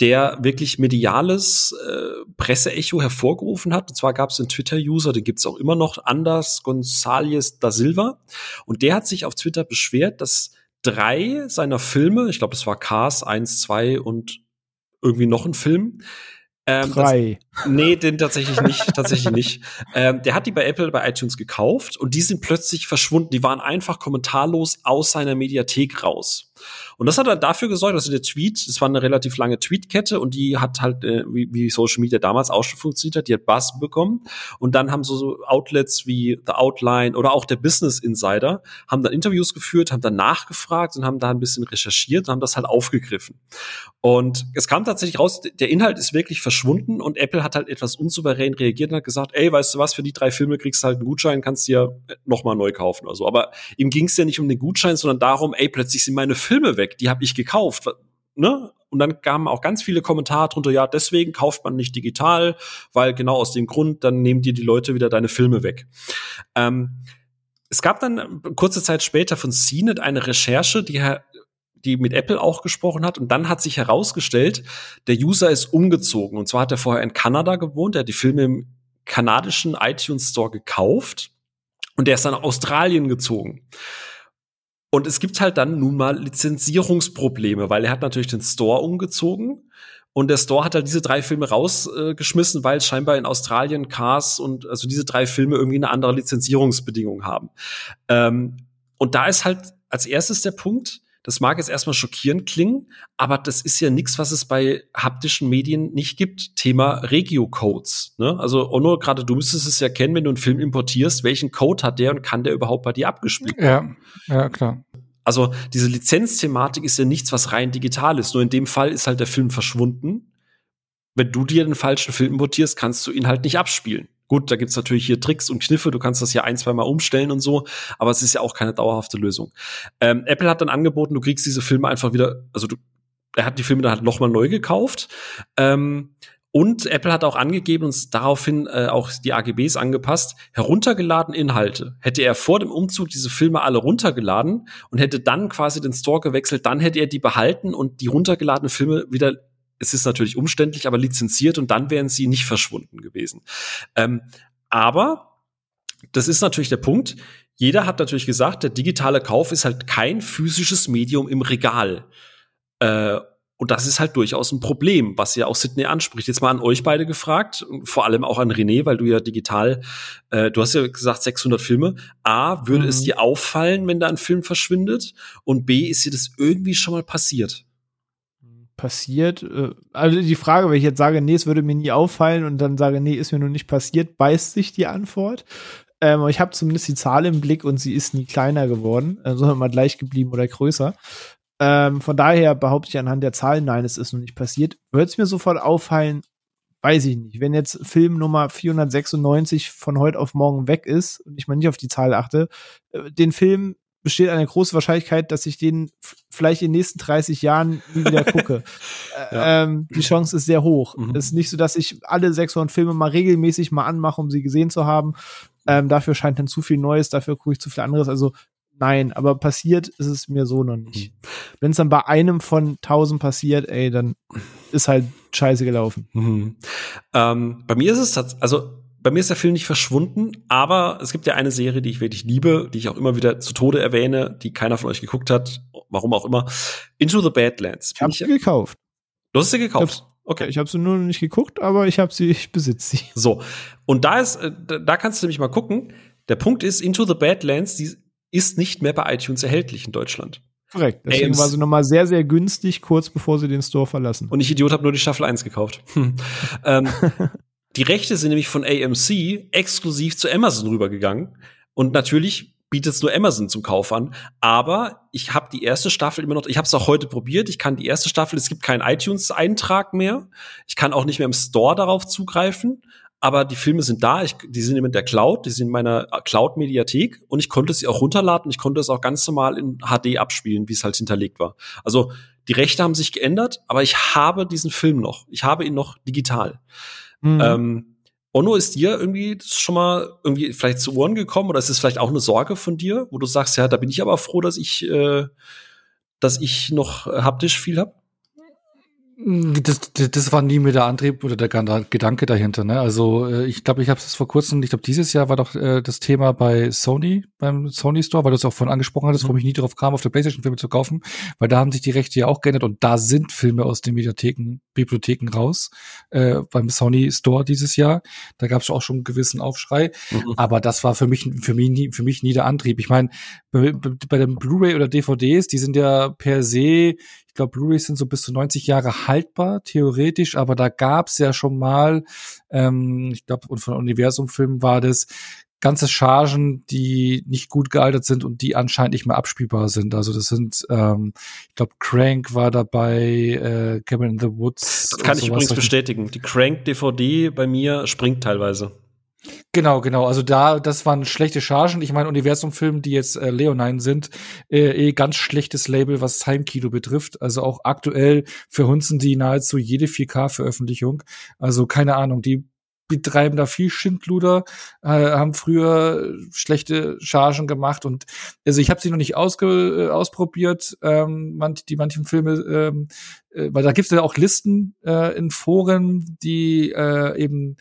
der wirklich mediales äh, Presseecho hervorgerufen hat. Und zwar gab es einen Twitter-User, den gibt es auch immer noch, Anders González da Silva. Und der hat sich auf Twitter beschwert, dass drei seiner Filme, ich glaube, es war Cars 1, 2 und irgendwie noch ein Film, ähm, Drei. Das, nee, den tatsächlich nicht, tatsächlich nicht. Ähm, der hat die bei Apple, bei iTunes gekauft und die sind plötzlich verschwunden. Die waren einfach kommentarlos aus seiner Mediathek raus. Und das hat dann dafür gesorgt, dass der Tweet, es war eine relativ lange Tweetkette und die hat halt, äh, wie, wie Social Media damals auch schon funktioniert hat, die hat Buzz bekommen. Und dann haben so, so Outlets wie The Outline oder auch der Business Insider haben dann Interviews geführt, haben dann nachgefragt und haben da ein bisschen recherchiert und haben das halt aufgegriffen. Und es kam tatsächlich raus, der Inhalt ist wirklich verschwunden und Apple hat halt etwas unsouverän reagiert und hat gesagt, ey, weißt du was, für die drei Filme kriegst du halt einen Gutschein, kannst dir nochmal neu kaufen oder so. Aber ihm ging es ja nicht um den Gutschein, sondern darum, ey, plötzlich sind meine Filme weg, die habe ich gekauft. Ne? Und dann kamen auch ganz viele Kommentare drunter, ja, deswegen kauft man nicht digital, weil genau aus dem Grund, dann nehmen dir die Leute wieder deine Filme weg. Ähm, es gab dann kurze Zeit später von CNET eine Recherche, die die mit Apple auch gesprochen hat. Und dann hat sich herausgestellt, der User ist umgezogen. Und zwar hat er vorher in Kanada gewohnt. Er hat die Filme im kanadischen iTunes Store gekauft. Und der ist dann nach Australien gezogen. Und es gibt halt dann nun mal Lizenzierungsprobleme, weil er hat natürlich den Store umgezogen. Und der Store hat halt diese drei Filme rausgeschmissen, äh, weil scheinbar in Australien Cars und also diese drei Filme irgendwie eine andere Lizenzierungsbedingung haben. Ähm, und da ist halt als erstes der Punkt, das mag jetzt erstmal schockierend klingen, aber das ist ja nichts, was es bei haptischen Medien nicht gibt. Thema Regio-Codes. Ne? Also Ono, gerade du müsstest es ja kennen, wenn du einen Film importierst, welchen Code hat der und kann der überhaupt bei dir abgespielt werden? Ja, ja, klar. Also diese Lizenzthematik ist ja nichts, was rein digital ist. Nur in dem Fall ist halt der Film verschwunden. Wenn du dir den falschen Film importierst, kannst du ihn halt nicht abspielen. Gut, da gibt's natürlich hier Tricks und Kniffe, du kannst das ja ein, zwei Mal umstellen und so, aber es ist ja auch keine dauerhafte Lösung. Ähm, Apple hat dann angeboten, du kriegst diese Filme einfach wieder, also du, er hat die Filme dann halt nochmal neu gekauft. Ähm, und Apple hat auch angegeben und daraufhin äh, auch die AGBs angepasst, heruntergeladen Inhalte. Hätte er vor dem Umzug diese Filme alle runtergeladen und hätte dann quasi den Store gewechselt, dann hätte er die behalten und die runtergeladenen Filme wieder es ist natürlich umständlich, aber lizenziert und dann wären sie nicht verschwunden gewesen. Ähm, aber das ist natürlich der Punkt. Jeder hat natürlich gesagt, der digitale Kauf ist halt kein physisches Medium im Regal. Äh, und das ist halt durchaus ein Problem, was ja auch Sydney anspricht. Jetzt mal an euch beide gefragt, vor allem auch an René, weil du ja digital, äh, du hast ja gesagt 600 Filme. A, würde mhm. es dir auffallen, wenn da ein Film verschwindet? Und B, ist dir das irgendwie schon mal passiert? Passiert. Äh, also die Frage, wenn ich jetzt sage, nee, es würde mir nie auffallen und dann sage, nee, ist mir nur nicht passiert, beißt sich die Antwort. Ähm, ich habe zumindest die Zahl im Blick und sie ist nie kleiner geworden, äh, sondern mal gleich geblieben oder größer. Ähm, von daher behaupte ich anhand der Zahlen, nein, es ist noch nicht passiert. Wird es mir sofort auffallen? Weiß ich nicht. Wenn jetzt Film Nummer 496 von heute auf morgen weg ist und ich mal nicht auf die Zahl achte, äh, den Film besteht eine große Wahrscheinlichkeit, dass ich den vielleicht in den nächsten 30 Jahren nie wieder gucke. ja. ähm, die Chance ist sehr hoch. Mhm. Es ist nicht so, dass ich alle 600 Filme mal regelmäßig mal anmache, um sie gesehen zu haben. Ähm, dafür scheint dann zu viel Neues, dafür gucke ich zu viel anderes. Also nein, aber passiert ist es mir so noch nicht. Mhm. Wenn es dann bei einem von 1000 passiert, ey, dann ist halt scheiße gelaufen. Mhm. Ähm, bei mir ist es, also bei mir ist der Film nicht verschwunden, aber es gibt ja eine Serie, die ich wirklich liebe, die ich auch immer wieder zu Tode erwähne, die keiner von euch geguckt hat, warum auch immer. Into the Badlands. Ich habe sie gekauft. Du hast sie gekauft. Okay. Ich habe sie nur noch nicht geguckt, aber ich habe sie, ich besitze sie. So. Und da ist, äh, da kannst du nämlich mal gucken. Der Punkt ist, Into the Badlands, die ist nicht mehr bei iTunes erhältlich in Deutschland. Korrekt. Deswegen AMC. war sie nochmal sehr, sehr günstig, kurz bevor sie den Store verlassen. Und ich Idiot habe nur die Staffel 1 gekauft. ähm, Die Rechte sind nämlich von AMC exklusiv zu Amazon rübergegangen. Und natürlich bietet es nur Amazon zum Kauf an. Aber ich habe die erste Staffel immer noch, ich habe es auch heute probiert, ich kann die erste Staffel, es gibt keinen iTunes-Eintrag mehr. Ich kann auch nicht mehr im Store darauf zugreifen. Aber die Filme sind da, ich, die sind in der Cloud, die sind in meiner Cloud-Mediathek und ich konnte sie auch runterladen, ich konnte es auch ganz normal in HD abspielen, wie es halt hinterlegt war. Also die Rechte haben sich geändert, aber ich habe diesen Film noch. Ich habe ihn noch digital. Mhm. Ähm, Onno, ist dir irgendwie schon mal irgendwie vielleicht zu Ohren gekommen oder ist es vielleicht auch eine Sorge von dir, wo du sagst, ja, da bin ich aber froh, dass ich, äh, dass ich noch haptisch viel habe? Das, das, das war nie mehr der Antrieb oder der Gedanke dahinter. Ne? Also äh, ich glaube, ich habe es vor kurzem, ich glaube dieses Jahr war doch äh, das Thema bei Sony, beim Sony Store, weil du es auch vorhin angesprochen hattest, mhm. wo ich nie darauf kam, auf der PlayStation Filme zu kaufen, weil da haben sich die Rechte ja auch geändert und da sind Filme aus den Mediatheken, Bibliotheken raus äh, beim Sony Store dieses Jahr. Da gab es auch schon einen gewissen Aufschrei, mhm. aber das war für mich für mich nie, für mich nie der Antrieb. Ich meine, bei, bei den Blu-ray oder DVDs, die sind ja per se glaube, Blu-rays sind so bis zu 90 Jahre haltbar, theoretisch, aber da gab's ja schon mal, ähm, ich glaube, und von Universum-Filmen war das, ganze Chargen, die nicht gut gealtert sind und die anscheinend nicht mehr abspielbar sind. Also das sind, ähm, ich glaube, Crank war dabei, äh, Cabin in the Woods. Das kann ich übrigens bestätigen. Die Crank-DVD bei mir springt teilweise. Genau, genau. Also da, das waren schlechte Chargen. Ich meine, Universum-Filme, die jetzt äh, Leonine sind, äh, eh ganz schlechtes Label, was Heimkino betrifft. Also auch aktuell verhunzen die nahezu jede 4K-Veröffentlichung. Also keine Ahnung, die betreiben da viel Schindluder, äh, haben früher schlechte Chargen gemacht und also ich habe sie noch nicht ausge, äh, ausprobiert, ähm, manch, die manchen Filme, ähm, äh, weil da gibt es ja auch Listen äh, in Foren, die äh, eben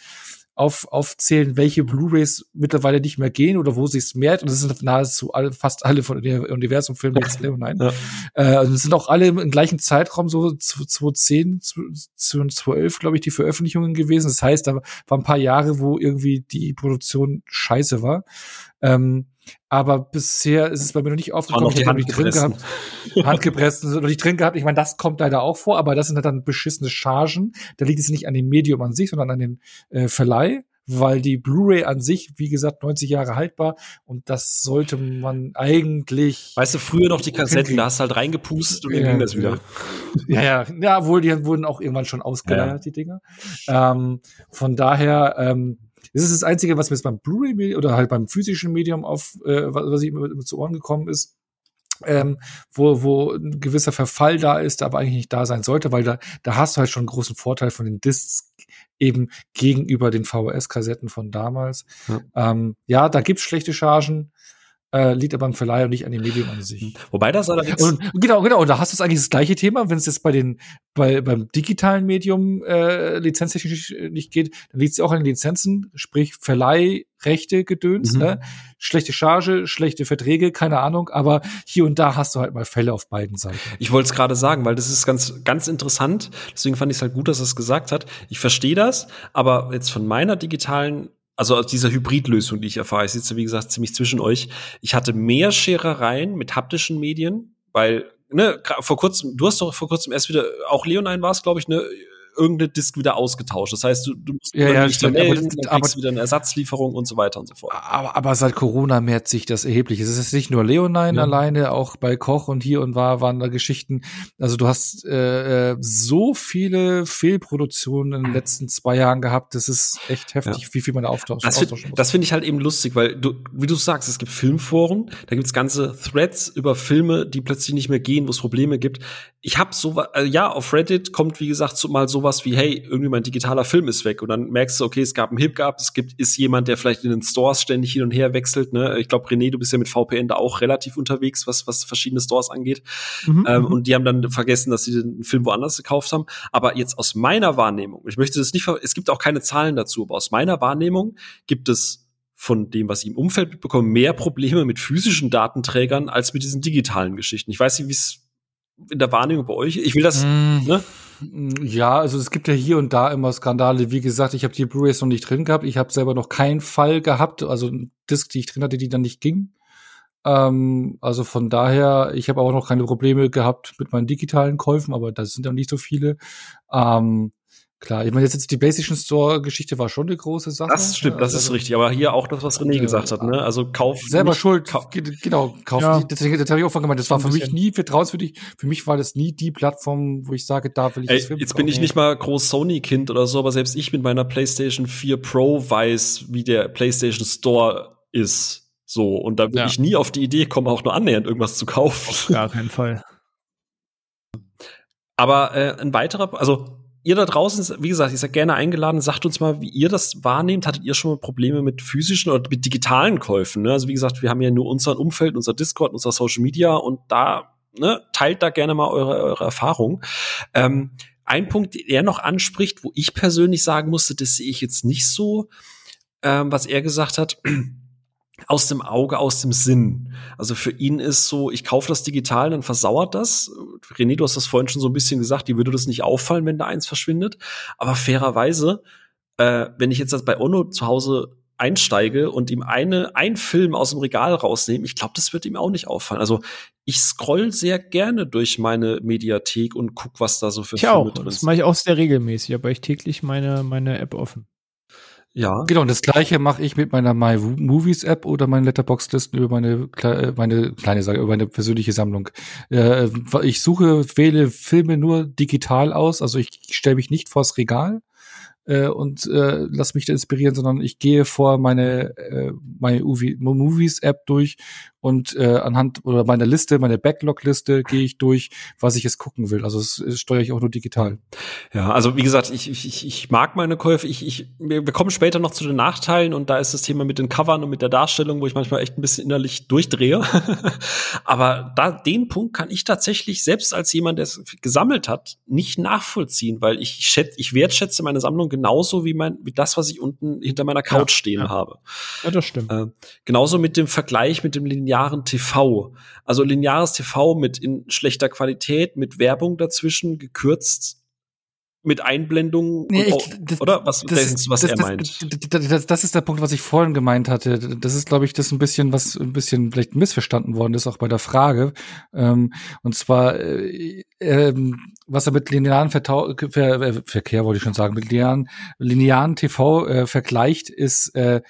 auf, aufzählen, welche Blu-rays mittlerweile nicht mehr gehen oder wo sich's mehrt. Und das sind nahezu alle, fast alle von den Universum-Filmen jetzt Leonine. Ja. Äh, also das sind auch alle im gleichen Zeitraum, so 2010, 2012, glaube ich, die Veröffentlichungen gewesen. Das heißt, da waren ein paar Jahre, wo irgendwie die Produktion scheiße war. Ähm, aber bisher ist es bei mir noch nicht aufgekommen. Ich habe die drin gehabt. Handgepressten sind noch nicht drin gehabt. Ich meine, das kommt leider auch vor, aber das sind halt dann beschissene Chargen. Da liegt es nicht an dem Medium an sich, sondern an den äh, Verleih weil die Blu-ray an sich, wie gesagt, 90 Jahre haltbar und das sollte man eigentlich. Weißt du, früher noch die Kassetten, da hast du halt reingepustet und dann ja, ging das wieder. Ja, ja, ja, wohl, die wurden auch irgendwann schon ausgeleiert, ja. die Dinger. Ähm, von daher, ähm, das ist das Einzige, was mir jetzt beim Blu-ray oder halt beim physischen Medium auf, äh, was ich immer, immer zu Ohren gekommen ist, ähm, wo, wo ein gewisser Verfall da ist, aber eigentlich nicht da sein sollte, weil da, da hast du halt schon einen großen Vorteil von den Discs eben gegenüber den VHS-Kassetten von damals. Ja, ähm, ja da gibt's schlechte Chargen, äh, liegt aber am Verleih und nicht an dem Medium an sich. Wobei das allerdings. Und, genau, genau, und da hast du eigentlich das gleiche Thema, wenn es jetzt bei den, bei, beim digitalen Medium äh, lizenztechnisch nicht geht, dann liegt es auch an den Lizenzen, sprich Verleih, Rechte gedöns, mhm. ne? schlechte Charge, schlechte Verträge, keine Ahnung, aber hier und da hast du halt mal Fälle auf beiden Seiten. Ich wollte es gerade sagen, weil das ist ganz, ganz interessant. Deswegen fand ich es halt gut, dass er es gesagt hat. Ich verstehe das, aber jetzt von meiner digitalen also aus dieser Hybridlösung, die ich erfahre, ich sitze, wie gesagt, ziemlich zwischen euch. Ich hatte mehr Scherereien mit haptischen Medien, weil, ne, vor kurzem, du hast doch vor kurzem erst wieder, auch Leonine war es, glaube ich, ne, irgendeine Disk wieder ausgetauscht. Das heißt, du, du musst ja, ja, nicht melden, aber, dann aber, wieder eine Ersatzlieferung und so weiter und so fort. Aber, aber seit Corona mehrt sich das erheblich. Es ist nicht nur Leonine ja. alleine, auch bei Koch und hier und war waren da Geschichten. Also du hast äh, äh so viele Fehlproduktionen in den letzten zwei Jahren gehabt. Das ist echt heftig, ja. wie viel man da auftauschen, das. Das finde ich halt eben lustig, weil du, wie du sagst, es gibt Filmforen, da gibt's ganze Threads über Filme, die plötzlich nicht mehr gehen, wo es Probleme gibt. Ich habe so, äh, ja, auf Reddit kommt wie gesagt so, mal so sowas wie, hey, irgendwie mein digitaler Film ist weg und dann merkst du, okay, es gab einen Hip-Gap, es gibt, ist jemand, der vielleicht in den Stores ständig hin und her wechselt, ne? Ich glaube, René, du bist ja mit VPN da auch relativ unterwegs, was, was verschiedene Stores angeht. Mhm, ähm, mhm. und die haben dann vergessen, dass sie den Film woanders gekauft haben. Aber jetzt aus meiner Wahrnehmung, ich möchte das nicht, es gibt auch keine Zahlen dazu, aber aus meiner Wahrnehmung gibt es von dem, was ich im Umfeld mitbekomme, mehr Probleme mit physischen Datenträgern als mit diesen digitalen Geschichten. Ich weiß nicht, wie es in der Wahrnehmung bei euch? Ich will das, mm. ne? Ja, also es gibt ja hier und da immer Skandale. Wie gesagt, ich habe die Blu-rays noch nicht drin gehabt. Ich habe selber noch keinen Fall gehabt, also ein Disc, die ich drin hatte, die dann nicht ging. Ähm, also von daher, ich habe auch noch keine Probleme gehabt mit meinen digitalen Käufen, aber das sind ja nicht so viele. Ähm, Klar, ich meine, jetzt die PlayStation Store-Geschichte war schon eine große Sache. Das stimmt, das also, ist richtig. Aber hier auch das, was René gesagt hat, ne? Also kauf. Selber nicht, schuld, kauf, genau, kauf ja. nicht. Das, das habe ich auch von gemeint. Das war für mich nie vertrauenswürdig. Für mich war das nie die Plattform, wo ich sage, da will ich Ey, das Film Jetzt bin ich nicht mal groß Sony-Kind oder so, aber selbst ich mit meiner PlayStation 4 Pro weiß, wie der PlayStation Store ist. So. Und da würde ja. ich nie auf die Idee kommen, auch nur annähernd irgendwas zu kaufen. Auf gar keinen Fall. Aber äh, ein weiterer, also ihr da draußen, wie gesagt, ihr seid gerne eingeladen, sagt uns mal, wie ihr das wahrnehmt. Hattet ihr schon mal Probleme mit physischen oder mit digitalen Käufen? Ne? Also wie gesagt, wir haben ja nur unser Umfeld, unser Discord, unser Social Media und da ne, teilt da gerne mal eure, eure Erfahrung. Ähm, ein Punkt, den er noch anspricht, wo ich persönlich sagen musste, das sehe ich jetzt nicht so, ähm, was er gesagt hat aus dem Auge, aus dem Sinn. Also für ihn ist so, ich kaufe das digital, dann versauert das. René, du hast das vorhin schon so ein bisschen gesagt, dir würde das nicht auffallen, wenn da eins verschwindet. Aber fairerweise, äh, wenn ich jetzt bei Ono zu Hause einsteige und ihm eine, ein Film aus dem Regal rausnehme, ich glaube, das wird ihm auch nicht auffallen. Also ich scroll sehr gerne durch meine Mediathek und guck, was da so für ich Filme auch. drin sind. Das mache ich auch sehr regelmäßig, aber ich täglich meine, meine App offen. Ja. Genau, und das gleiche mache ich mit meiner My Movies App oder meinen Letterbox-Listen über meine, äh, meine kleine Sage, über meine persönliche Sammlung. Äh, ich suche, wähle Filme nur digital aus, also ich stelle mich nicht vors Regal, äh, und äh, lass mich da inspirieren, sondern ich gehe vor meine, äh, meine Movies-App durch und äh, anhand oder meiner Liste, meine Backlog-Liste gehe ich durch, was ich jetzt gucken will. Also das, das steuere ich auch nur digital. Ja, also wie gesagt, ich, ich, ich mag meine Käufe. Ich, ich, wir kommen später noch zu den Nachteilen und da ist das Thema mit den Covern und mit der Darstellung, wo ich manchmal echt ein bisschen innerlich durchdrehe. Aber da den Punkt kann ich tatsächlich selbst als jemand, der es gesammelt hat, nicht nachvollziehen, weil ich schätze, ich wertschätze meine Sammlung genauso wie mein wie das, was ich unten hinter meiner Couch ja, stehen ja. habe. Ja, das stimmt. Äh, genauso mit dem Vergleich mit dem linearen linearen TV. Also lineares TV mit in schlechter Qualität, mit Werbung dazwischen, gekürzt, mit Einblendungen, nee, das, oder? Was das, du, was das, er meint? Das, das, ist der Punkt, was ich vorhin gemeint hatte. Das ist, glaube ich, das ein bisschen, was ein bisschen vielleicht missverstanden worden ist, auch bei der Frage. Ähm, und zwar, äh, ähm, was er mit linearen Vertau Ver Ver Verkehr, wollte ich schon sagen, mit linearen, linearen TV äh, vergleicht, ist äh,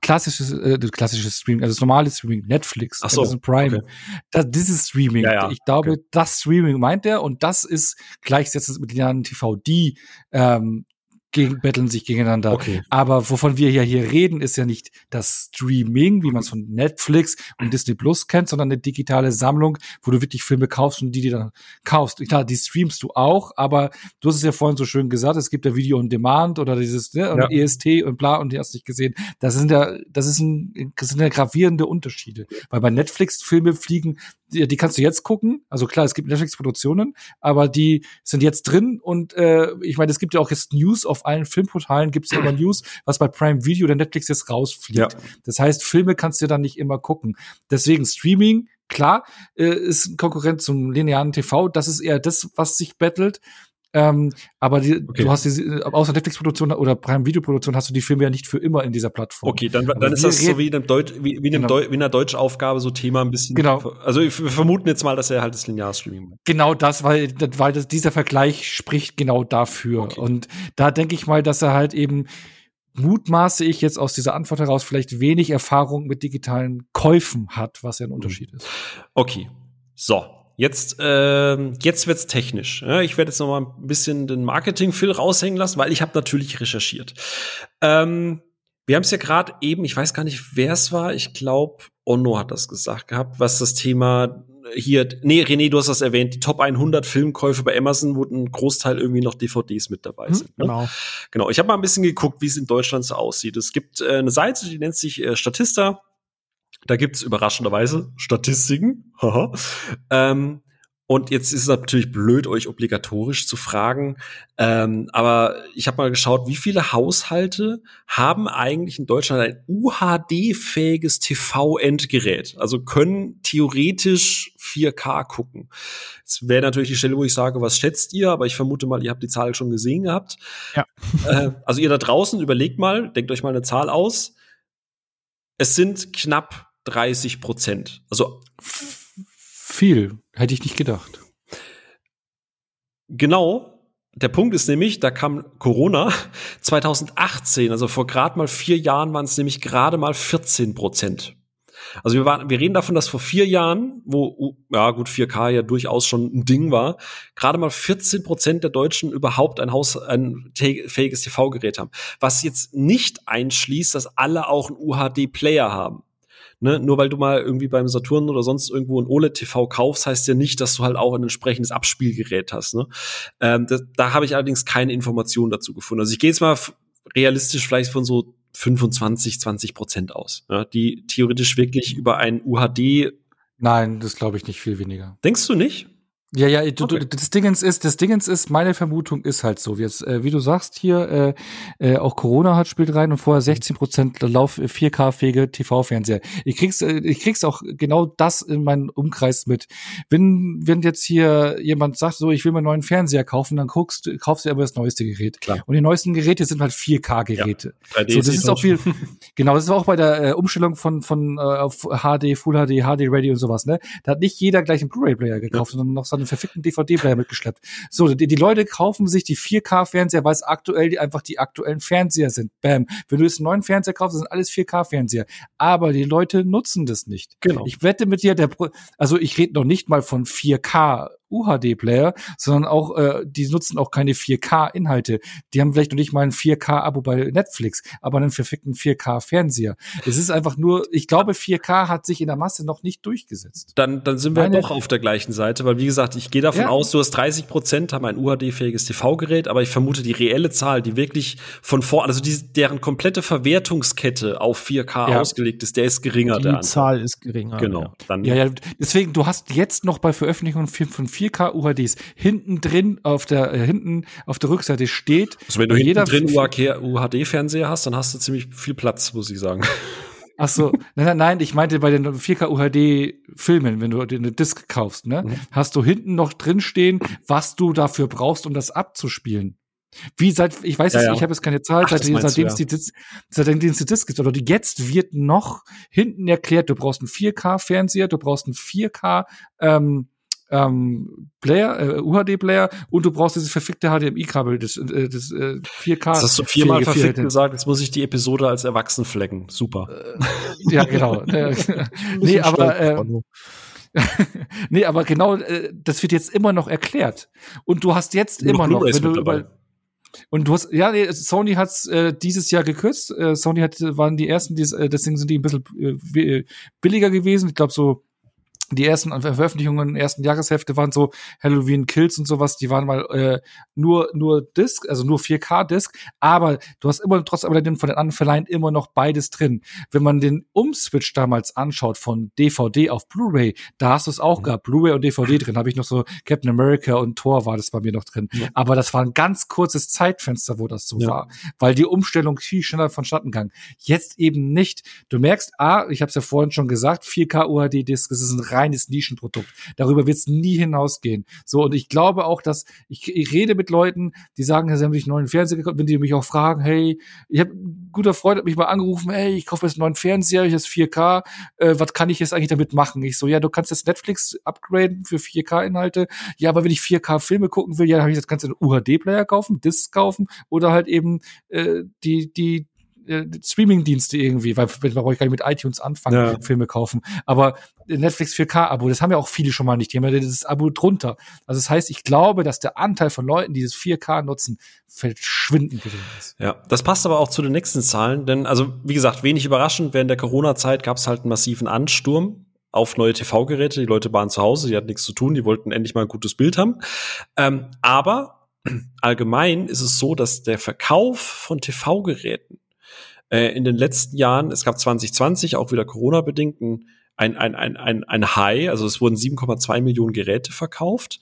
klassisches, äh, klassisches Streaming, also das normale Streaming, Netflix, Ach so, Amazon Prime. Okay. Das, dieses Streaming. Ja, ja, ich glaube, okay. das Streaming meint er und das ist gleichgesetzt mit linearen TV, die ähm, gegen, betteln sich gegeneinander. Okay. Aber wovon wir ja hier reden, ist ja nicht das Streaming, wie man es von Netflix und Disney Plus kennt, sondern eine digitale Sammlung, wo du wirklich Filme kaufst und die dir dann kaufst. Klar, die streamst du auch, aber du hast es ja vorhin so schön gesagt, es gibt ja Video on Demand oder dieses ne, ja. EST und bla und die hast nicht gesehen. Das sind ja, das ist ein, das sind ja gravierende Unterschiede. Weil bei Netflix Filme fliegen die, die kannst du jetzt gucken. Also klar, es gibt Netflix-Produktionen, aber die sind jetzt drin und äh, ich meine, es gibt ja auch jetzt News auf allen Filmportalen, gibt es ja immer News, was bei Prime Video oder Netflix jetzt rausfliegt. Ja. Das heißt, Filme kannst du dann nicht immer gucken. Deswegen Streaming, klar, äh, ist ein Konkurrent zum linearen TV. Das ist eher das, was sich bettelt. Ähm, aber die, okay. du hast die, außer Netflix-Produktion oder Prime-Video-Produktion hast du die Filme ja nicht für immer in dieser Plattform. Okay, dann, dann ist das so wie in, einem Deut wie, wie, in, genau. Deu wie in einer Deutschaufgabe so Thema ein bisschen. Genau. Also wir vermuten jetzt mal, dass er halt das Linear-Streaming macht. Genau das, weil, weil das, dieser Vergleich spricht genau dafür. Okay. Und da denke ich mal, dass er halt eben mutmaße ich jetzt aus dieser Antwort heraus vielleicht wenig Erfahrung mit digitalen Käufen hat, was ja ein Unterschied ist. Okay. So, Jetzt, äh, jetzt wird's technisch. Ja, ich werde jetzt noch mal ein bisschen den Marketing-Phil raushängen lassen, weil ich habe natürlich recherchiert. Ähm, wir haben es ja gerade eben, ich weiß gar nicht, wer es war. Ich glaube, Onno hat das gesagt gehabt, was das Thema hier, nee, René, du hast das erwähnt, die Top 100 Filmkäufe bei Amazon, wo ein Großteil irgendwie noch DVDs mit dabei hm, sind. Ne? Genau. Genau. Ich habe mal ein bisschen geguckt, wie es in Deutschland so aussieht. Es gibt äh, eine Seite, die nennt sich äh, Statista. Da gibt's überraschenderweise Statistiken. ähm, und jetzt ist es natürlich blöd, euch obligatorisch zu fragen, ähm, aber ich habe mal geschaut, wie viele Haushalte haben eigentlich in Deutschland ein UHD-fähiges TV-Endgerät? Also können theoretisch 4K gucken. Jetzt wäre natürlich die Stelle, wo ich sage, was schätzt ihr? Aber ich vermute mal, ihr habt die Zahl schon gesehen gehabt. Ja. Äh, also ihr da draußen, überlegt mal, denkt euch mal eine Zahl aus. Es sind knapp 30 Prozent. Also viel, hätte ich nicht gedacht. Genau. Der Punkt ist nämlich, da kam Corona 2018, also vor gerade mal vier Jahren waren es nämlich gerade mal 14 Prozent. Also wir, waren, wir reden davon, dass vor vier Jahren, wo ja gut 4K ja durchaus schon ein Ding war, gerade mal 14 Prozent der Deutschen überhaupt ein Haus ein fähiges TV-Gerät haben. Was jetzt nicht einschließt, dass alle auch einen UHD-Player haben. Ne? Nur weil du mal irgendwie beim Saturn oder sonst irgendwo ein OLED-TV kaufst, heißt ja nicht, dass du halt auch ein entsprechendes Abspielgerät hast. Ne? Ähm, das, da habe ich allerdings keine Informationen dazu gefunden. Also ich gehe jetzt mal realistisch vielleicht von so 25, 20 Prozent aus, ja, die theoretisch wirklich über ein UHD Nein, das glaube ich nicht viel weniger. Denkst du nicht? Ja, ja, du, okay. du, das Dingens ist, das Dingens ist, meine Vermutung ist halt so, wie, jetzt, äh, wie du sagst hier, äh, äh, auch Corona hat spielt rein und vorher 16 Prozent Lauf 4K-fähige äh, TV-Fernseher. Ich krieg's, äh, ich krieg's auch genau das in meinen Umkreis mit. Wenn, wenn jetzt hier jemand sagt, so, ich will mir einen neuen Fernseher kaufen, dann guckst, kaufst du immer das neueste Gerät. Klar. Und die neuesten Geräte sind halt 4K-Geräte. Ja, so, das ist auch viel, genau, das ist auch bei der äh, Umstellung von, von äh, auf HD, Full HD, HD Radio und sowas, ne? Da hat nicht jeder gleich einen Blu-ray-Player gekauft, ja. sondern noch so einen verfickten DVD-Player mitgeschleppt. So, die, die, Leute kaufen sich die 4K-Fernseher, weil es aktuell die, einfach die aktuellen Fernseher sind. Bam. Wenn du jetzt einen neuen Fernseher kaufst, sind alles 4K-Fernseher. Aber die Leute nutzen das nicht. Genau. Ich wette mit dir, der, also ich rede noch nicht mal von 4K UHD-Player, sondern auch, äh, die nutzen auch keine 4K-Inhalte. Die haben vielleicht noch nicht mal ein 4K-Abo bei Netflix, aber einen verfickten 4K-Fernseher. Es ist einfach nur, ich glaube, 4K hat sich in der Masse noch nicht durchgesetzt. Dann, dann sind wir Meine, doch auf der gleichen Seite, weil wie gesagt, ich gehe davon ja. aus, du hast 30 Prozent haben ein UHD-fähiges TV-Gerät, aber ich vermute, die reelle Zahl, die wirklich von vor, also die, deren komplette Verwertungskette auf 4K ja. ausgelegt ist, der ist geringer. Die Zahl ist geringer. Genau. Ja. Dann ja, ja, deswegen, du hast jetzt noch bei Veröffentlichung von 4K UHDs hinten drin auf der äh, hinten auf der Rückseite steht. Also wenn du hinten drin UHD Fernseher hast, dann hast du ziemlich viel Platz, muss ich sagen. Ach so, nein, nein, nein, ich meinte bei den 4K UHD Filmen, wenn du eine Disc kaufst, ne, mhm. hast du hinten noch drin stehen, was du dafür brauchst, um das abzuspielen. Wie seit, ich weiß ja, ja. ich habe jetzt keine Zahl, Ach, seitdem, seitdem, es die, seitdem es die Disc gibt, oder jetzt wird noch hinten erklärt, du brauchst einen 4K-Fernseher, du brauchst einen 4K ähm, ähm, Player, äh, UHD-Player und du brauchst dieses verfickte HDMI-Kabel, das, äh, das äh, 4K. Das hast du viermal verfickt gesagt, jetzt muss ich die Episode als Erwachsen flecken. Super. Äh, ja, genau. Äh, nee, aber äh, nee, aber genau, äh, das wird jetzt immer noch erklärt. Und du hast jetzt Nur immer noch, wenn du über, und du hast, ja, nee, Sony hat's äh, dieses Jahr gekürzt. Äh, Sony hat, waren die ersten, die, äh, deswegen sind die ein bisschen äh, billiger gewesen. Ich glaube so die ersten Veröffentlichungen, ersten Jahreshefte waren so Halloween Kills und sowas, die waren mal äh, nur nur Disc, also nur 4K Disc, aber du hast immer trotz aber von den anderen Verleihen immer noch beides drin. Wenn man den Umswitch damals anschaut von DVD auf Blu-ray, da hast du es auch mhm. gehabt, Blu-ray und DVD drin, habe ich noch so Captain America und Thor war das bei mir noch drin, ja. aber das war ein ganz kurzes Zeitfenster, wo das so ja. war, weil die Umstellung viel schneller vonstatten ging. Jetzt eben nicht. Du merkst, ah, ich habe es ja vorhin schon gesagt, 4K UHD Disc, das ist ein reines Nischenprodukt. Darüber wird es nie hinausgehen. So, und ich glaube auch, dass ich, ich rede mit Leuten, die sagen, sie haben sich einen neuen Fernseher gekauft, wenn die mich auch fragen, hey, ich habe guter Freund hat mich mal angerufen, hey, ich kaufe jetzt einen neuen Fernseher, ich habe 4K, äh, was kann ich jetzt eigentlich damit machen? Ich so, ja, du kannst jetzt Netflix upgraden für 4K-Inhalte. Ja, aber wenn ich 4K-Filme gucken will, ja, habe ich kannst du einen UHD-Player kaufen, Disc kaufen oder halt eben äh, die die äh, Streaming-Dienste irgendwie, weil da brauche ich gar nicht mit iTunes anfangen, ja. Filme kaufen. Aber Netflix 4K-Abo, das haben ja auch viele schon mal nicht. Die haben ja dieses Abo drunter. Also das heißt, ich glaube, dass der Anteil von Leuten, die das 4K nutzen, verschwindend gering ist. Ja, das passt aber auch zu den nächsten Zahlen, denn also wie gesagt, wenig überraschend, während der Corona-Zeit gab es halt einen massiven Ansturm auf neue TV-Geräte. Die Leute waren zu Hause, die hatten nichts zu tun, die wollten endlich mal ein gutes Bild haben. Ähm, aber allgemein ist es so, dass der Verkauf von TV-Geräten äh, in den letzten Jahren, es gab 2020 auch wieder Corona-bedingt ein, ein, ein, ein, ein High, also es wurden 7,2 Millionen Geräte verkauft.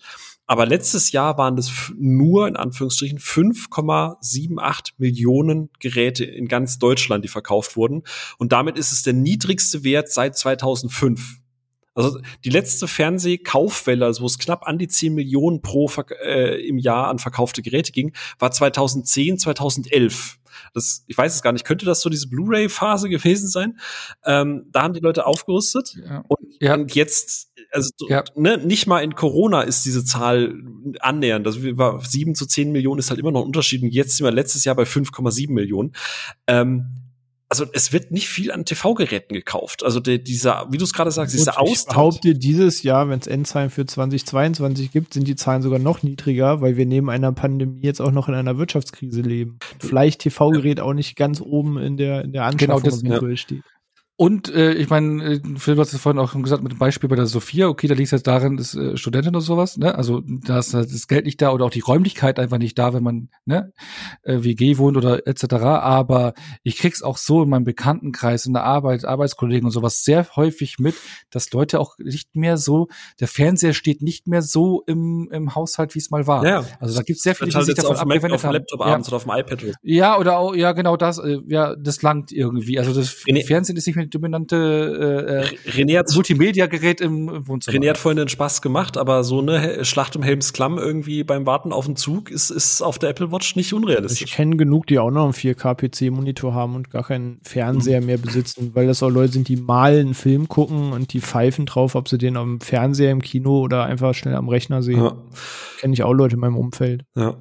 Aber letztes Jahr waren das nur in Anführungsstrichen 5,78 Millionen Geräte in ganz Deutschland, die verkauft wurden. Und damit ist es der niedrigste Wert seit 2005. Also die letzte Fernsehkaufwelle, also wo es knapp an die 10 Millionen pro äh, im Jahr an verkaufte Geräte ging, war 2010, 2011. Das, ich weiß es gar nicht. Könnte das so diese Blu-ray-Phase gewesen sein? Ähm, da haben die Leute aufgerüstet ja. Und, ja. und, jetzt, also ja. ne, nicht mal in Corona ist diese Zahl annähernd. Also war sieben zu zehn Millionen ist halt immer noch ein Unterschied. Und jetzt sind wir letztes Jahr bei 5,7 Millionen. Ähm, also es wird nicht viel an TV-Geräten gekauft. Also der, dieser, wie du es gerade sagst, Gut, dieser Austausch. Ich behaupte, dieses Jahr, wenn es Endzahlen für 2022 gibt, sind die Zahlen sogar noch niedriger, weil wir neben einer Pandemie jetzt auch noch in einer Wirtschaftskrise leben. Vielleicht TV-Gerät auch nicht ganz oben in der, in der Anschaffung genau das, ja. steht. Und äh, ich meine, äh, Phil hat es vorhin auch gesagt mit dem Beispiel bei der Sophia, okay, da liegt es jetzt darin, ist äh, Studentin oder sowas, ne? Also da ist halt das Geld nicht da oder auch die Räumlichkeit einfach nicht da, wenn man ne äh, WG wohnt oder etc. Aber ich krieg's auch so in meinem Bekanntenkreis, in der Arbeit, Arbeitskollegen und sowas sehr häufig mit, dass Leute auch nicht mehr so, der Fernseher steht nicht mehr so im, im Haushalt, wie es mal war. Ja, also da gibt's sehr viele, die halt sich davon abgewendet haben. Auf dem Laptop ja. abends oder auf dem iPad. Ja, oder auch, ja, genau das, äh, ja, das langt irgendwie. Also das René, Fernsehen ist nicht mehr dominante äh, René hat Multimedia-Gerät im Wohnzimmer. René hat vorhin den Spaß gemacht, aber so eine Schlacht um Helms Klamm irgendwie beim Warten auf den Zug ist, ist auf der Apple Watch nicht unrealistisch. Ich kenne genug, die auch noch einen 4K-PC-Monitor haben und gar keinen Fernseher mhm. mehr besitzen, weil das auch Leute sind, die mal einen Film gucken und die pfeifen drauf, ob sie den am Fernseher, im Kino oder einfach schnell am Rechner sehen. Ja. Kenne ich auch Leute in meinem Umfeld. Ja.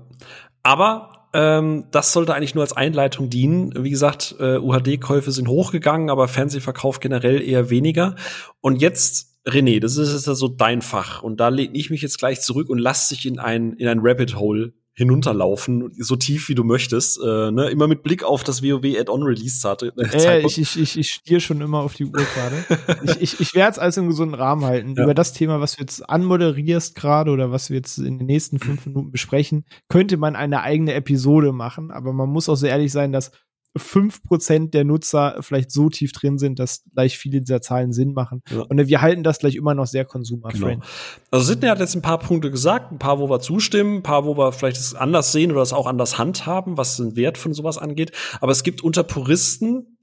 Aber ähm, das sollte eigentlich nur als Einleitung dienen. Wie gesagt, äh, UHD-Käufe sind hochgegangen, aber Fernsehverkauf generell eher weniger. Und jetzt, René, das ist jetzt ja so dein Fach. Und da lehne ich mich jetzt gleich zurück und lass dich in ein, in ein Rabbit Hole hinunterlaufen, so tief wie du möchtest. Äh, ne? Immer mit Blick auf das WoW Add-on Release hatte. Äh, ich, ich, ich, ich stier schon immer auf die Uhr gerade. ich ich, ich werde es als einen gesunden Rahmen halten. Ja. Über das Thema, was du jetzt anmoderierst gerade oder was wir jetzt in den nächsten fünf Minuten besprechen, könnte man eine eigene Episode machen. Aber man muss auch so ehrlich sein, dass 5% der Nutzer vielleicht so tief drin sind, dass gleich viele dieser Zahlen Sinn machen. Ja. Und wir halten das gleich immer noch sehr consumer-friendly. Genau. Also Sidney hat jetzt ein paar Punkte gesagt, ein paar, wo wir zustimmen, ein paar, wo wir vielleicht es anders sehen oder es auch anders handhaben, was den Wert von sowas angeht. Aber es gibt unter Puristen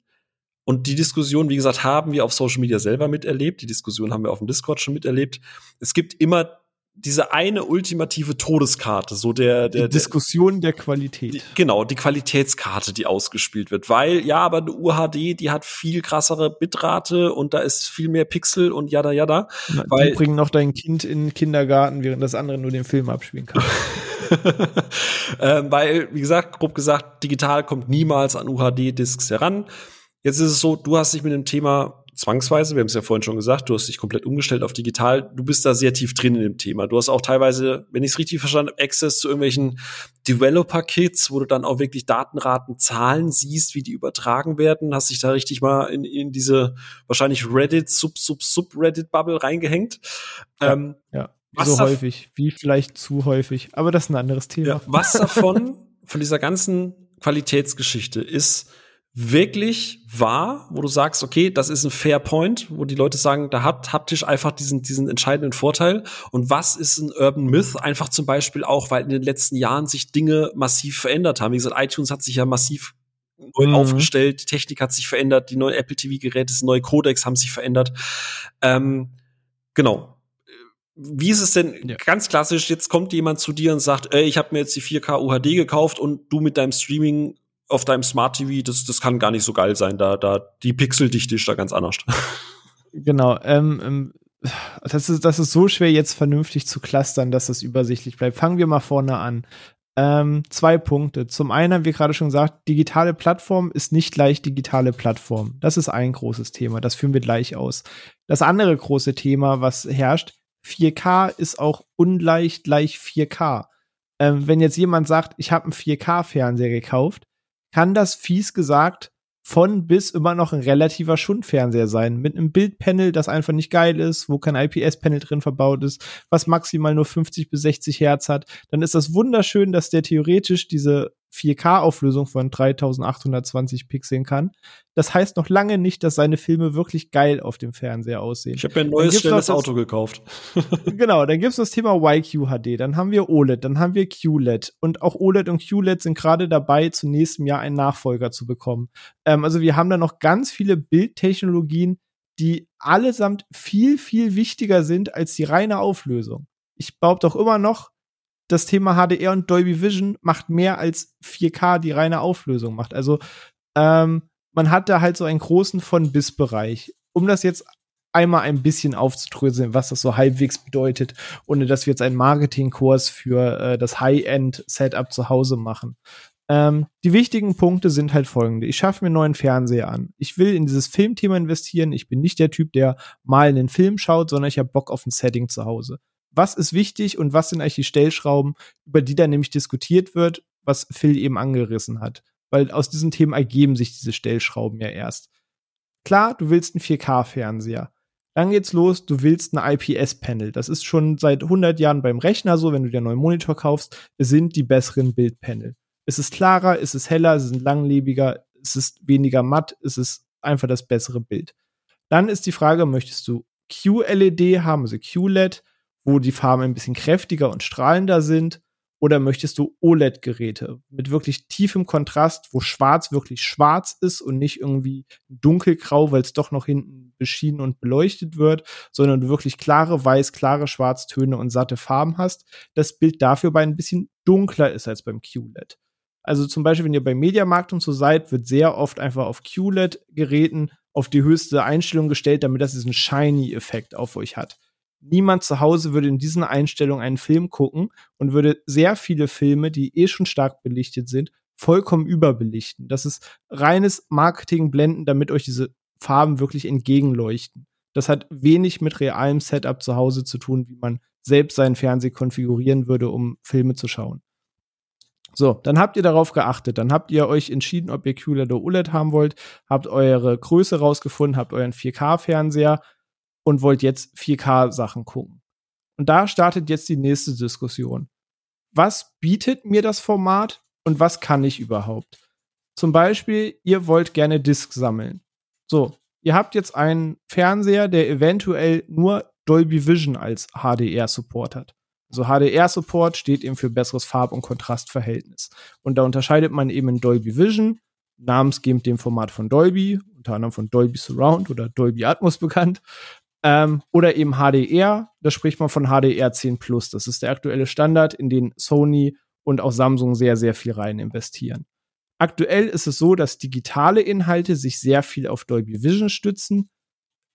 und die Diskussion, wie gesagt, haben wir auf Social Media selber miterlebt. Die Diskussion haben wir auf dem Discord schon miterlebt. Es gibt immer diese eine ultimative Todeskarte, so der, der die Diskussion der, der Qualität. Die, genau, die Qualitätskarte, die ausgespielt wird, weil ja, aber eine UHD, die hat viel krassere Bitrate und da ist viel mehr Pixel und jada jada. Weil, die bringen noch dein Kind in den Kindergarten, während das andere nur den Film abspielen kann. ähm, weil, wie gesagt, grob gesagt, digital kommt niemals an UHD-Discs heran. Jetzt ist es so, du hast dich mit dem Thema zwangsweise, wir haben es ja vorhin schon gesagt, du hast dich komplett umgestellt auf digital, du bist da sehr tief drin in dem Thema. Du hast auch teilweise, wenn ich es richtig verstanden habe, Access zu irgendwelchen Developer-Kits, wo du dann auch wirklich Datenraten, Zahlen siehst, wie die übertragen werden, hast dich da richtig mal in, in diese wahrscheinlich Reddit, Sub, Sub, Sub-Reddit-Bubble reingehängt. Ja, ähm, ja. so häufig, wie vielleicht zu häufig, aber das ist ein anderes Thema. Ja, was davon, von dieser ganzen Qualitätsgeschichte ist, wirklich wahr, wo du sagst, okay, das ist ein Fair Point, wo die Leute sagen, da hat haptisch einfach diesen, diesen entscheidenden Vorteil. Und was ist ein Urban Myth? Einfach zum Beispiel auch, weil in den letzten Jahren sich Dinge massiv verändert haben. Wie gesagt, iTunes hat sich ja massiv neu mhm. aufgestellt, die Technik hat sich verändert, die neuen Apple TV-Geräte, neue Codecs haben sich verändert. Ähm, genau. Wie ist es denn ja. ganz klassisch? Jetzt kommt jemand zu dir und sagt, ey, ich habe mir jetzt die 4K UHD gekauft und du mit deinem Streaming auf deinem Smart TV, das, das kann gar nicht so geil sein. Da, da, die Pixeldichte ist da ganz anders. Genau. Ähm, ähm, das, ist, das ist so schwer, jetzt vernünftig zu clustern, dass das übersichtlich bleibt. Fangen wir mal vorne an. Ähm, zwei Punkte. Zum einen haben wir gerade schon gesagt, digitale Plattform ist nicht gleich digitale Plattform. Das ist ein großes Thema. Das führen wir gleich aus. Das andere große Thema, was herrscht, 4K ist auch ungleich gleich 4K. Ähm, wenn jetzt jemand sagt, ich habe einen 4K-Fernseher gekauft, kann das fies gesagt von bis immer noch ein relativer Schundfernseher sein. Mit einem Bildpanel, das einfach nicht geil ist, wo kein IPS-Panel drin verbaut ist, was maximal nur 50 bis 60 Hertz hat. Dann ist das wunderschön, dass der theoretisch diese 4K-Auflösung von 3820 Pixeln kann. Das heißt noch lange nicht, dass seine Filme wirklich geil auf dem Fernseher aussehen. Ich habe mir ein neues schnelles Auto gekauft. genau, dann gibt's das Thema YQHD, dann haben wir OLED, dann haben wir QLED und auch OLED und QLED sind gerade dabei, zu nächstem Jahr einen Nachfolger zu bekommen. Ähm, also wir haben da noch ganz viele Bildtechnologien, die allesamt viel, viel wichtiger sind als die reine Auflösung. Ich behaupte auch immer noch, das Thema HDR und Dolby Vision macht mehr als 4K die reine Auflösung macht. Also ähm, man hat da halt so einen großen von bis Bereich. Um das jetzt einmal ein bisschen aufzudröseln, was das so halbwegs bedeutet, ohne dass wir jetzt einen Marketingkurs für äh, das High-End-Setup zu Hause machen. Ähm, die wichtigen Punkte sind halt folgende. Ich schaffe mir einen neuen Fernseher an. Ich will in dieses Filmthema investieren. Ich bin nicht der Typ, der mal einen Film schaut, sondern ich habe Bock auf ein Setting zu Hause was ist wichtig und was sind eigentlich die Stellschrauben, über die dann nämlich diskutiert wird, was Phil eben angerissen hat. Weil aus diesen Themen ergeben sich diese Stellschrauben ja erst. Klar, du willst einen 4K-Fernseher. Dann geht's los, du willst ein IPS-Panel. Das ist schon seit 100 Jahren beim Rechner so, wenn du dir einen neuen Monitor kaufst, sind die besseren Bildpanel. Es ist klarer, es ist heller, es ist langlebiger, es ist weniger matt, es ist einfach das bessere Bild. Dann ist die Frage, möchtest du QLED haben, also QLED, wo die Farben ein bisschen kräftiger und strahlender sind? Oder möchtest du OLED-Geräte mit wirklich tiefem Kontrast, wo schwarz wirklich schwarz ist und nicht irgendwie dunkelgrau, weil es doch noch hinten beschienen und beleuchtet wird, sondern du wirklich klare Weiß, klare Schwarztöne und satte Farben hast, das Bild dafür bei ein bisschen dunkler ist als beim QLED. Also zum Beispiel, wenn ihr beim Mediamarkt und so seid, wird sehr oft einfach auf QLED-Geräten auf die höchste Einstellung gestellt, damit das diesen Shiny-Effekt auf euch hat niemand zu Hause würde in diesen Einstellungen einen Film gucken und würde sehr viele Filme, die eh schon stark belichtet sind, vollkommen überbelichten. Das ist reines Marketingblenden, damit euch diese Farben wirklich entgegenleuchten. Das hat wenig mit realem Setup zu Hause zu tun, wie man selbst seinen Fernseher konfigurieren würde, um Filme zu schauen. So, dann habt ihr darauf geachtet. Dann habt ihr euch entschieden, ob ihr QLED oder OLED haben wollt, habt eure Größe rausgefunden, habt euren 4K-Fernseher, und wollt jetzt 4K-Sachen gucken. Und da startet jetzt die nächste Diskussion. Was bietet mir das Format und was kann ich überhaupt? Zum Beispiel, ihr wollt gerne Disc sammeln. So, ihr habt jetzt einen Fernseher, der eventuell nur Dolby Vision als HDR-Support hat. Also HDR-Support steht eben für besseres Farb- und Kontrastverhältnis. Und da unterscheidet man eben in Dolby Vision, namensgebend dem Format von Dolby, unter anderem von Dolby Surround oder Dolby Atmos bekannt, ähm, oder eben HDR, da spricht man von HDR 10 Plus. Das ist der aktuelle Standard, in den Sony und auch Samsung sehr, sehr viel rein investieren. Aktuell ist es so, dass digitale Inhalte sich sehr viel auf Dolby Vision stützen.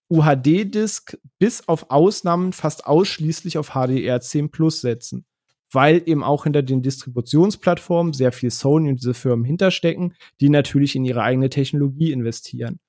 UHD-Disk bis auf Ausnahmen fast ausschließlich auf HDR 10 Plus setzen, weil eben auch hinter den Distributionsplattformen sehr viel Sony und diese Firmen hinterstecken, die natürlich in ihre eigene Technologie investieren.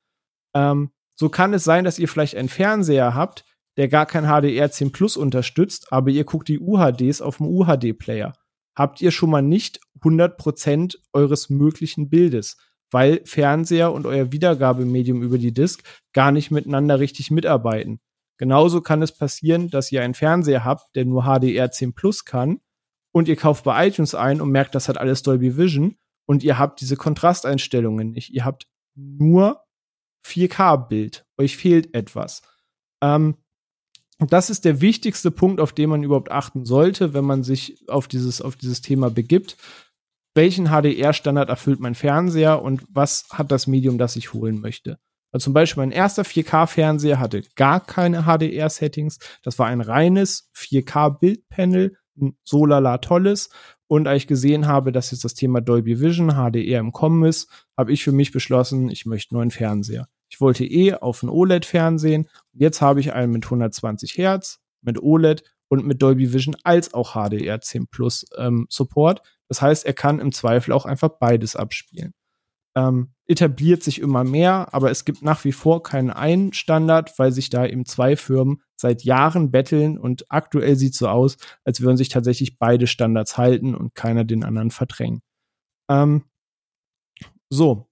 Ähm, so kann es sein, dass ihr vielleicht einen Fernseher habt, der gar kein HDR 10 Plus unterstützt, aber ihr guckt die UHDs auf dem UHD-Player. Habt ihr schon mal nicht 100% eures möglichen Bildes, weil Fernseher und euer Wiedergabemedium über die Disk gar nicht miteinander richtig mitarbeiten. Genauso kann es passieren, dass ihr einen Fernseher habt, der nur HDR 10 Plus kann und ihr kauft bei iTunes ein und merkt, das hat alles Dolby Vision und ihr habt diese Kontrasteinstellungen nicht. Ihr habt nur 4K-Bild. Euch fehlt etwas. Ähm, das ist der wichtigste Punkt, auf den man überhaupt achten sollte, wenn man sich auf dieses, auf dieses Thema begibt. Welchen HDR-Standard erfüllt mein Fernseher und was hat das Medium, das ich holen möchte? Also zum Beispiel mein erster 4K-Fernseher hatte gar keine HDR-Settings. Das war ein reines 4K-Bildpanel, ein so lala tolles. Und als ich gesehen habe, dass jetzt das Thema Dolby Vision, HDR im Kommen ist, habe ich für mich beschlossen, ich möchte einen neuen Fernseher. Ich wollte eh auf ein OLED-Fernsehen. Jetzt habe ich einen mit 120 Hertz, mit OLED und mit Dolby Vision als auch HDR10 Plus ähm, Support. Das heißt, er kann im Zweifel auch einfach beides abspielen. Ähm, etabliert sich immer mehr, aber es gibt nach wie vor keinen einen Standard, weil sich da eben zwei Firmen seit Jahren betteln und aktuell sieht so aus, als würden sich tatsächlich beide Standards halten und keiner den anderen verdrängen. Ähm, so,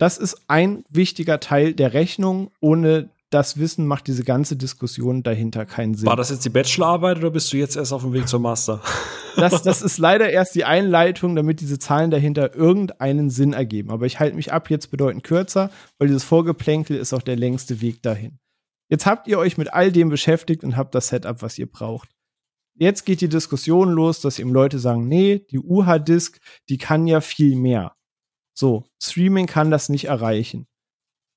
das ist ein wichtiger Teil der Rechnung. Ohne das Wissen macht diese ganze Diskussion dahinter keinen Sinn. War das jetzt die Bachelorarbeit oder bist du jetzt erst auf dem Weg zum Master? Das, das ist leider erst die Einleitung, damit diese Zahlen dahinter irgendeinen Sinn ergeben. Aber ich halte mich ab jetzt bedeutend kürzer, weil dieses Vorgeplänkel ist auch der längste Weg dahin. Jetzt habt ihr euch mit all dem beschäftigt und habt das Setup, was ihr braucht. Jetzt geht die Diskussion los, dass eben Leute sagen, nee, die UH-Disk, die kann ja viel mehr. So, Streaming kann das nicht erreichen.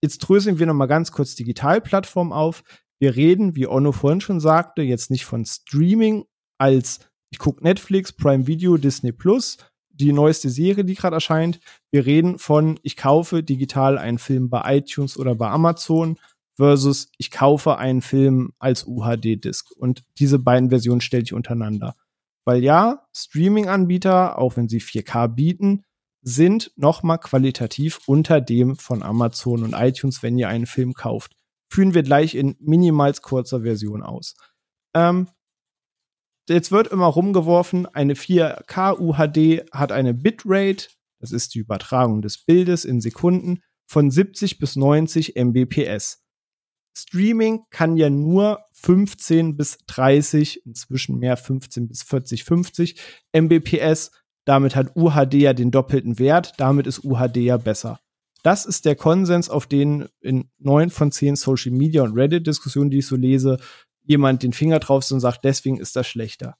Jetzt dröseln wir noch mal ganz kurz Digitalplattform auf. Wir reden, wie Onno vorhin schon sagte, jetzt nicht von Streaming als ich gucke Netflix, Prime Video, Disney Plus, die neueste Serie, die gerade erscheint. Wir reden von ich kaufe digital einen Film bei iTunes oder bei Amazon versus ich kaufe einen Film als UHD-Disc. Und diese beiden Versionen stelle ich untereinander. Weil ja, Streaming-Anbieter, auch wenn sie 4K bieten, sind nochmal qualitativ unter dem von Amazon und iTunes, wenn ihr einen Film kauft. Führen wir gleich in minimals kurzer Version aus. Ähm, jetzt wird immer rumgeworfen, eine 4K UHD hat eine Bitrate, das ist die Übertragung des Bildes in Sekunden, von 70 bis 90 Mbps. Streaming kann ja nur 15 bis 30, inzwischen mehr 15 bis 40, 50 Mbps. Damit hat UHD ja den doppelten Wert, damit ist UHD ja besser. Das ist der Konsens, auf den in neun von zehn Social Media und Reddit-Diskussionen, die ich so lese, jemand den Finger drauf und sagt, deswegen ist das schlechter.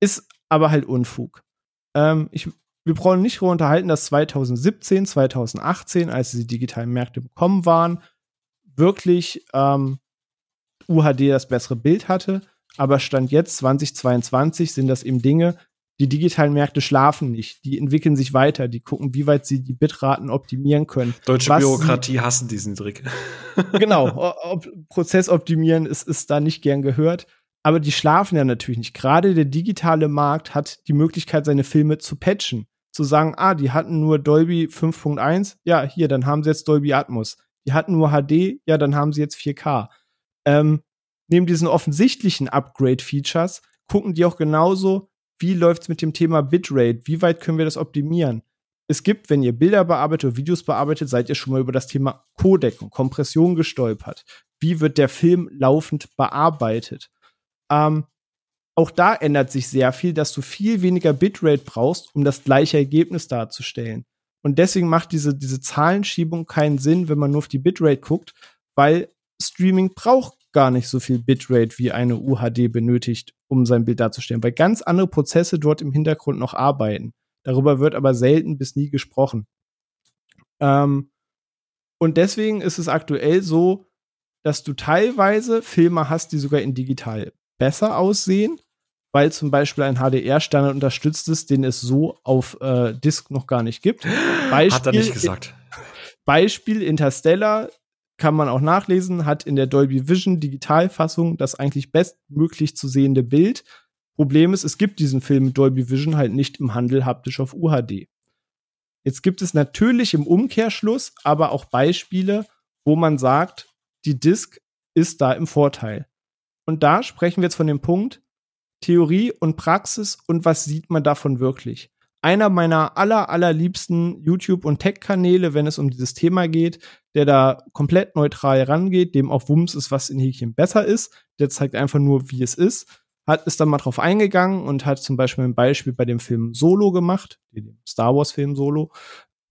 Ist aber halt Unfug. Ähm, ich, wir brauchen nicht darüber unterhalten, dass 2017, 2018, als die digitalen Märkte bekommen waren, wirklich ähm, UHD das bessere Bild hatte. Aber Stand jetzt 2022 sind das eben Dinge, die digitalen Märkte schlafen nicht. Die entwickeln sich weiter. Die gucken, wie weit sie die Bitraten optimieren können. Deutsche Bürokratie hassen diesen Trick. genau. Ob, Prozess optimieren ist, ist da nicht gern gehört. Aber die schlafen ja natürlich nicht. Gerade der digitale Markt hat die Möglichkeit, seine Filme zu patchen. Zu sagen, ah, die hatten nur Dolby 5.1. Ja, hier, dann haben sie jetzt Dolby Atmos. Die hatten nur HD. Ja, dann haben sie jetzt 4K. Ähm, neben diesen offensichtlichen Upgrade-Features gucken die auch genauso, wie läuft es mit dem Thema Bitrate? Wie weit können wir das optimieren? Es gibt, wenn ihr Bilder bearbeitet oder Videos bearbeitet, seid ihr schon mal über das Thema Codec und Kompression gestolpert. Wie wird der Film laufend bearbeitet? Ähm, auch da ändert sich sehr viel, dass du viel weniger Bitrate brauchst, um das gleiche Ergebnis darzustellen. Und deswegen macht diese, diese Zahlenschiebung keinen Sinn, wenn man nur auf die Bitrate guckt, weil Streaming braucht gar nicht so viel Bitrate wie eine UHD benötigt, um sein Bild darzustellen, weil ganz andere Prozesse dort im Hintergrund noch arbeiten. Darüber wird aber selten bis nie gesprochen. Ähm, und deswegen ist es aktuell so, dass du teilweise Filme hast, die sogar in digital besser aussehen, weil zum Beispiel ein HDR-Standard unterstützt ist, den es so auf äh, Disk noch gar nicht gibt. Beispiel, Hat er nicht gesagt. Beispiel Interstellar kann man auch nachlesen, hat in der Dolby Vision Digitalfassung das eigentlich bestmöglich zu sehende Bild. Problem ist, es gibt diesen Film mit Dolby Vision halt nicht im Handel haptisch auf UHD. Jetzt gibt es natürlich im Umkehrschluss aber auch Beispiele, wo man sagt, die Disk ist da im Vorteil. Und da sprechen wir jetzt von dem Punkt Theorie und Praxis und was sieht man davon wirklich einer meiner aller, allerliebsten YouTube- und Tech-Kanäle, wenn es um dieses Thema geht, der da komplett neutral rangeht, dem auch Wumms ist, was in Häkchen besser ist. Der zeigt einfach nur, wie es ist. Hat ist dann mal drauf eingegangen und hat zum Beispiel ein Beispiel bei dem Film Solo gemacht, dem Star Wars-Film Solo.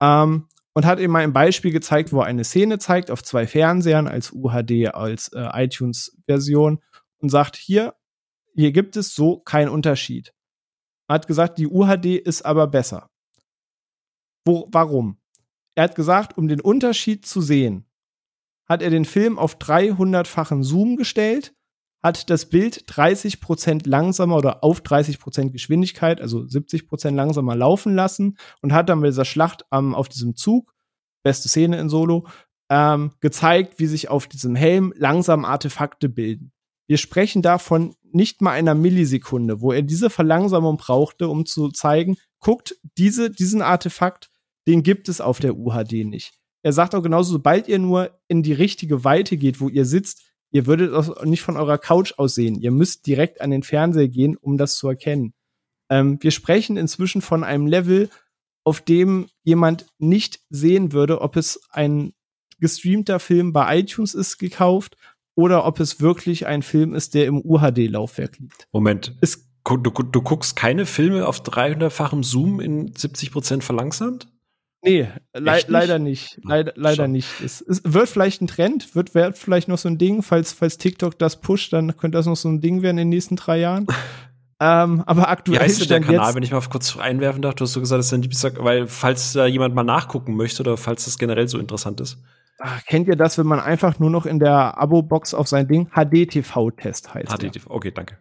Ähm, und hat eben mal ein Beispiel gezeigt, wo er eine Szene zeigt auf zwei Fernsehern als UHD, als äh, iTunes-Version und sagt, hier, hier gibt es so keinen Unterschied hat gesagt, die UHD ist aber besser. Wo, warum? Er hat gesagt, um den Unterschied zu sehen, hat er den Film auf 300-fachen Zoom gestellt, hat das Bild 30% langsamer oder auf 30% Geschwindigkeit, also 70% langsamer laufen lassen und hat dann bei dieser Schlacht ähm, auf diesem Zug, beste Szene in Solo, ähm, gezeigt, wie sich auf diesem Helm langsam Artefakte bilden. Wir sprechen davon nicht mal einer Millisekunde, wo er diese Verlangsamung brauchte, um zu zeigen, guckt, diese, diesen Artefakt, den gibt es auf der UHD nicht. Er sagt auch genauso, sobald ihr nur in die richtige Weite geht, wo ihr sitzt, ihr würdet auch nicht von eurer Couch aussehen. Ihr müsst direkt an den Fernseher gehen, um das zu erkennen. Ähm, wir sprechen inzwischen von einem Level, auf dem jemand nicht sehen würde, ob es ein gestreamter Film bei iTunes ist gekauft oder ob es wirklich ein Film ist, der im UHD-Laufwerk liegt. Moment. Es, du, du, guckst keine Filme auf 300-fachem Zoom in 70 Prozent verlangsamt? Nee, le nicht? leider nicht. Leider, leider nicht. Es, es, wird vielleicht ein Trend, wird, wird vielleicht noch so ein Ding, falls, falls TikTok das pusht, dann könnte das noch so ein Ding werden in den nächsten drei Jahren. ähm, aber aktuell. Wie heißt der Kanal, wenn ich mal kurz einwerfen darf? Du hast so gesagt, das ist ein Lieblings weil falls da jemand mal nachgucken möchte oder falls das generell so interessant ist. Ach, kennt ihr das, wenn man einfach nur noch in der Abo-Box auf sein Ding HDTV-Test heißt? HDTV, der. okay, danke.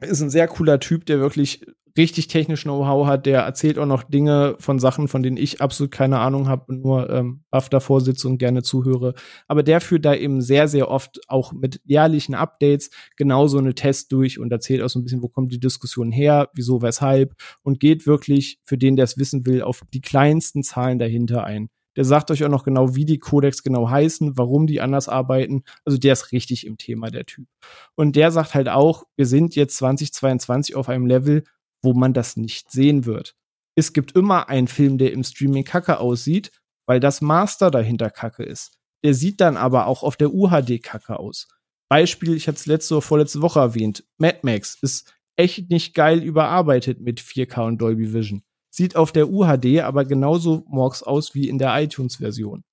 Ist ein sehr cooler Typ, der wirklich richtig technisch Know-how hat. Der erzählt auch noch Dinge von Sachen, von denen ich absolut keine Ahnung habe und nur ähm, baff davor sitze und gerne zuhöre. Aber der führt da eben sehr, sehr oft auch mit jährlichen Updates genau so eine Test durch und erzählt auch so ein bisschen, wo kommt die Diskussion her, wieso, weshalb und geht wirklich für den, der es wissen will, auf die kleinsten Zahlen dahinter ein. Der sagt euch auch noch genau, wie die Codex genau heißen, warum die anders arbeiten. Also der ist richtig im Thema, der Typ. Und der sagt halt auch, wir sind jetzt 2022 auf einem Level, wo man das nicht sehen wird. Es gibt immer einen Film, der im Streaming kacke aussieht, weil das Master dahinter kacke ist. Der sieht dann aber auch auf der UHD kacke aus. Beispiel, ich hatte es letzte oder vorletzte Woche erwähnt, Mad Max ist echt nicht geil überarbeitet mit 4K und Dolby Vision. Sieht auf der UHD aber genauso morgs aus wie in der iTunes-Version.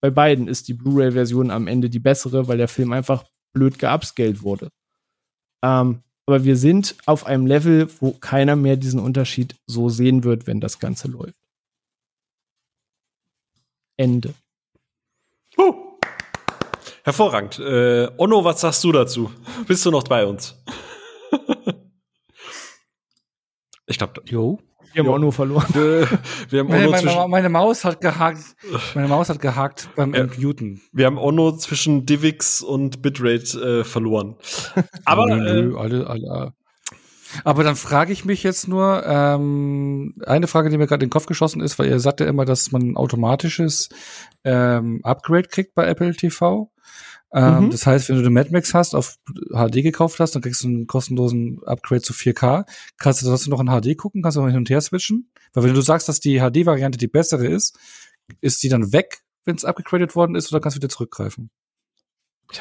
Bei beiden ist die Blu-ray-Version am Ende die bessere, weil der Film einfach blöd geupscaled wurde. Ähm, aber wir sind auf einem Level, wo keiner mehr diesen Unterschied so sehen wird, wenn das Ganze läuft. Ende. Uh. Hervorragend. Äh, Onno, was sagst du dazu? Bist du noch bei uns? ich glaube, jo. Wir haben Onno verloren. wir haben Onno meine, meine, meine, Maus hat gehakt. Meine Maus hat gehakt beim ja. Muten. Wir haben Onno zwischen Divix und Bitrate äh, verloren. Aber nö, äh, alle, alle. Aber dann frage ich mich jetzt nur, ähm, eine Frage, die mir gerade in den Kopf geschossen ist, weil ihr sagt ja immer, dass man ein automatisches ähm, Upgrade kriegt bei Apple TV. Ähm, mhm. Das heißt, wenn du den Mad Max hast, auf HD gekauft hast, dann kriegst du einen kostenlosen Upgrade zu 4K. Kannst du trotzdem noch in HD gucken, kannst du noch hin und her switchen. Weil wenn du sagst, dass die HD-Variante die bessere ist, ist die dann weg, wenn es abgegradet worden ist, oder kannst du wieder zurückgreifen?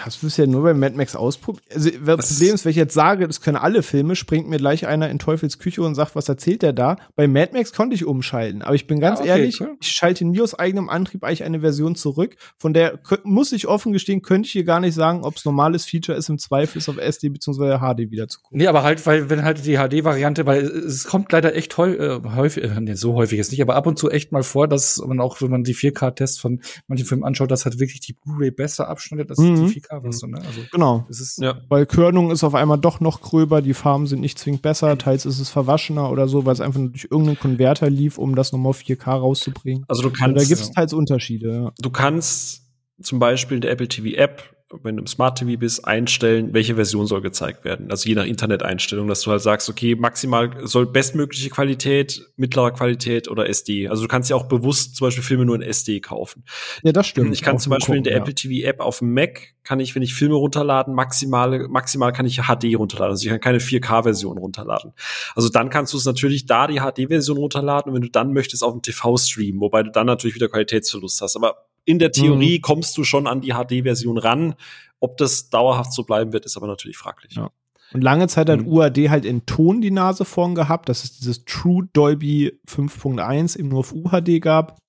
Das wirst du ja nur bei Mad Max ausprobieren. Also, das Problem ist, wenn ich jetzt sage, das können alle Filme, springt mir gleich einer in Teufels Küche und sagt, was erzählt der da? Bei Mad Max konnte ich umschalten. Aber ich bin ganz ah, okay, ehrlich, cool. ich schalte nie aus eigenem Antrieb eigentlich eine Version zurück. Von der muss ich offen gestehen, könnte ich hier gar nicht sagen, ob es normales Feature ist, im Zweifel ist auf SD bzw. HD wieder zu gucken. Nee, aber halt, weil, wenn halt die HD-Variante, weil es kommt leider echt häufig, äh, häufig äh, nee, so häufig ist nicht, aber ab und zu echt mal vor, dass man auch, wenn man die 4K-Tests von manchen Filmen anschaut, dass halt wirklich die Blu-ray besser abschneidet als mhm. die 4K-Version. Ne? Also genau. Ist, ja. Weil Körnung ist auf einmal doch noch gröber, die Farben sind nicht zwingend besser, teils ist es verwaschener oder so, weil es einfach durch irgendeinen Konverter lief, um das nochmal auf 4K rauszubringen. Also du kannst. Also da gibt es teils Unterschiede. Ja. Du kannst zum Beispiel in der Apple TV App wenn du im Smart TV bist, einstellen, welche Version soll gezeigt werden. Also je nach Interneteinstellung, dass du halt sagst, okay, maximal soll bestmögliche Qualität, mittlere Qualität oder SD. Also du kannst ja auch bewusst zum Beispiel Filme nur in SD kaufen. Ja, das stimmt. Ich kann zum Beispiel gucken, in der ja. Apple TV App auf dem Mac kann ich, wenn ich Filme runterladen, maximal, maximal kann ich HD runterladen. Also ich kann keine 4K-Version runterladen. Also dann kannst du es natürlich da die HD-Version runterladen und wenn du dann möchtest auf dem TV streamen, wobei du dann natürlich wieder Qualitätsverlust hast. Aber in der Theorie mhm. kommst du schon an die HD-Version ran. Ob das dauerhaft so bleiben wird, ist aber natürlich fraglich. Ja. Und lange Zeit hat mhm. UAD halt in Ton die Nase vorn gehabt, dass es dieses True Dolby 5.1 eben nur auf UHD gab,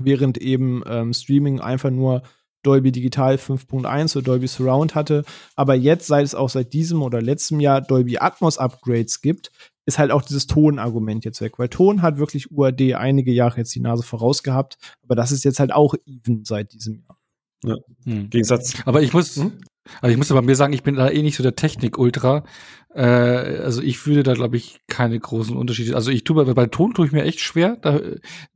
während eben ähm, Streaming einfach nur Dolby Digital 5.1 oder Dolby Surround hatte. Aber jetzt, seit es auch seit diesem oder letztem Jahr Dolby Atmos Upgrades gibt, ist halt auch dieses Tonargument jetzt weg, weil Ton hat wirklich UAD einige Jahre jetzt die Nase voraus gehabt, aber das ist jetzt halt auch even seit diesem Jahr. Ja. Hm. Gegensatz. Aber ich muss, hm? Also ich muss aber mir sagen, ich bin da eh nicht so der Technik-Ultra. Äh, also ich würde da, glaube ich, keine großen Unterschiede. Also ich tue bei, bei Ton tue ich mir echt schwer. Da,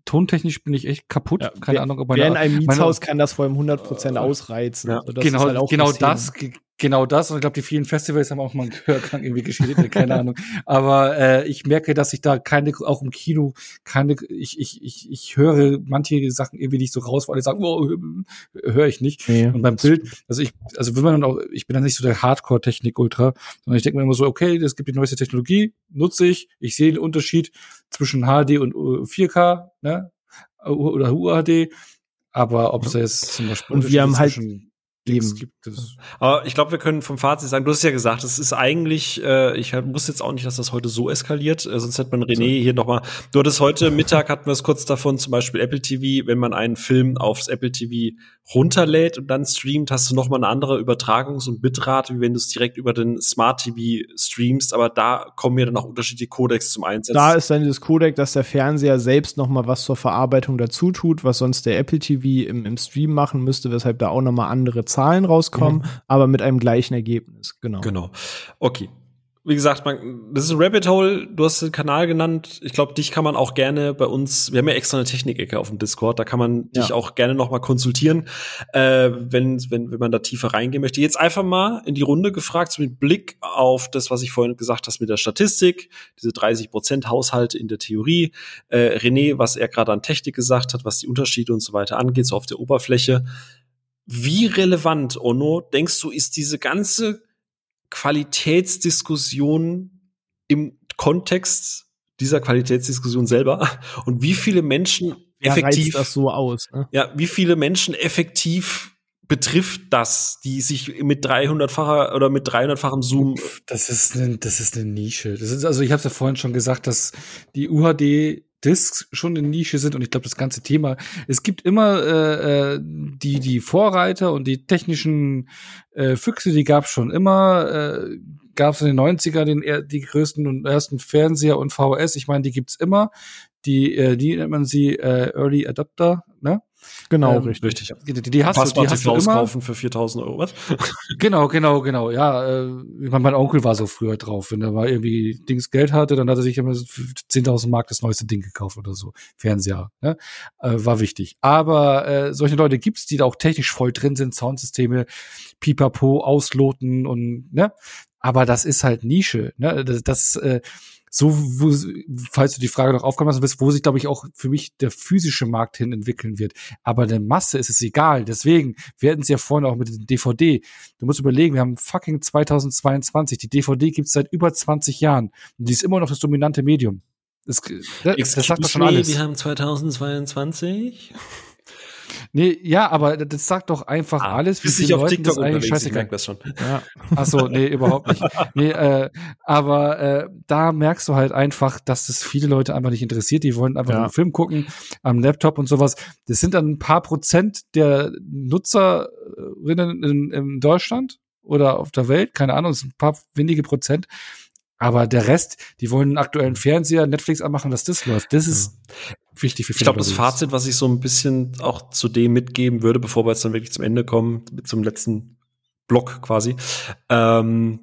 tontechnisch bin ich echt kaputt. Ja, Keine wer, Ahnung, ob man. Wer in einem Mietshaus kann das vor allem 100% ausreizen. Ja. Also genau, halt genau das, genau das. Und ich glaube, die vielen Festivals haben auch mal einen Gehörklang irgendwie geschädigt, keine Ahnung. Aber äh, ich merke, dass ich da keine, auch im Kino, keine, ich, ich, ich, ich höre manche Sachen irgendwie nicht so raus, weil ich sage, oh, höre ich nicht. Ja. Und beim Bild, also ich, also wenn man auch, ich bin dann nicht so der Hardcore-Technik-Ultra, sondern ich denke mir immer so, okay, es gibt die neueste Technologie, nutze ich, ich sehe den Unterschied zwischen HD und 4K, ne? Oder UHD. Aber ob es jetzt zum Beispiel und wir haben halt Eben. Aber ich glaube, wir können vom Fazit sagen, du hast ja gesagt, es ist eigentlich, äh, ich muss jetzt auch nicht, dass das heute so eskaliert, äh, sonst hätte man René hier noch mal, du hattest heute Mittag, hatten wir es kurz davon, zum Beispiel Apple TV, wenn man einen Film aufs Apple TV runterlädt und dann streamt, hast du noch mal eine andere Übertragungs- und Bitrate, wie wenn du es direkt über den Smart TV streamst, aber da kommen ja dann auch unterschiedliche Codecs zum Einsatz. Da ist dann dieses Codec, dass der Fernseher selbst noch mal was zur Verarbeitung dazu tut, was sonst der Apple TV im, im Stream machen müsste, weshalb da auch noch mal andere Zahlen rauskommen, mhm. aber mit einem gleichen Ergebnis, genau. Genau. Okay wie gesagt, man, das ist ein Rabbit Hole. Du hast den Kanal genannt. Ich glaube, dich kann man auch gerne bei uns. Wir haben ja extra eine Technikecke auf dem Discord. Da kann man ja. dich auch gerne noch mal konsultieren, äh, wenn, wenn, wenn man da tiefer reingehen möchte. Jetzt einfach mal in die Runde gefragt, so mit Blick auf das, was ich vorhin gesagt habe mit der Statistik, diese 30 Prozent Haushalte in der Theorie. Äh, René, was er gerade an Technik gesagt hat, was die Unterschiede und so weiter angeht, so auf der Oberfläche. Wie relevant, Ono, denkst du, ist diese ganze Qualitätsdiskussion im Kontext dieser Qualitätsdiskussion selber und wie viele Menschen effektiv das so aus. Ne? Ja, wie viele Menschen effektiv betrifft das, die sich mit 300-facher oder mit 300-fachem Zoom. Das ist eine, das ist eine Nische. Das ist, also ich habe es ja vorhin schon gesagt, dass die UHD Discs schon eine Nische sind und ich glaube das ganze Thema. Es gibt immer äh, äh, die die Vorreiter und die technischen äh, Füchse, die gab es schon immer. Äh, gab es in den 90er den, die größten und ersten Fernseher und VHS. Ich meine, die gibt's immer. Die, äh, die nennt man sie äh, Early Adapter, ne? Genau, ähm, richtig. Die, die hast du, die hast du immer. kaufen für 4000 Euro, was? genau, genau, genau. Ja, äh, mein, mein Onkel war so früher drauf. Wenn er mal irgendwie Dings Geld hatte, dann hat er sich immer 10.000 Mark das neueste Ding gekauft oder so. Fernseher, ne? Äh, war wichtig. Aber äh, solche Leute gibt's, die da auch technisch voll drin sind, Soundsysteme, pipapo, ausloten und, ne? Aber das ist halt Nische, ne? Das, das äh, so, wo, falls du die Frage noch aufkommen lassen willst, wo sich, glaube ich, auch für mich der physische Markt hin entwickeln wird. Aber der Masse ist es egal. Deswegen, wir hatten es ja vorhin auch mit dem DVD. Du musst überlegen, wir haben fucking 2022. Die DVD gibt es seit über 20 Jahren. Und die ist immer noch das dominante Medium. Das, das, das sagt doch schon alles. Wir haben 2022. Nee, ja, aber das sagt doch einfach ah, alles. Wie viele Leute das eigentlich scheißegal. Ich das schon. Ja. Achso, nee, überhaupt nicht. Nee, äh, aber äh, da merkst du halt einfach, dass das viele Leute einfach nicht interessiert. Die wollen einfach ja. einen Film gucken am Laptop und sowas. Das sind dann ein paar Prozent der Nutzerinnen in, in Deutschland oder auf der Welt, keine Ahnung, das sind ein paar wenige Prozent. Aber der Rest, die wollen einen aktuellen Fernseher, Netflix anmachen, dass das läuft. Das ist ja. Wichtig für viele. Ich glaube, das Fazit, was ich so ein bisschen auch zu dem mitgeben würde, bevor wir jetzt dann wirklich zum Ende kommen, zum letzten Block quasi, ähm,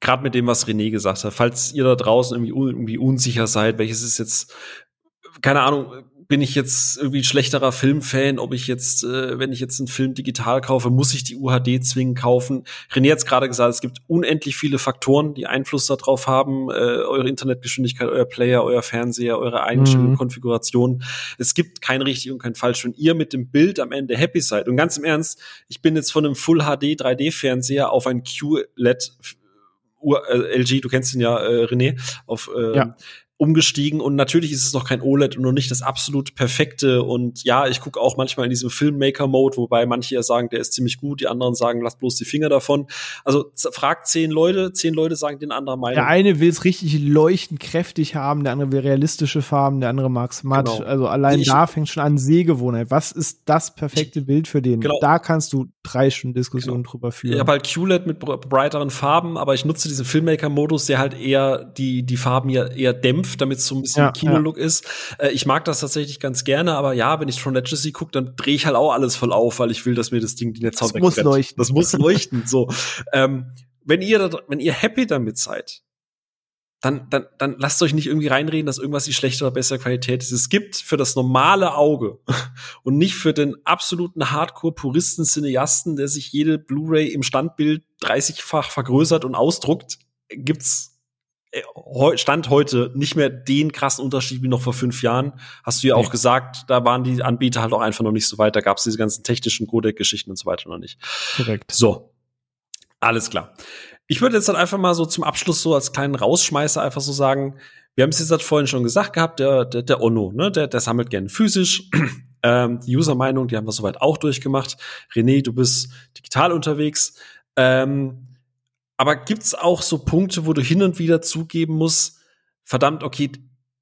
gerade mit dem, was René gesagt hat, falls ihr da draußen irgendwie, irgendwie unsicher seid, welches ist jetzt, keine Ahnung, bin ich jetzt irgendwie ein schlechterer Filmfan, ob ich jetzt, äh, wenn ich jetzt einen Film digital kaufe, muss ich die UHD zwingend kaufen. René hat gerade gesagt, es gibt unendlich viele Faktoren, die Einfluss darauf haben, äh, eure Internetgeschwindigkeit, euer Player, euer Fernseher, eure Einstellung, mhm. Konfiguration. Es gibt kein richtig und kein falsch. Wenn ihr mit dem Bild am Ende happy seid, und ganz im Ernst, ich bin jetzt von einem Full HD 3D Fernseher auf ein QLED äh, LG, du kennst ihn ja, äh, René, auf äh, ja umgestiegen und natürlich ist es noch kein OLED und noch nicht das absolut perfekte und ja, ich gucke auch manchmal in diesem Filmmaker-Mode, wobei manche ja sagen, der ist ziemlich gut, die anderen sagen, lass bloß die Finger davon. Also fragt zehn Leute, zehn Leute sagen den anderen Meinung. Der eine will es richtig leuchtend kräftig haben, der andere will realistische Farben, der andere mag es matt. Genau. Also allein ich, da fängt schon an Sehgewohnheit. Was ist das perfekte Bild für den? Genau. Da kannst du drei Stunden Diskussionen genau. drüber führen. Ich habe halt QLED mit brighteren Farben, aber ich nutze diesen Filmmaker-Modus, der halt eher die, die Farben ja eher dämpft gedämpft, damit es so ein bisschen ja, Kinolook ja. ist. Äh, ich mag das tatsächlich ganz gerne, aber ja, wenn ich Tron Legacy gucke, dann drehe ich halt auch alles voll auf, weil ich will, dass mir das Ding die Netzhaut Das muss leuchten. Das muss leuchten. so, ähm, wenn ihr, wenn ihr happy damit seid, dann, dann, dann lasst euch nicht irgendwie reinreden, dass irgendwas die schlechte oder bessere Qualität ist. Es gibt für das normale Auge und nicht für den absoluten Hardcore-Puristen-Cineasten, der sich jede Blu-ray im Standbild 30-fach vergrößert und ausdruckt, gibt's Stand heute nicht mehr den krassen Unterschied wie noch vor fünf Jahren. Hast du ja auch gesagt, da waren die Anbieter halt auch einfach noch nicht so weit. Da gab es diese ganzen technischen Codec-Geschichten und so weiter noch nicht. Korrekt. So, alles klar. Ich würde jetzt dann einfach mal so zum Abschluss so als kleinen Rausschmeißer einfach so sagen, wir haben es jetzt halt vorhin schon gesagt gehabt, der, der, der Onno, ne, der, der sammelt gerne physisch. ähm, die User-Meinung, die haben wir soweit auch durchgemacht. René, du bist digital unterwegs. Ähm, aber gibt's auch so Punkte, wo du hin und wieder zugeben musst, verdammt, okay,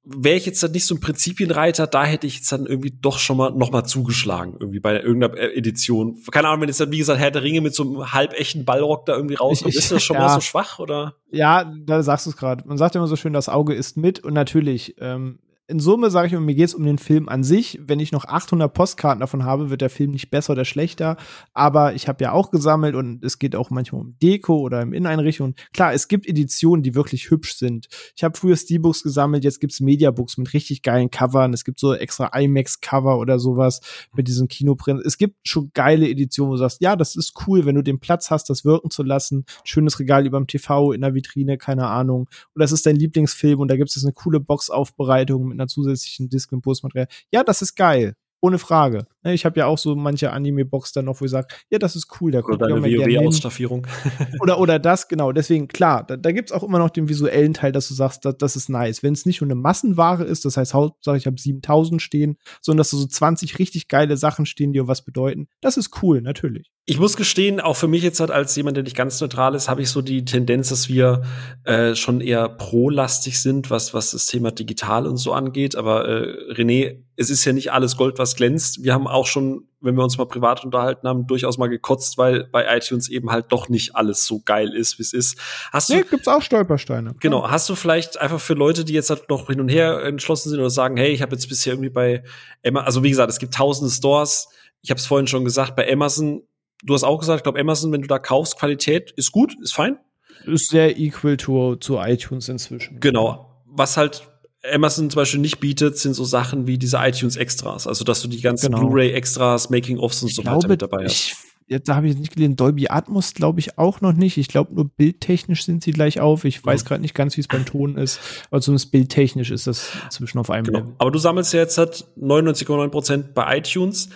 wäre ich jetzt dann nicht so ein Prinzipienreiter, da hätte ich jetzt dann irgendwie doch schon mal noch mal zugeschlagen, irgendwie bei irgendeiner Edition. Keine Ahnung, wenn jetzt dann, wie gesagt, Herr der Ringe mit so einem halbechten Ballrock da irgendwie rauskommt, ist das schon ja. mal so schwach, oder? Ja, da sagst du es gerade. Man sagt immer so schön, das Auge ist mit und natürlich, ähm, in Summe sage ich mir, mir geht es um den Film an sich. Wenn ich noch 800 Postkarten davon habe, wird der Film nicht besser oder schlechter. Aber ich habe ja auch gesammelt und es geht auch manchmal um Deko oder im Inneneinrichtung. Klar, es gibt Editionen, die wirklich hübsch sind. Ich habe früher Steelbooks gesammelt, jetzt gibt's Mediabooks mit richtig geilen Covern. Es gibt so extra IMAX-Cover oder sowas mit diesem Kinoprint. Es gibt schon geile Editionen, wo du sagst, ja, das ist cool, wenn du den Platz hast, das wirken zu lassen. Schönes Regal überm TV, in der Vitrine, keine Ahnung. Oder es ist dein Lieblingsfilm und da gibt es eine coole Boxaufbereitung mit einer zusätzlichen Disk und Postmaterial. Ja, das ist geil. ohne Frage. Ne, ich habe ja auch so manche Anime-Box dann noch, wo ich sage, ja, das ist cool, da kommt Oder eine WoW-Ausstaffierung. oder, oder das, genau. Deswegen, klar, da, da gibt es auch immer noch den visuellen Teil, dass du sagst, das, das ist nice. Wenn es nicht nur eine Massenware ist, das heißt, Hauptsache ich habe 7000 stehen, sondern dass da so 20 richtig geile Sachen stehen, die auch was bedeuten, das ist cool, natürlich. Ich muss gestehen, auch für mich jetzt halt als jemand, der nicht ganz neutral ist, habe ich so die Tendenz, dass wir äh, schon eher pro-lastig sind, was, was das Thema digital und so angeht. Aber äh, René, es ist ja nicht alles Gold, was glänzt. Wir haben auch schon, wenn wir uns mal privat unterhalten haben, durchaus mal gekotzt, weil bei iTunes eben halt doch nicht alles so geil ist, wie es ist. Hast nee, du, gibt's auch Stolpersteine. Genau. Klar. Hast du vielleicht einfach für Leute, die jetzt halt noch hin und her entschlossen sind oder sagen, hey, ich habe jetzt bisher irgendwie bei Emma, also wie gesagt, es gibt tausende Stores. Ich habe es vorhin schon gesagt, bei Amazon, du hast auch gesagt, ich glaube, Amazon, wenn du da kaufst, Qualität ist gut, ist fein. Ist sehr equal to, zu iTunes inzwischen. Genau. Was halt Amazon zum Beispiel nicht bietet, sind so Sachen wie diese iTunes-Extras. Also, dass du die ganzen genau. Blu-ray-Extras, Making-ofs und so glaube, weiter mit dabei hast. Ich, da habe ich jetzt nicht gelesen, Dolby Atmos glaube ich auch noch nicht. Ich glaube, nur bildtechnisch sind sie gleich auf. Ich weiß gerade nicht ganz, wie es beim Ton ist, aber zumindest bildtechnisch ist das inzwischen auf einem genau. Level. Aber du sammelst ja jetzt halt 99,9% bei iTunes.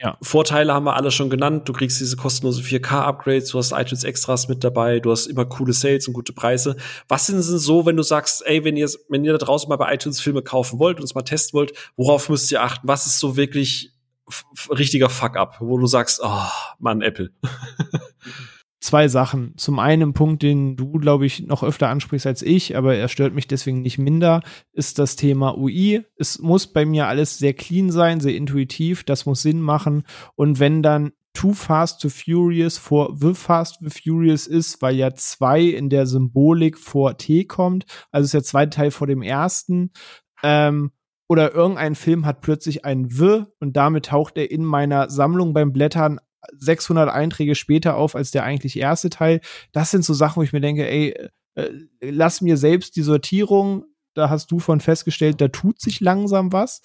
Ja. Vorteile haben wir alle schon genannt. Du kriegst diese kostenlose 4K-Upgrades, du hast iTunes Extras mit dabei, du hast immer coole Sales und gute Preise. Was sind denn so, wenn du sagst, ey, wenn ihr, wenn ihr da draußen mal bei iTunes Filme kaufen wollt und es mal testen wollt, worauf müsst ihr achten? Was ist so wirklich richtiger Fuck-up, wo du sagst, oh, Mann, Apple. zwei Sachen. Zum einen ein Punkt, den du, glaube ich, noch öfter ansprichst als ich, aber er stört mich deswegen nicht minder, ist das Thema UI. Es muss bei mir alles sehr clean sein, sehr intuitiv, das muss Sinn machen. Und wenn dann Too Fast to Furious vor The Fast to Furious ist, weil ja zwei in der Symbolik vor T kommt, also ist der zweite Teil vor dem ersten, ähm, oder irgendein Film hat plötzlich ein W und damit taucht er in meiner Sammlung beim Blättern 600 Einträge später auf als der eigentlich erste Teil. Das sind so Sachen, wo ich mir denke, ey, äh, lass mir selbst die Sortierung. Da hast du von festgestellt, da tut sich langsam was.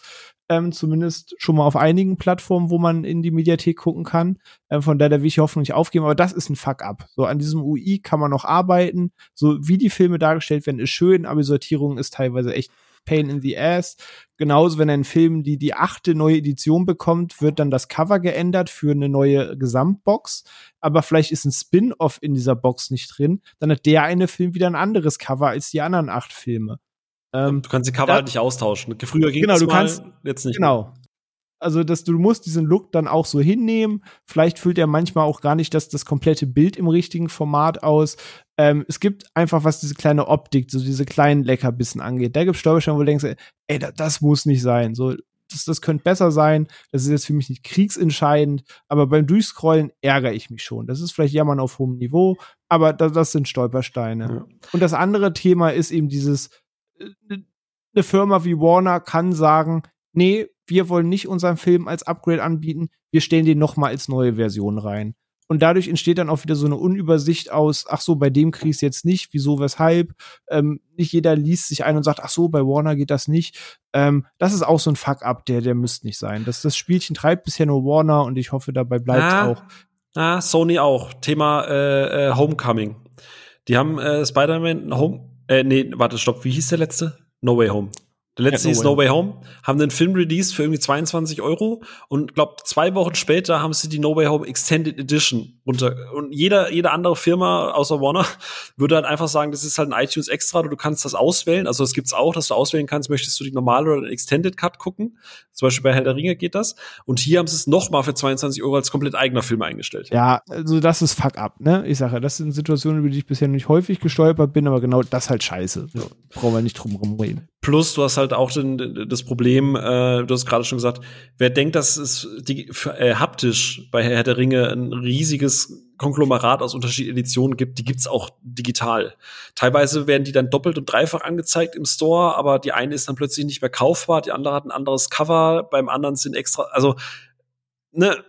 Ähm, zumindest schon mal auf einigen Plattformen, wo man in die Mediathek gucken kann. Ähm, von daher will ich nicht aufgeben, aber das ist ein Fuck-up. So an diesem UI kann man noch arbeiten. So wie die Filme dargestellt werden, ist schön, aber die Sortierung ist teilweise echt Pain in the Ass. Genauso, wenn ein Film die, die achte neue Edition bekommt, wird dann das Cover geändert für eine neue Gesamtbox. Aber vielleicht ist ein Spin-off in dieser Box nicht drin. Dann hat der eine Film wieder ein anderes Cover als die anderen acht Filme. Ähm, du kannst die Cover da, halt nicht austauschen. Früher ging genau, das du mal, kannst, jetzt nicht. Genau. Also, dass du musst diesen Look dann auch so hinnehmen. Vielleicht füllt er manchmal auch gar nicht das, das komplette Bild im richtigen Format aus. Ähm, es gibt einfach, was diese kleine Optik, so diese kleinen Leckerbissen angeht. Da gibt es Stolpersteine, wo du denkst, ey, das, das muss nicht sein. So, das, das könnte besser sein. Das ist jetzt für mich nicht kriegsentscheidend, aber beim Durchscrollen ärgere ich mich schon. Das ist vielleicht Jammern auf hohem Niveau, aber das, das sind Stolpersteine. Ja. Und das andere Thema ist eben dieses, äh, eine Firma wie Warner kann sagen, nee, wir wollen nicht unseren Film als Upgrade anbieten, wir stellen den noch mal als neue Version rein. Und dadurch entsteht dann auch wieder so eine Unübersicht aus, ach so, bei dem kriegst jetzt nicht, wieso, weshalb. Ähm, nicht jeder liest sich ein und sagt, ach so, bei Warner geht das nicht. Ähm, das ist auch so ein Fuck-up, der, der müsste nicht sein. Das, das Spielchen treibt bisher nur Warner und ich hoffe, dabei bleibt es ah, auch. Ah, Sony auch. Thema äh, äh, Homecoming. Die haben äh, Spider-Man Home, äh, nee, warte, stopp, wie hieß der letzte? No Way Home. Der letzte hieß No Way. Home, haben den Film released für irgendwie 22 Euro und glaub zwei Wochen später haben sie die No Way Home Extended Edition runter. Und jeder, jede andere Firma außer Warner würde halt einfach sagen, das ist halt ein iTunes Extra, du kannst das auswählen. Also es gibt's auch, dass du auswählen kannst, möchtest du die normale oder den Extended Cut gucken. Zum Beispiel bei Herr der Ringe geht das. Und hier haben sie es nochmal für 22 Euro als komplett eigener Film eingestellt. Ja, also das ist fuck up, ne? Ich sage, das sind Situationen, über die ich bisher nicht häufig gestolpert bin, aber genau das halt scheiße. Ja. Brauchen wir nicht drum reden. Plus, du hast halt auch den, das Problem, äh, du hast gerade schon gesagt, wer denkt, dass es die, äh, haptisch bei Herr der Ringe ein riesiges Konglomerat aus unterschiedlichen Editionen gibt, die gibt's auch digital. Teilweise werden die dann doppelt und dreifach angezeigt im Store, aber die eine ist dann plötzlich nicht mehr kaufbar, die andere hat ein anderes Cover, beim anderen sind extra, also ne,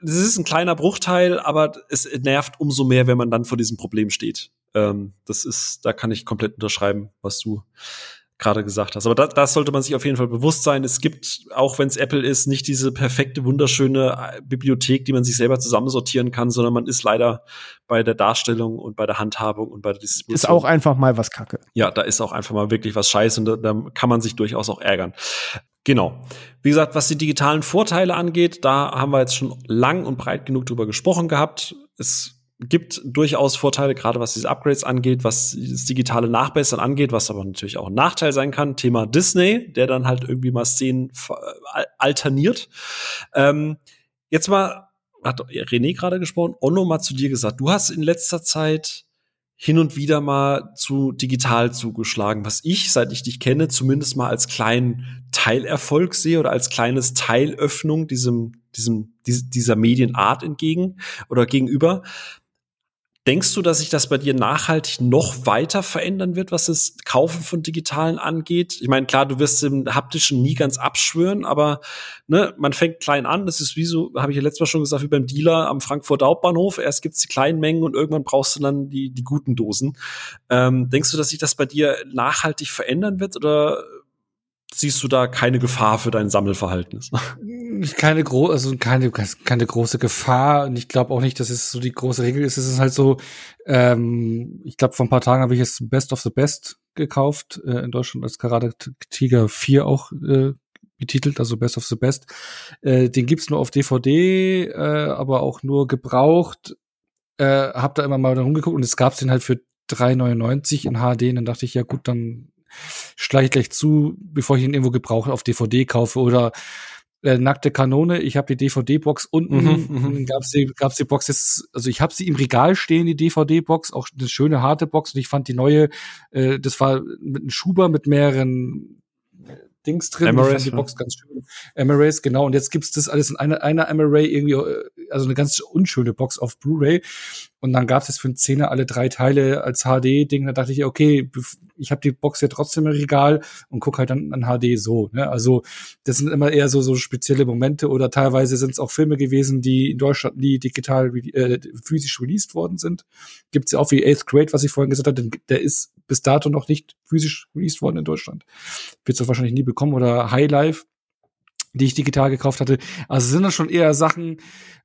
das ist ein kleiner Bruchteil, aber es nervt umso mehr, wenn man dann vor diesem Problem steht. Ähm, das ist, da kann ich komplett unterschreiben, was du gerade gesagt hast. Aber das, das sollte man sich auf jeden Fall bewusst sein. Es gibt, auch wenn es Apple ist, nicht diese perfekte, wunderschöne äh, Bibliothek, die man sich selber zusammensortieren kann, sondern man ist leider bei der Darstellung und bei der Handhabung und bei der Distribution. Ist auch einfach mal was Kacke. Ja, da ist auch einfach mal wirklich was Scheiße und da, da kann man sich durchaus auch ärgern. Genau. Wie gesagt, was die digitalen Vorteile angeht, da haben wir jetzt schon lang und breit genug drüber gesprochen gehabt. Es gibt durchaus Vorteile, gerade was diese Upgrades angeht, was das digitale Nachbessern angeht, was aber natürlich auch ein Nachteil sein kann. Thema Disney, der dann halt irgendwie mal Szenen alterniert. Ähm, jetzt mal, hat René gerade gesprochen, Onno mal zu dir gesagt, du hast in letzter Zeit hin und wieder mal zu digital zugeschlagen, was ich, seit ich dich kenne, zumindest mal als kleinen Teilerfolg sehe oder als kleines Teilöffnung diesem, diesem, dieser Medienart entgegen oder gegenüber. Denkst du, dass sich das bei dir nachhaltig noch weiter verändern wird, was das Kaufen von Digitalen angeht? Ich meine, klar, du wirst im haptischen nie ganz abschwören, aber ne, man fängt klein an. Das ist wie so, habe ich ja letztes Mal schon gesagt, wie beim Dealer am Frankfurter Hauptbahnhof. Erst gibt's die kleinen Mengen und irgendwann brauchst du dann die, die guten Dosen. Ähm, denkst du, dass sich das bei dir nachhaltig verändern wird oder siehst du da keine Gefahr für dein Sammelverhalten? Keine, gro also keine, keine große Gefahr und ich glaube auch nicht, dass es so die große Regel ist. Es ist halt so, ähm, ich glaube, vor ein paar Tagen habe ich jetzt Best of the Best gekauft, äh, in Deutschland als Karate Tiger 4 auch äh, betitelt, also Best of the Best. Äh, den gibt's nur auf DVD, äh, aber auch nur gebraucht. Äh, hab da immer mal rumgeguckt und es gab's den halt für 3,99 in HD. Und dann dachte ich, ja gut, dann schleiche gleich zu, bevor ich ihn irgendwo gebraucht auf DVD kaufe oder äh, nackte Kanone. Ich habe die DVD-Box unten, mhm, mhm, gab's die, gab's die Box jetzt, also ich habe sie im Regal stehen, die DVD-Box, auch eine schöne harte Box. Und ich fand die neue, äh, das war mit einem Schuber mit mehreren Dings drin. Emirates, die Box ganz schön. Emirates, genau. Und jetzt gibt's das alles in einer, einer Emirate irgendwie, äh, also eine ganz unschöne Box auf Blu-ray. Und dann gab's jetzt für einen Zehner alle drei Teile als HD-Ding. Da dachte ich, okay, ich habe die Box ja trotzdem im Regal und guck halt dann an HD so. Ne? Also das sind immer eher so so spezielle Momente oder teilweise sind es auch Filme gewesen, die in Deutschland nie digital äh, physisch released worden sind. Gibt's ja auch wie Eighth Grade, was ich vorhin gesagt hatte, der ist bis dato noch nicht physisch released worden in Deutschland. Wird es wahrscheinlich nie bekommen oder High Life die ich digital gekauft hatte. Also sind das schon eher Sachen,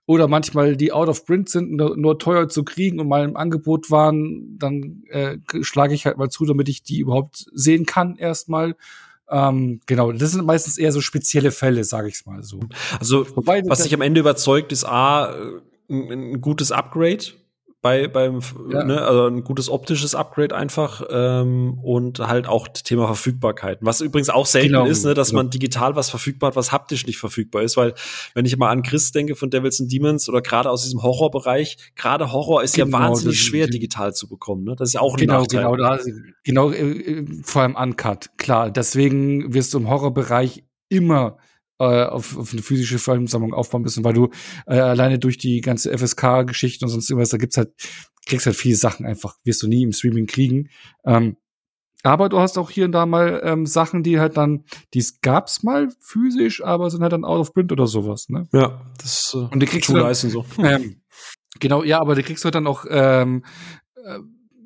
oder manchmal die out of print sind, nur, nur teuer zu kriegen und mal im Angebot waren, dann äh, schlage ich halt mal zu, damit ich die überhaupt sehen kann erstmal. Ähm, genau, das sind meistens eher so spezielle Fälle, sage ich mal so. Also Wobei, was sich am Ende überzeugt, ist a äh, ein, ein gutes Upgrade bei beim ja. ne, also ein gutes optisches Upgrade einfach ähm, und halt auch Thema Verfügbarkeit. Was übrigens auch selten genau. ist, ne, dass genau. man digital was verfügbar hat, was haptisch nicht verfügbar ist, weil wenn ich mal an Chris denke von Devils and Demons oder gerade aus diesem Horrorbereich, gerade Horror ist genau, ja wahnsinnig schwer digital zu bekommen, ne? Das ist ja auch ein genau, Nachteil. Genau, da, genau, äh, vor allem uncut, klar. Deswegen wirst du im Horrorbereich immer äh, auf, auf eine physische Filmsammlung aufbauen müssen, weil du äh, alleine durch die ganze FSK-Geschichte und sonst irgendwas, da gibt's halt, kriegst halt viele Sachen einfach, wirst du nie im Streaming kriegen. Ähm, aber du hast auch hier und da mal ähm, Sachen, die halt dann, dies gab's mal physisch, aber sind halt dann out of print oder sowas, ne? Ja, das äh, und die kriegst du dann, so. Ähm, genau, ja, aber die kriegst du halt dann auch ähm, äh,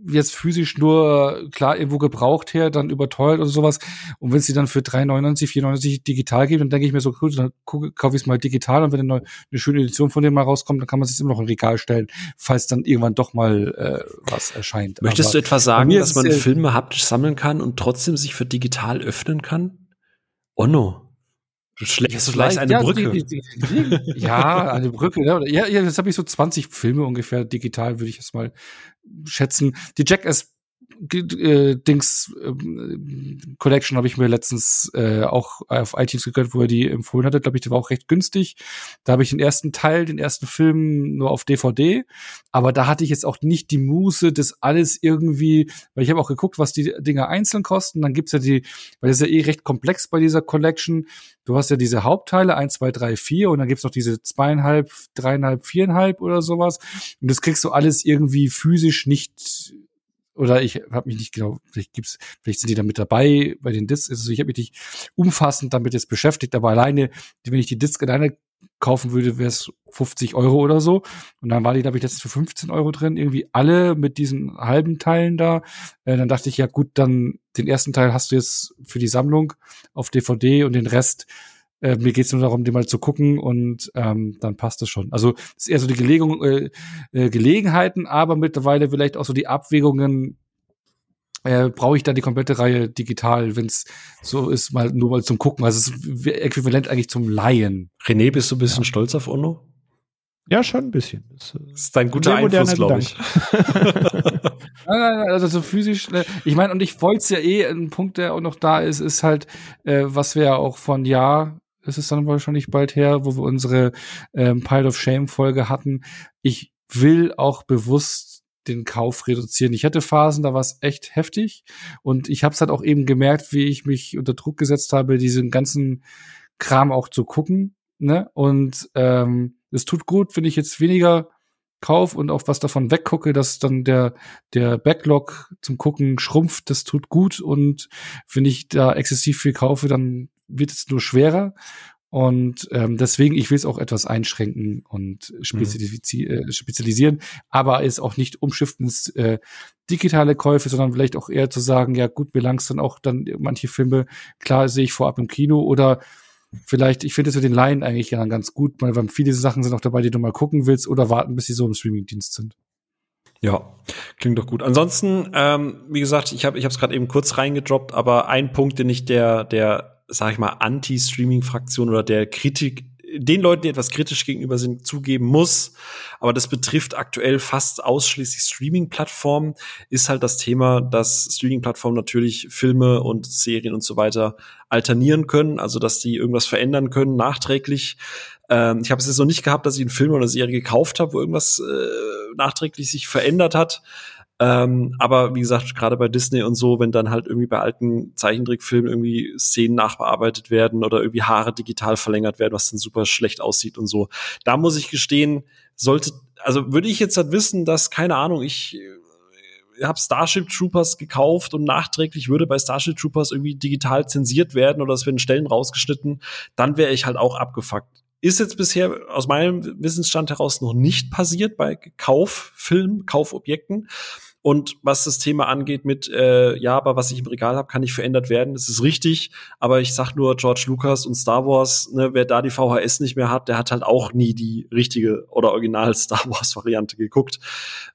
jetzt physisch nur klar irgendwo gebraucht her, dann überteuert oder sowas. Und wenn sie dann für 3,99, 4,99 digital geben, dann denke ich mir so, cool, dann kaufe ich es mal digital und wenn eine, eine schöne Edition von dem mal rauskommt, dann kann man es immer noch in Regal stellen, falls dann irgendwann doch mal äh, was erscheint. Möchtest Aber du etwa sagen, dass man Filme haptisch sammeln kann und trotzdem sich für digital öffnen kann? Oh no. Du schlägst vielleicht eine ja, Brücke. Die, die, die, ja, eine Brücke. Ja, ja, jetzt habe ich so 20 Filme ungefähr digital, würde ich jetzt mal schätzen. Die Jackass äh, Dings äh, Collection habe ich mir letztens äh, auch auf iTunes gegönnt, wo er die empfohlen hatte. Glaube ich, die war auch recht günstig. Da habe ich den ersten Teil, den ersten Film nur auf DVD. Aber da hatte ich jetzt auch nicht die Muße, das alles irgendwie, weil ich habe auch geguckt, was die Dinger einzeln kosten. Dann gibt's ja die, weil das ist ja eh recht komplex bei dieser Collection. Du hast ja diese Hauptteile, eins, zwei, drei, vier, und dann gibt's noch diese zweieinhalb, dreieinhalb, viereinhalb oder sowas. Und das kriegst du alles irgendwie physisch nicht oder ich habe mich nicht genau, vielleicht gibt's, vielleicht sind die da mit dabei bei den Discs. Also ich habe mich nicht umfassend damit jetzt beschäftigt, aber alleine, wenn ich die Disc alleine kaufen würde, wäre es 50 Euro oder so. Und dann war die, glaube ich, jetzt für 15 Euro drin, irgendwie alle mit diesen halben Teilen da. Äh, dann dachte ich, ja gut, dann den ersten Teil hast du jetzt für die Sammlung auf DVD und den Rest äh, mir geht's nur darum, den mal zu gucken und ähm, dann passt es schon. Also es ist eher so die Gelegung, äh, äh, Gelegenheiten, aber mittlerweile vielleicht auch so die Abwägungen, äh, brauche ich da die komplette Reihe digital, wenn es so ist, mal nur mal zum Gucken. Also es ist äquivalent eigentlich zum Laien. René, bist du ein bisschen ja. stolz auf Ono? Ja, schon ein bisschen. Das, äh, ist dein guter Einfluss, glaube ich. also so physisch. Ne, ich meine, und ich wollte es ja eh, ein Punkt, der auch noch da ist, ist halt, äh, was wir ja auch von Jahr, ist es dann wahrscheinlich bald her, wo wir unsere ähm, Pile of Shame Folge hatten. Ich will auch bewusst den Kauf reduzieren. Ich hatte Phasen, da war es echt heftig und ich habe es halt auch eben gemerkt, wie ich mich unter Druck gesetzt habe, diesen ganzen Kram auch zu gucken. Ne? Und ähm, es tut gut, wenn ich jetzt weniger kauf und auch was davon weggucke, dass dann der, der Backlog zum Gucken schrumpft, das tut gut. Und wenn ich da exzessiv viel kaufe, dann wird es nur schwerer. Und ähm, deswegen, ich will es auch etwas einschränken und spezialisi mhm. äh, spezialisieren, aber es auch nicht umschiften ins äh, digitale Käufe, sondern vielleicht auch eher zu sagen, ja gut, mir langst dann auch dann manche Filme, klar sehe ich vorab im Kino oder vielleicht, ich finde es mit den Laien eigentlich ja ganz gut, weil viele Sachen sind auch dabei, die du mal gucken willst oder warten, bis sie so im Streamingdienst sind. Ja, klingt doch gut. Ansonsten, ähm, wie gesagt, ich habe ich es gerade eben kurz reingedroppt, aber ein Punkt, den ich der der sag ich mal Anti-Streaming-Fraktion oder der Kritik den Leuten, die etwas kritisch gegenüber sind, zugeben muss. Aber das betrifft aktuell fast ausschließlich Streaming-Plattformen, ist halt das Thema, dass Streaming-Plattformen natürlich Filme und Serien und so weiter alternieren können, also dass die irgendwas verändern können, nachträglich. Ähm, ich habe es jetzt noch nicht gehabt, dass ich einen Film oder eine Serie gekauft habe, wo irgendwas äh, nachträglich sich verändert hat. Ähm, aber wie gesagt, gerade bei Disney und so, wenn dann halt irgendwie bei alten Zeichentrickfilmen irgendwie Szenen nachbearbeitet werden oder irgendwie Haare digital verlängert werden, was dann super schlecht aussieht und so. Da muss ich gestehen, sollte, also würde ich jetzt halt wissen, dass, keine Ahnung, ich äh, habe Starship Troopers gekauft und nachträglich würde bei Starship Troopers irgendwie digital zensiert werden oder es werden Stellen rausgeschnitten, dann wäre ich halt auch abgefuckt. Ist jetzt bisher aus meinem Wissensstand heraus noch nicht passiert bei Kauffilmen, Kaufobjekten. Und was das Thema angeht mit, äh, ja, aber was ich im Regal habe, kann nicht verändert werden. Das ist richtig. Aber ich sag nur, George Lucas und Star Wars, ne, wer da die VHS nicht mehr hat, der hat halt auch nie die richtige oder original Star Wars Variante geguckt.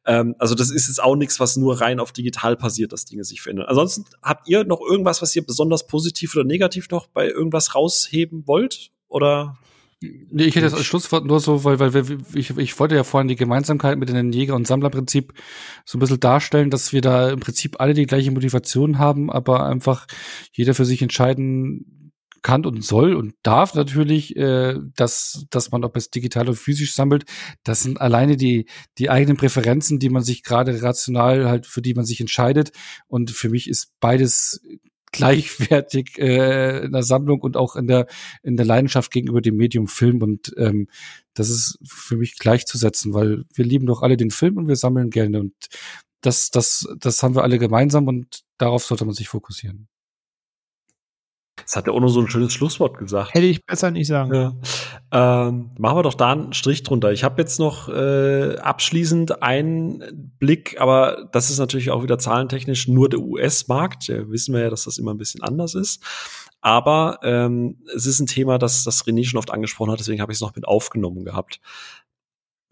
Ähm, also das ist jetzt auch nichts, was nur rein auf digital passiert, dass Dinge sich verändern. Ansonsten habt ihr noch irgendwas, was ihr besonders positiv oder negativ noch bei irgendwas rausheben wollt? Oder Nee, ich hätte das als Schlusswort nur so, weil, weil wir, ich, ich wollte ja vorhin die Gemeinsamkeit mit dem Jäger- und Sammlerprinzip so ein bisschen darstellen, dass wir da im Prinzip alle die gleiche Motivation haben, aber einfach jeder für sich entscheiden kann und soll und darf natürlich, äh, dass, dass man ob es digital oder physisch sammelt. Das sind alleine die, die eigenen Präferenzen, die man sich gerade rational halt, für die man sich entscheidet. Und für mich ist beides gleichwertig äh, in der Sammlung und auch in der in der Leidenschaft gegenüber dem Medium Film und ähm, das ist für mich gleichzusetzen, weil wir lieben doch alle den Film und wir sammeln gerne und das das das haben wir alle gemeinsam und darauf sollte man sich fokussieren. Das hat ja auch nur so ein schönes Schlusswort gesagt. Hätte ich besser nicht sagen. Ja. Ähm, machen wir doch da einen Strich drunter. Ich habe jetzt noch äh, abschließend einen Blick, aber das ist natürlich auch wieder zahlentechnisch nur der US-Markt. Ja, wissen wir ja, dass das immer ein bisschen anders ist. Aber ähm, es ist ein Thema, das, das René schon oft angesprochen hat, deswegen habe ich es noch mit aufgenommen gehabt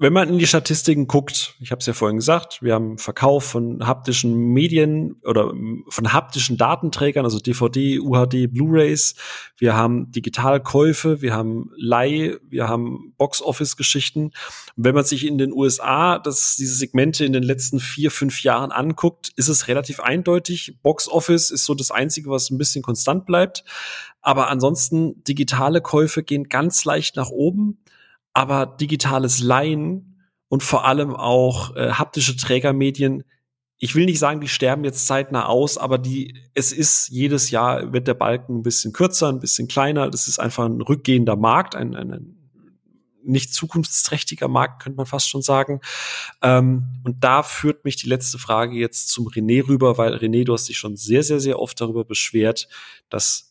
wenn man in die Statistiken guckt, ich habe es ja vorhin gesagt, wir haben Verkauf von haptischen Medien oder von haptischen Datenträgern, also DVD, UHD, Blu-rays, wir haben Digitalkäufe, wir haben Leih, wir haben Box-Office-Geschichten. Wenn man sich in den USA das, diese Segmente in den letzten vier, fünf Jahren anguckt, ist es relativ eindeutig. Box-Office ist so das Einzige, was ein bisschen konstant bleibt. Aber ansonsten digitale Käufe gehen ganz leicht nach oben aber digitales Leihen und vor allem auch äh, haptische Trägermedien, ich will nicht sagen, die sterben jetzt zeitnah aus, aber die, es ist jedes Jahr wird der Balken ein bisschen kürzer, ein bisschen kleiner. Das ist einfach ein rückgehender Markt, ein, ein, ein nicht zukunftsträchtiger Markt, könnte man fast schon sagen. Ähm, und da führt mich die letzte Frage jetzt zum René rüber, weil René, du hast dich schon sehr, sehr, sehr oft darüber beschwert, dass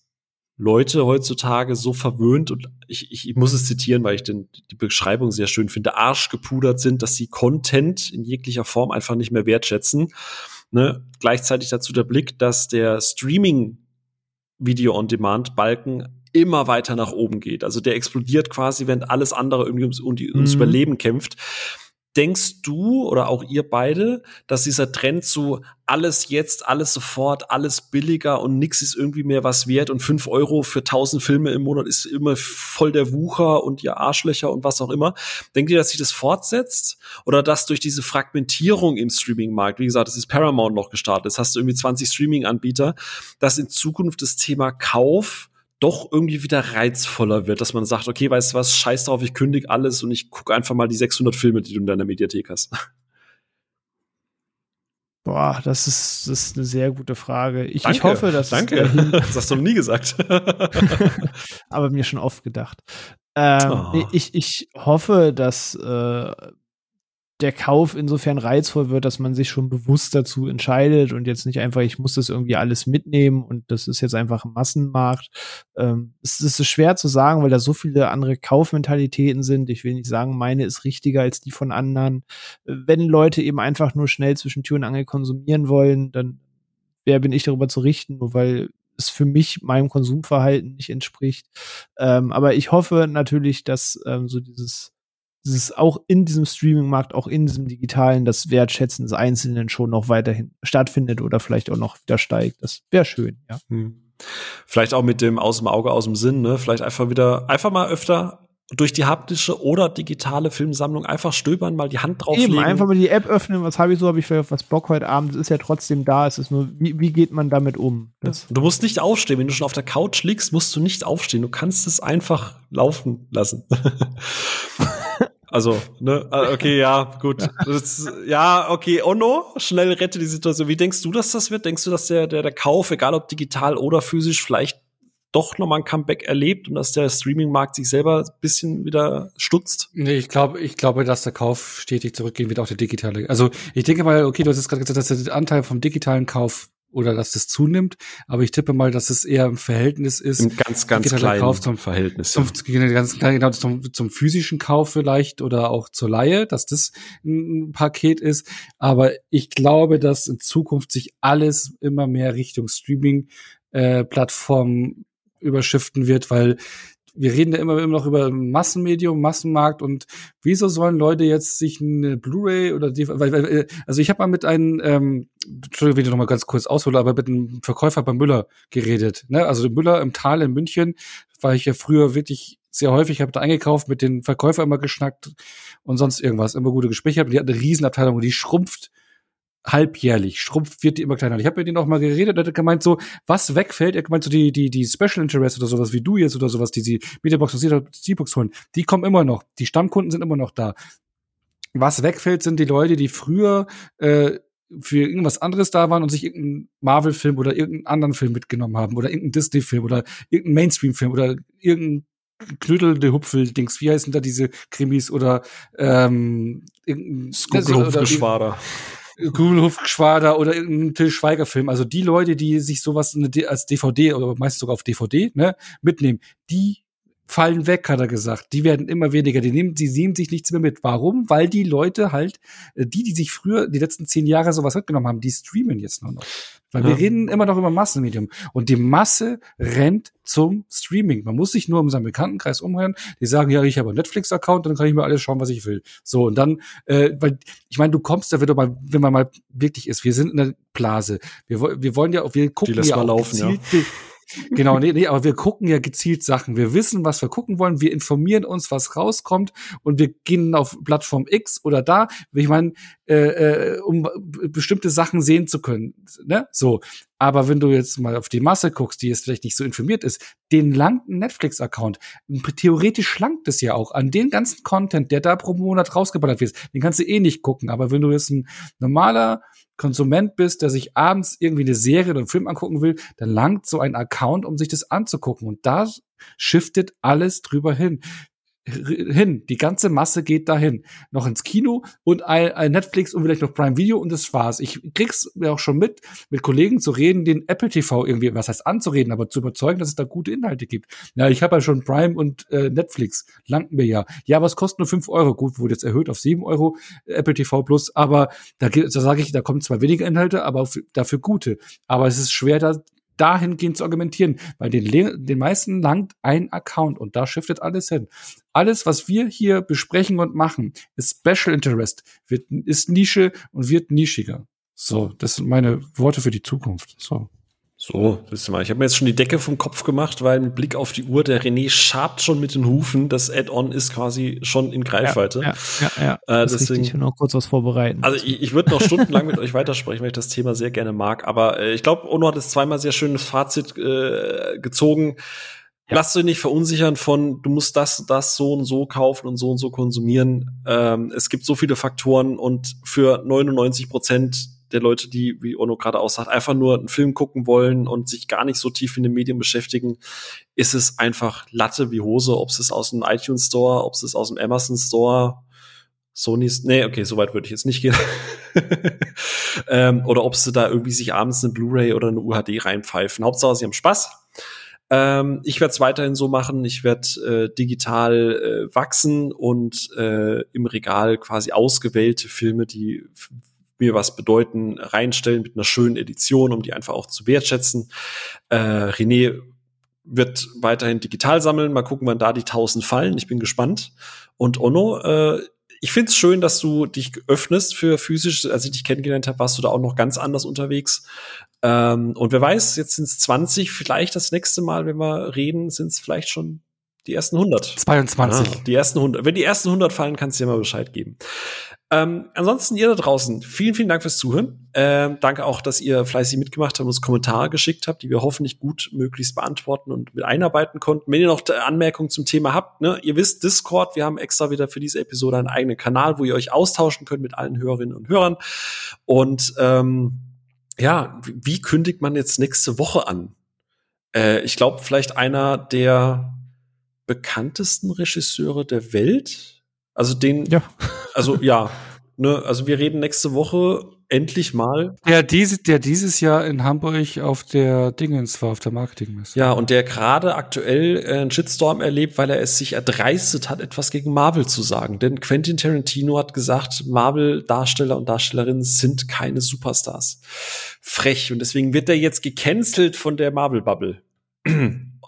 Leute heutzutage so verwöhnt und ich, ich, ich muss es zitieren, weil ich den, die Beschreibung sehr schön finde, arschgepudert sind, dass sie Content in jeglicher Form einfach nicht mehr wertschätzen. Ne? Gleichzeitig dazu der Blick, dass der Streaming Video-on-Demand Balken immer weiter nach oben geht. Also der explodiert quasi, wenn alles andere irgendwie ums, um die, ums mhm. Überleben kämpft. Denkst du oder auch ihr beide, dass dieser Trend zu alles jetzt, alles sofort, alles billiger und nix ist irgendwie mehr was wert und fünf Euro für tausend Filme im Monat ist immer voll der Wucher und ihr Arschlöcher und was auch immer. Denkt ihr, dass sich das fortsetzt? Oder dass durch diese Fragmentierung im Streaming-Markt, wie gesagt, das ist Paramount noch gestartet, das hast du irgendwie 20 Streaming-Anbieter, dass in Zukunft das Thema Kauf doch irgendwie wieder reizvoller wird, dass man sagt, okay, weißt du was, scheiß drauf, ich kündige alles und ich gucke einfach mal die 600 Filme, die du in deiner Mediathek hast. Boah, das ist, das ist eine sehr gute Frage. Ich, ich hoffe, dass. Danke. das hast du noch nie gesagt. Aber mir schon oft gedacht. Ähm, oh. ich, ich hoffe, dass äh, der Kauf insofern reizvoll wird, dass man sich schon bewusst dazu entscheidet und jetzt nicht einfach, ich muss das irgendwie alles mitnehmen und das ist jetzt einfach ein Massenmarkt. Ähm, es ist schwer zu sagen, weil da so viele andere Kaufmentalitäten sind. Ich will nicht sagen, meine ist richtiger als die von anderen. Wenn Leute eben einfach nur schnell zwischen Tür und Angel konsumieren wollen, dann wer bin ich darüber zu richten, nur weil es für mich meinem Konsumverhalten nicht entspricht. Ähm, aber ich hoffe natürlich, dass ähm, so dieses dieses auch in diesem Streaming-Markt, auch in diesem digitalen, das Wertschätzen des Einzelnen schon noch weiterhin stattfindet oder vielleicht auch noch wieder steigt. Das wäre schön, ja. Hm. Vielleicht auch mit dem aus dem Auge, aus dem Sinn, ne? Vielleicht einfach wieder, einfach mal öfter durch die haptische oder digitale Filmsammlung einfach stöbern, mal die Hand drauflegen. Eben, einfach mal die App öffnen, was habe ich so, habe ich vielleicht was Bock heute Abend, es ist ja trotzdem da, es ist nur, wie, wie geht man damit um? Das du musst nicht aufstehen, wenn du schon auf der Couch liegst, musst du nicht aufstehen, du kannst es einfach laufen lassen. Also, ne, ah, okay, ja, gut. Das, ja, okay, Ono, schnell rette die Situation. Wie denkst du, dass das wird? Denkst du, dass der, der, der Kauf, egal ob digital oder physisch, vielleicht doch nochmal ein Comeback erlebt und dass der Streaming-Markt sich selber ein bisschen wieder stutzt? Nee, ich glaube, ich glaube, dass der Kauf stetig zurückgehen wird, auch der digitale. Also ich denke mal, okay, du hast jetzt gerade gesagt, dass der Anteil vom digitalen Kauf oder dass das zunimmt, aber ich tippe mal, dass es eher im Verhältnis ist. Im ganz, ganz kleinen Kauf zum Verhältnis. Zum, ganz klein, genau, zum, zum physischen Kauf vielleicht oder auch zur Laie, dass das ein Paket ist. Aber ich glaube, dass in Zukunft sich alles immer mehr Richtung Streaming-Plattformen äh, überschiften wird, weil wir reden ja immer, immer noch über Massenmedium, Massenmarkt und wieso sollen Leute jetzt sich eine Blu-ray oder weil, äh, also ich habe mal mit einem, ähm, Entschuldigung, wenn ich noch mal ganz kurz aushole, aber mit einem Verkäufer bei Müller geredet. Ne? Also Müller im Tal in München war ich ja früher wirklich sehr häufig, habe da eingekauft, mit den Verkäufer immer geschnackt und sonst irgendwas, immer gute Gespräche. Die hat eine Riesenabteilung und die schrumpft halbjährlich schrumpft, wird die immer kleiner. Ich habe mit denen auch mal geredet, er hat gemeint so, was wegfällt, er gemeint so die, die, die Special Interest oder sowas wie du jetzt oder sowas, die sie Mediabox und C-Box holen, die kommen immer noch. Die Stammkunden sind immer noch da. Was wegfällt, sind die Leute, die früher äh, für irgendwas anderes da waren und sich irgendeinen Marvel-Film oder irgendeinen anderen Film mitgenommen haben oder irgendeinen Disney-Film oder irgendeinen Mainstream-Film oder irgendeinen Knüttel de Hupfel-Dings, wie heißen da diese Krimis oder ähm, irgendein Skugelhupfgeschwader. Kugelhofgeschwader oder irgendein Till Schweiger Film. Also die Leute, die sich sowas als DVD oder meistens sogar auf DVD ne, mitnehmen, die fallen weg, hat er gesagt. Die werden immer weniger. Die nehmen, die nehmen sich nichts mehr mit. Warum? Weil die Leute halt, äh, die, die sich früher die letzten zehn Jahre sowas mitgenommen haben, die streamen jetzt nur noch. Weil ja. wir reden immer noch über Massenmedium. Und die Masse rennt zum Streaming. Man muss sich nur um seinen Bekanntenkreis umhören. Die sagen, ja, ich habe einen Netflix-Account, dann kann ich mir alles schauen, was ich will. So, und dann, äh, weil, ich meine, du kommst da, wenn, du mal, wenn man mal wirklich ist, wir sind in der Blase. Wir, wir wollen ja auch, wir gucken die ja auch laufen, gezielt, ja. Genau, nee, nee, aber wir gucken ja gezielt Sachen. Wir wissen, was wir gucken wollen. Wir informieren uns, was rauskommt und wir gehen auf Plattform X oder da. Ich meine, äh, äh, um bestimmte Sachen sehen zu können. Ne? So. Aber wenn du jetzt mal auf die Masse guckst, die jetzt vielleicht nicht so informiert ist, den langt ein Netflix-Account. Theoretisch schlankt es ja auch an den ganzen Content, der da pro Monat rausgeballert wird. Den kannst du eh nicht gucken. Aber wenn du jetzt ein normaler Konsument bist, der sich abends irgendwie eine Serie oder einen Film angucken will, dann langt so ein Account, um sich das anzugucken. Und da shiftet alles drüber hin hin. Die ganze Masse geht dahin. Noch ins Kino und ein, ein, Netflix und vielleicht noch Prime Video und das war's. Ich krieg's mir auch schon mit, mit Kollegen zu reden, den Apple TV irgendwie, was heißt anzureden, aber zu überzeugen, dass es da gute Inhalte gibt. Ja, ich habe ja schon Prime und äh, Netflix. Langt mir ja. Ja, aber es kostet nur fünf Euro. Gut, wurde jetzt erhöht auf sieben Euro, Apple TV Plus, aber da, da sage ich, da kommen zwar weniger Inhalte, aber dafür gute. Aber es ist schwer, da dahingehend zu argumentieren, weil den, den meisten langt ein Account und da shiftet alles hin. Alles, was wir hier besprechen und machen, ist Special Interest, wird, ist Nische und wird nischiger. So, das sind meine Worte für die Zukunft. So. So, wisst ihr mal, ich habe mir jetzt schon die Decke vom Kopf gemacht, weil mit Blick auf die Uhr, der René schabt schon mit den Hufen. Das Add-on ist quasi schon in Greifweite. Ja, ja, ja. ja. Äh, deswegen, ich will noch kurz was vorbereiten. Also ich, ich würde noch stundenlang mit euch weitersprechen, weil ich das Thema sehr gerne mag. Aber äh, ich glaube, Ono hat es zweimal sehr schönes Fazit äh, gezogen. Ja. Lass dich nicht verunsichern von, du musst das, das so und so kaufen und so und so konsumieren. Ähm, es gibt so viele Faktoren und für 99 Prozent der Leute, die, wie Ono gerade aussagt, einfach nur einen Film gucken wollen und sich gar nicht so tief in den Medien beschäftigen, ist es einfach Latte wie Hose, ob es aus dem iTunes Store, ob es aus dem Amazon Store, Sony's, nee, okay, so weit würde ich jetzt nicht gehen. ähm, oder ob sie da irgendwie sich abends eine Blu-ray oder eine UHD reinpfeifen. Hauptsache, sie haben Spaß. Ähm, ich werde es weiterhin so machen. Ich werde äh, digital äh, wachsen und äh, im Regal quasi ausgewählte Filme, die mir was bedeuten, reinstellen mit einer schönen Edition, um die einfach auch zu wertschätzen. Äh, René wird weiterhin digital sammeln. Mal gucken, wann da die 1000 fallen. Ich bin gespannt. Und Ono, äh, ich finde es schön, dass du dich öffnest für physisch. Als ich dich kennengelernt habe, warst du da auch noch ganz anders unterwegs. Ähm, und wer weiß, jetzt sind es 20. Vielleicht das nächste Mal, wenn wir reden, sind es vielleicht schon die ersten 100. 22. Ah, die ersten 100. Wenn die ersten 100 fallen, kannst du dir mal Bescheid geben. Ähm, ansonsten ihr da draußen, vielen, vielen Dank fürs Zuhören. Ähm, danke auch, dass ihr fleißig mitgemacht habt und uns Kommentare geschickt habt, die wir hoffentlich gut möglichst beantworten und mit einarbeiten konnten. Wenn ihr noch Anmerkungen zum Thema habt, ne, ihr wisst, Discord, wir haben extra wieder für diese Episode einen eigenen Kanal, wo ihr euch austauschen könnt mit allen Hörerinnen und Hörern. Und ähm, ja, wie kündigt man jetzt nächste Woche an? Äh, ich glaube, vielleicht einer der bekanntesten Regisseure der Welt also den, ja. also ja, ne, also wir reden nächste Woche endlich mal. Der, diese, der dieses Jahr in Hamburg auf der Dingens war, auf der Marketingmesse. Ja, und der gerade aktuell äh, einen Shitstorm erlebt, weil er es sich erdreistet hat, etwas gegen Marvel zu sagen. Denn Quentin Tarantino hat gesagt, Marvel-Darsteller und Darstellerinnen sind keine Superstars. Frech. Und deswegen wird er jetzt gecancelt von der Marvel-Bubble.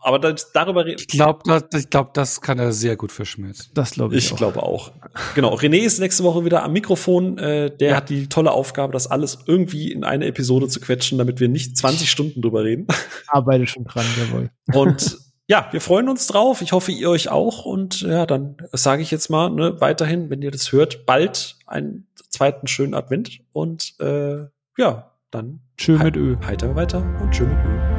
Aber das, darüber reden. Ich glaube, das, ich glaub, das kann er sehr gut verschmerzen. Das glaube ich. Ich glaube auch. genau. René ist nächste Woche wieder am Mikrofon. Äh, der ja. hat die tolle Aufgabe, das alles irgendwie in eine Episode zu quetschen, damit wir nicht 20 Stunden drüber reden. Arbeite schon dran, jawohl. Und ja, wir freuen uns drauf. Ich hoffe, ihr euch auch. Und ja, dann sage ich jetzt mal, ne, weiterhin, wenn ihr das hört, bald einen zweiten schönen Advent. Und äh, ja, dann schön mit Ö. Heiter weiter und schön mit Ö.